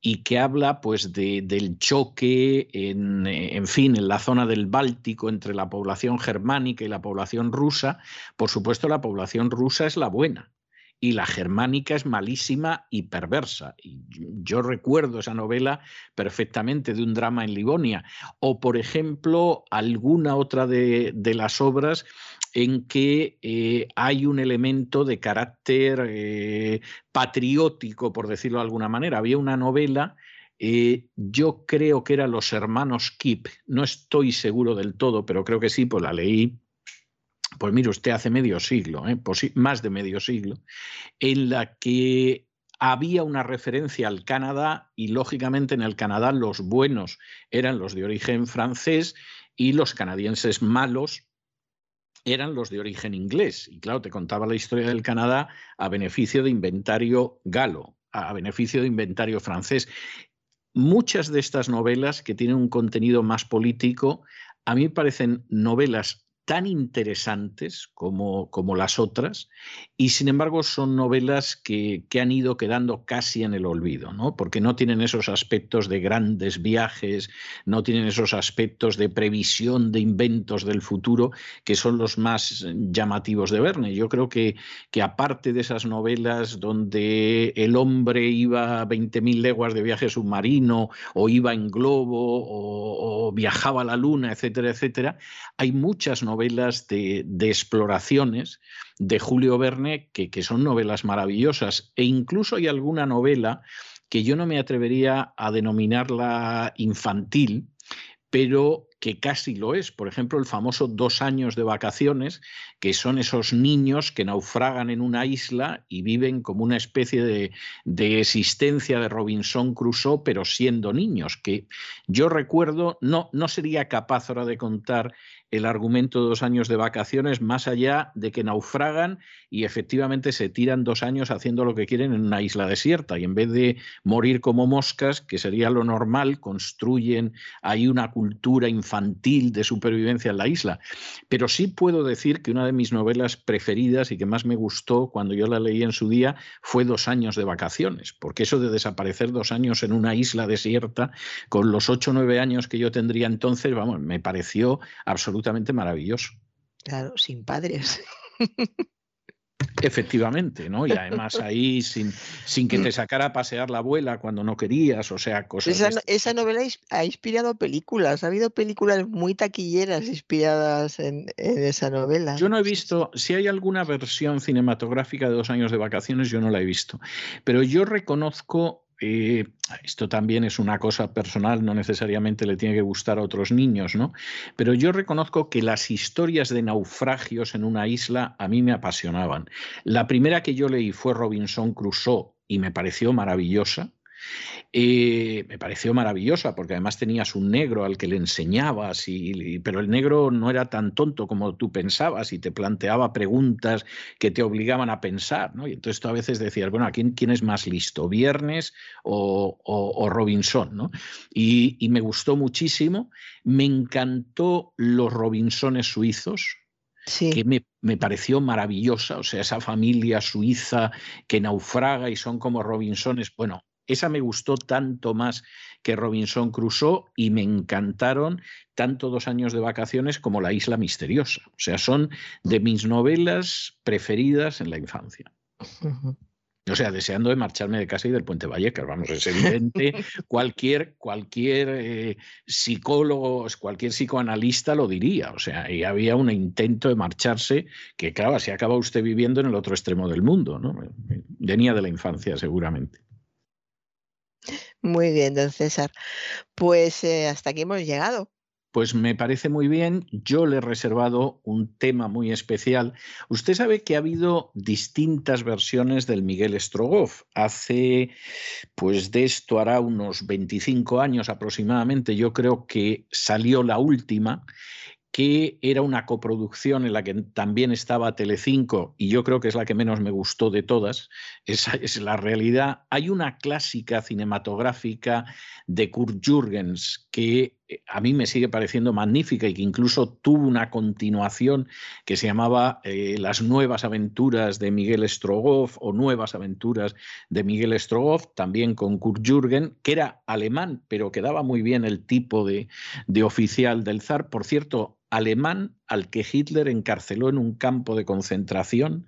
y que habla pues de, del choque en, en, fin en la zona del Báltico entre la población germánica y la población rusa por supuesto la población rusa es la buena y la germánica es malísima y perversa. Y yo recuerdo esa novela perfectamente de un drama en Livonia. O, por ejemplo, alguna otra de, las obras en que eh, hay un elemento de carácter eh, patriótico, por decirlo de alguna manera. Había una novela eh, yo creo que era Los Hermanos Kip, no estoy seguro del todo, pero creo que sí, pues la leí pues mire usted, hace medio siglo, ¿eh? más de medio siglo, en la que había una referencia al Canadá y lógicamente en el Canadá los buenos eran los de origen francés y los canadienses malos eran los de origen inglés. Y claro, te contaba la historia del Canadá a beneficio de inventario galo, a beneficio de inventario francés. Muchas de estas novelas que tienen un contenido más político, a mí parecen novelas tan interesantes como, como, las otras y sin embargo son novelas que, que, han ido quedando casi en el olvido, ¿no? porque no tienen esos aspectos de grandes viajes, no tienen esos aspectos de previsión de inventos del futuro que son los más llamativos de Verne. Yo creo que, que aparte de esas novelas donde el hombre iba a 20.000 leguas de viaje submarino o iba en globo o, o viajaba a la luna, etcétera, etcétera, hay muchas novelas novelas de, exploraciones de Julio Verne, que, que son novelas maravillosas, e incluso hay alguna novela que yo no me atrevería a denominarla infantil, pero que casi lo es. Por ejemplo, el famoso dos años de vacaciones, que son esos niños que naufragan en una isla y viven como una especie de, de existencia de Robinson Crusoe, pero siendo niños, que yo recuerdo, no, no sería capaz ahora de contar el argumento de dos años de vacaciones, más allá de que naufragan y efectivamente se tiran dos años haciendo lo que quieren en una isla desierta y en vez de morir como moscas, que sería lo normal, construyen ahí una cultura infantil de supervivencia en la isla. Pero sí puedo decir que una de mis novelas preferidas y que más me gustó cuando yo la leí en su día fue Dos años de vacaciones, porque eso de desaparecer dos años en una isla desierta, con los ocho o nueve años que yo tendría entonces, vamos, me pareció absolutamente maravilloso. Claro, sin padres. Efectivamente, ¿no? Y además ahí sin, sin que te sacara a pasear la abuela cuando no querías, o sea, cosas. Esa, esa novela ha inspirado películas, ha habido películas muy taquilleras inspiradas en, en, esa novela. Yo no he visto, si hay alguna versión cinematográfica de dos años de vacaciones, yo no la he visto, pero yo reconozco eh, esto también es una cosa personal, no necesariamente le tiene que gustar a otros niños, ¿no? Pero yo reconozco que las historias de naufragios en una isla a mí me apasionaban. La primera que yo leí fue Robinson Crusoe y me pareció maravillosa. Eh, me pareció maravillosa porque además tenías un negro al que le enseñabas, y, pero el negro no era tan tonto como tú pensabas y te planteaba preguntas que te obligaban a pensar. ¿no? Y entonces tú a veces decías, bueno, ¿quién, quién es más listo, Viernes o, o, o Robinson? ¿no? Y, y me gustó muchísimo. Me encantó los Robinsones suizos, Sí. que me, me, pareció maravillosa, o sea, esa familia suiza que naufraga y son como Robinsones, bueno, esa me gustó tanto más que Robinson Crusoe y me encantaron tanto Dos años de vacaciones como La isla misteriosa. O sea, son de mis novelas preferidas en la infancia. O sea, deseando de marcharme de casa y del Puente Vallecas, vamos, es evidente, (laughs) cualquier, cualquier eh, psicólogo, cualquier psicoanalista lo diría, o sea, y había un intento de marcharse que, claro, se acaba usted viviendo en el otro extremo del mundo, ¿no? Venía de la infancia, seguramente. Muy bien, don César. Pues eh, hasta aquí hemos llegado. Pues me parece muy bien. Yo le he reservado un tema muy especial. Usted sabe que ha habido distintas versiones del Miguel Strogoff. Hace, pues de esto hará unos 25 años aproximadamente, yo creo que salió la última que era una coproducción en la que también estaba Telecinco y yo creo que es la que menos me gustó de todas, esa es la realidad. Hay una clásica cinematográfica de Kurt Jürgens que a mí me sigue pareciendo magnífica y que incluso tuvo una continuación que se llamaba eh, Las nuevas aventuras de Miguel Strogoff o Nuevas aventuras de Miguel Strogoff, también con Kurt Jürgen, que era alemán, pero que daba muy bien el tipo de oficial del zar. Por cierto, alemán al que Hitler encarceló en un campo de concentración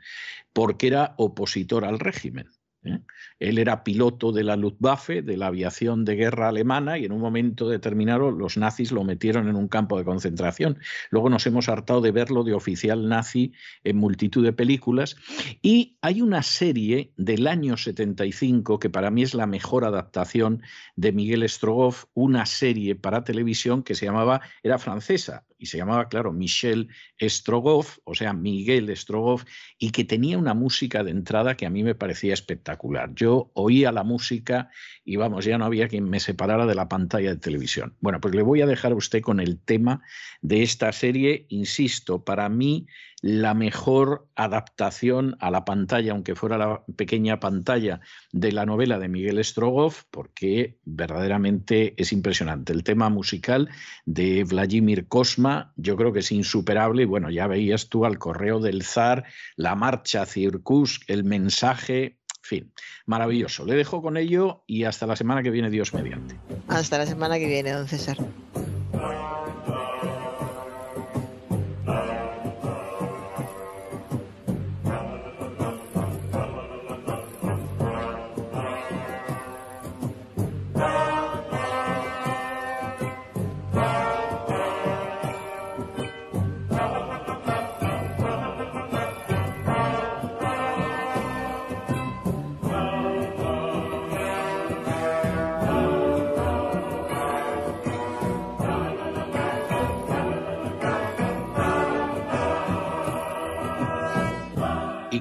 porque era opositor al régimen. ¿Eh? Él era piloto de la Luftwaffe, de la aviación de guerra alemana, y en un momento determinado los nazis lo metieron en un campo de concentración. Luego nos hemos hartado de verlo de oficial nazi en multitud de películas. Y hay una serie del año 75 que para mí es la mejor adaptación de Miguel Strogoff, una serie para televisión que se llamaba, era francesa, y se llamaba, claro, Michel Strogoff, o sea, Miguel Strogoff, y que tenía una música de entrada que a mí me parecía espectacular. Yo oía la música y vamos, ya no había quien me separara de la pantalla de televisión. Bueno, pues le voy a dejar a usted con el tema de esta serie, insisto, para mí la mejor adaptación a la pantalla, aunque fuera la pequeña pantalla de la novela de Miguel Strogoff, porque verdaderamente es impresionante. El tema musical de Vladimir Kosma yo creo que es insuperable y bueno, ya veías tú al correo del zar, la marcha Circus, el mensaje, en fin, maravilloso. Le dejo con ello y hasta la semana que viene, Dios mediante. Hasta la semana que viene, don César.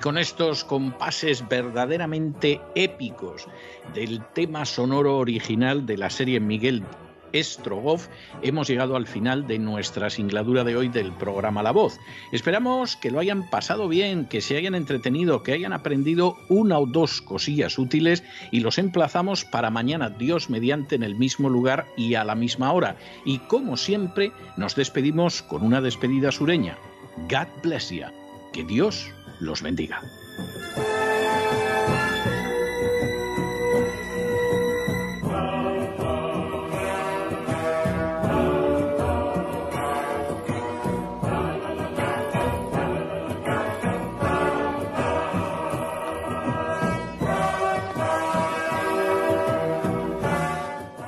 Con estos compases verdaderamente épicos del tema sonoro original de la serie Miguel Strogoff, hemos llegado al final de nuestra singladura de hoy del programa La Voz. Esperamos que lo hayan pasado bien, que se hayan entretenido, que hayan aprendido una o dos cosillas útiles y los emplazamos para mañana, Dios mediante, en el mismo lugar y a la misma hora. Y como siempre, nos despedimos con una despedida sureña. God bless you. Que Dios los bendiga.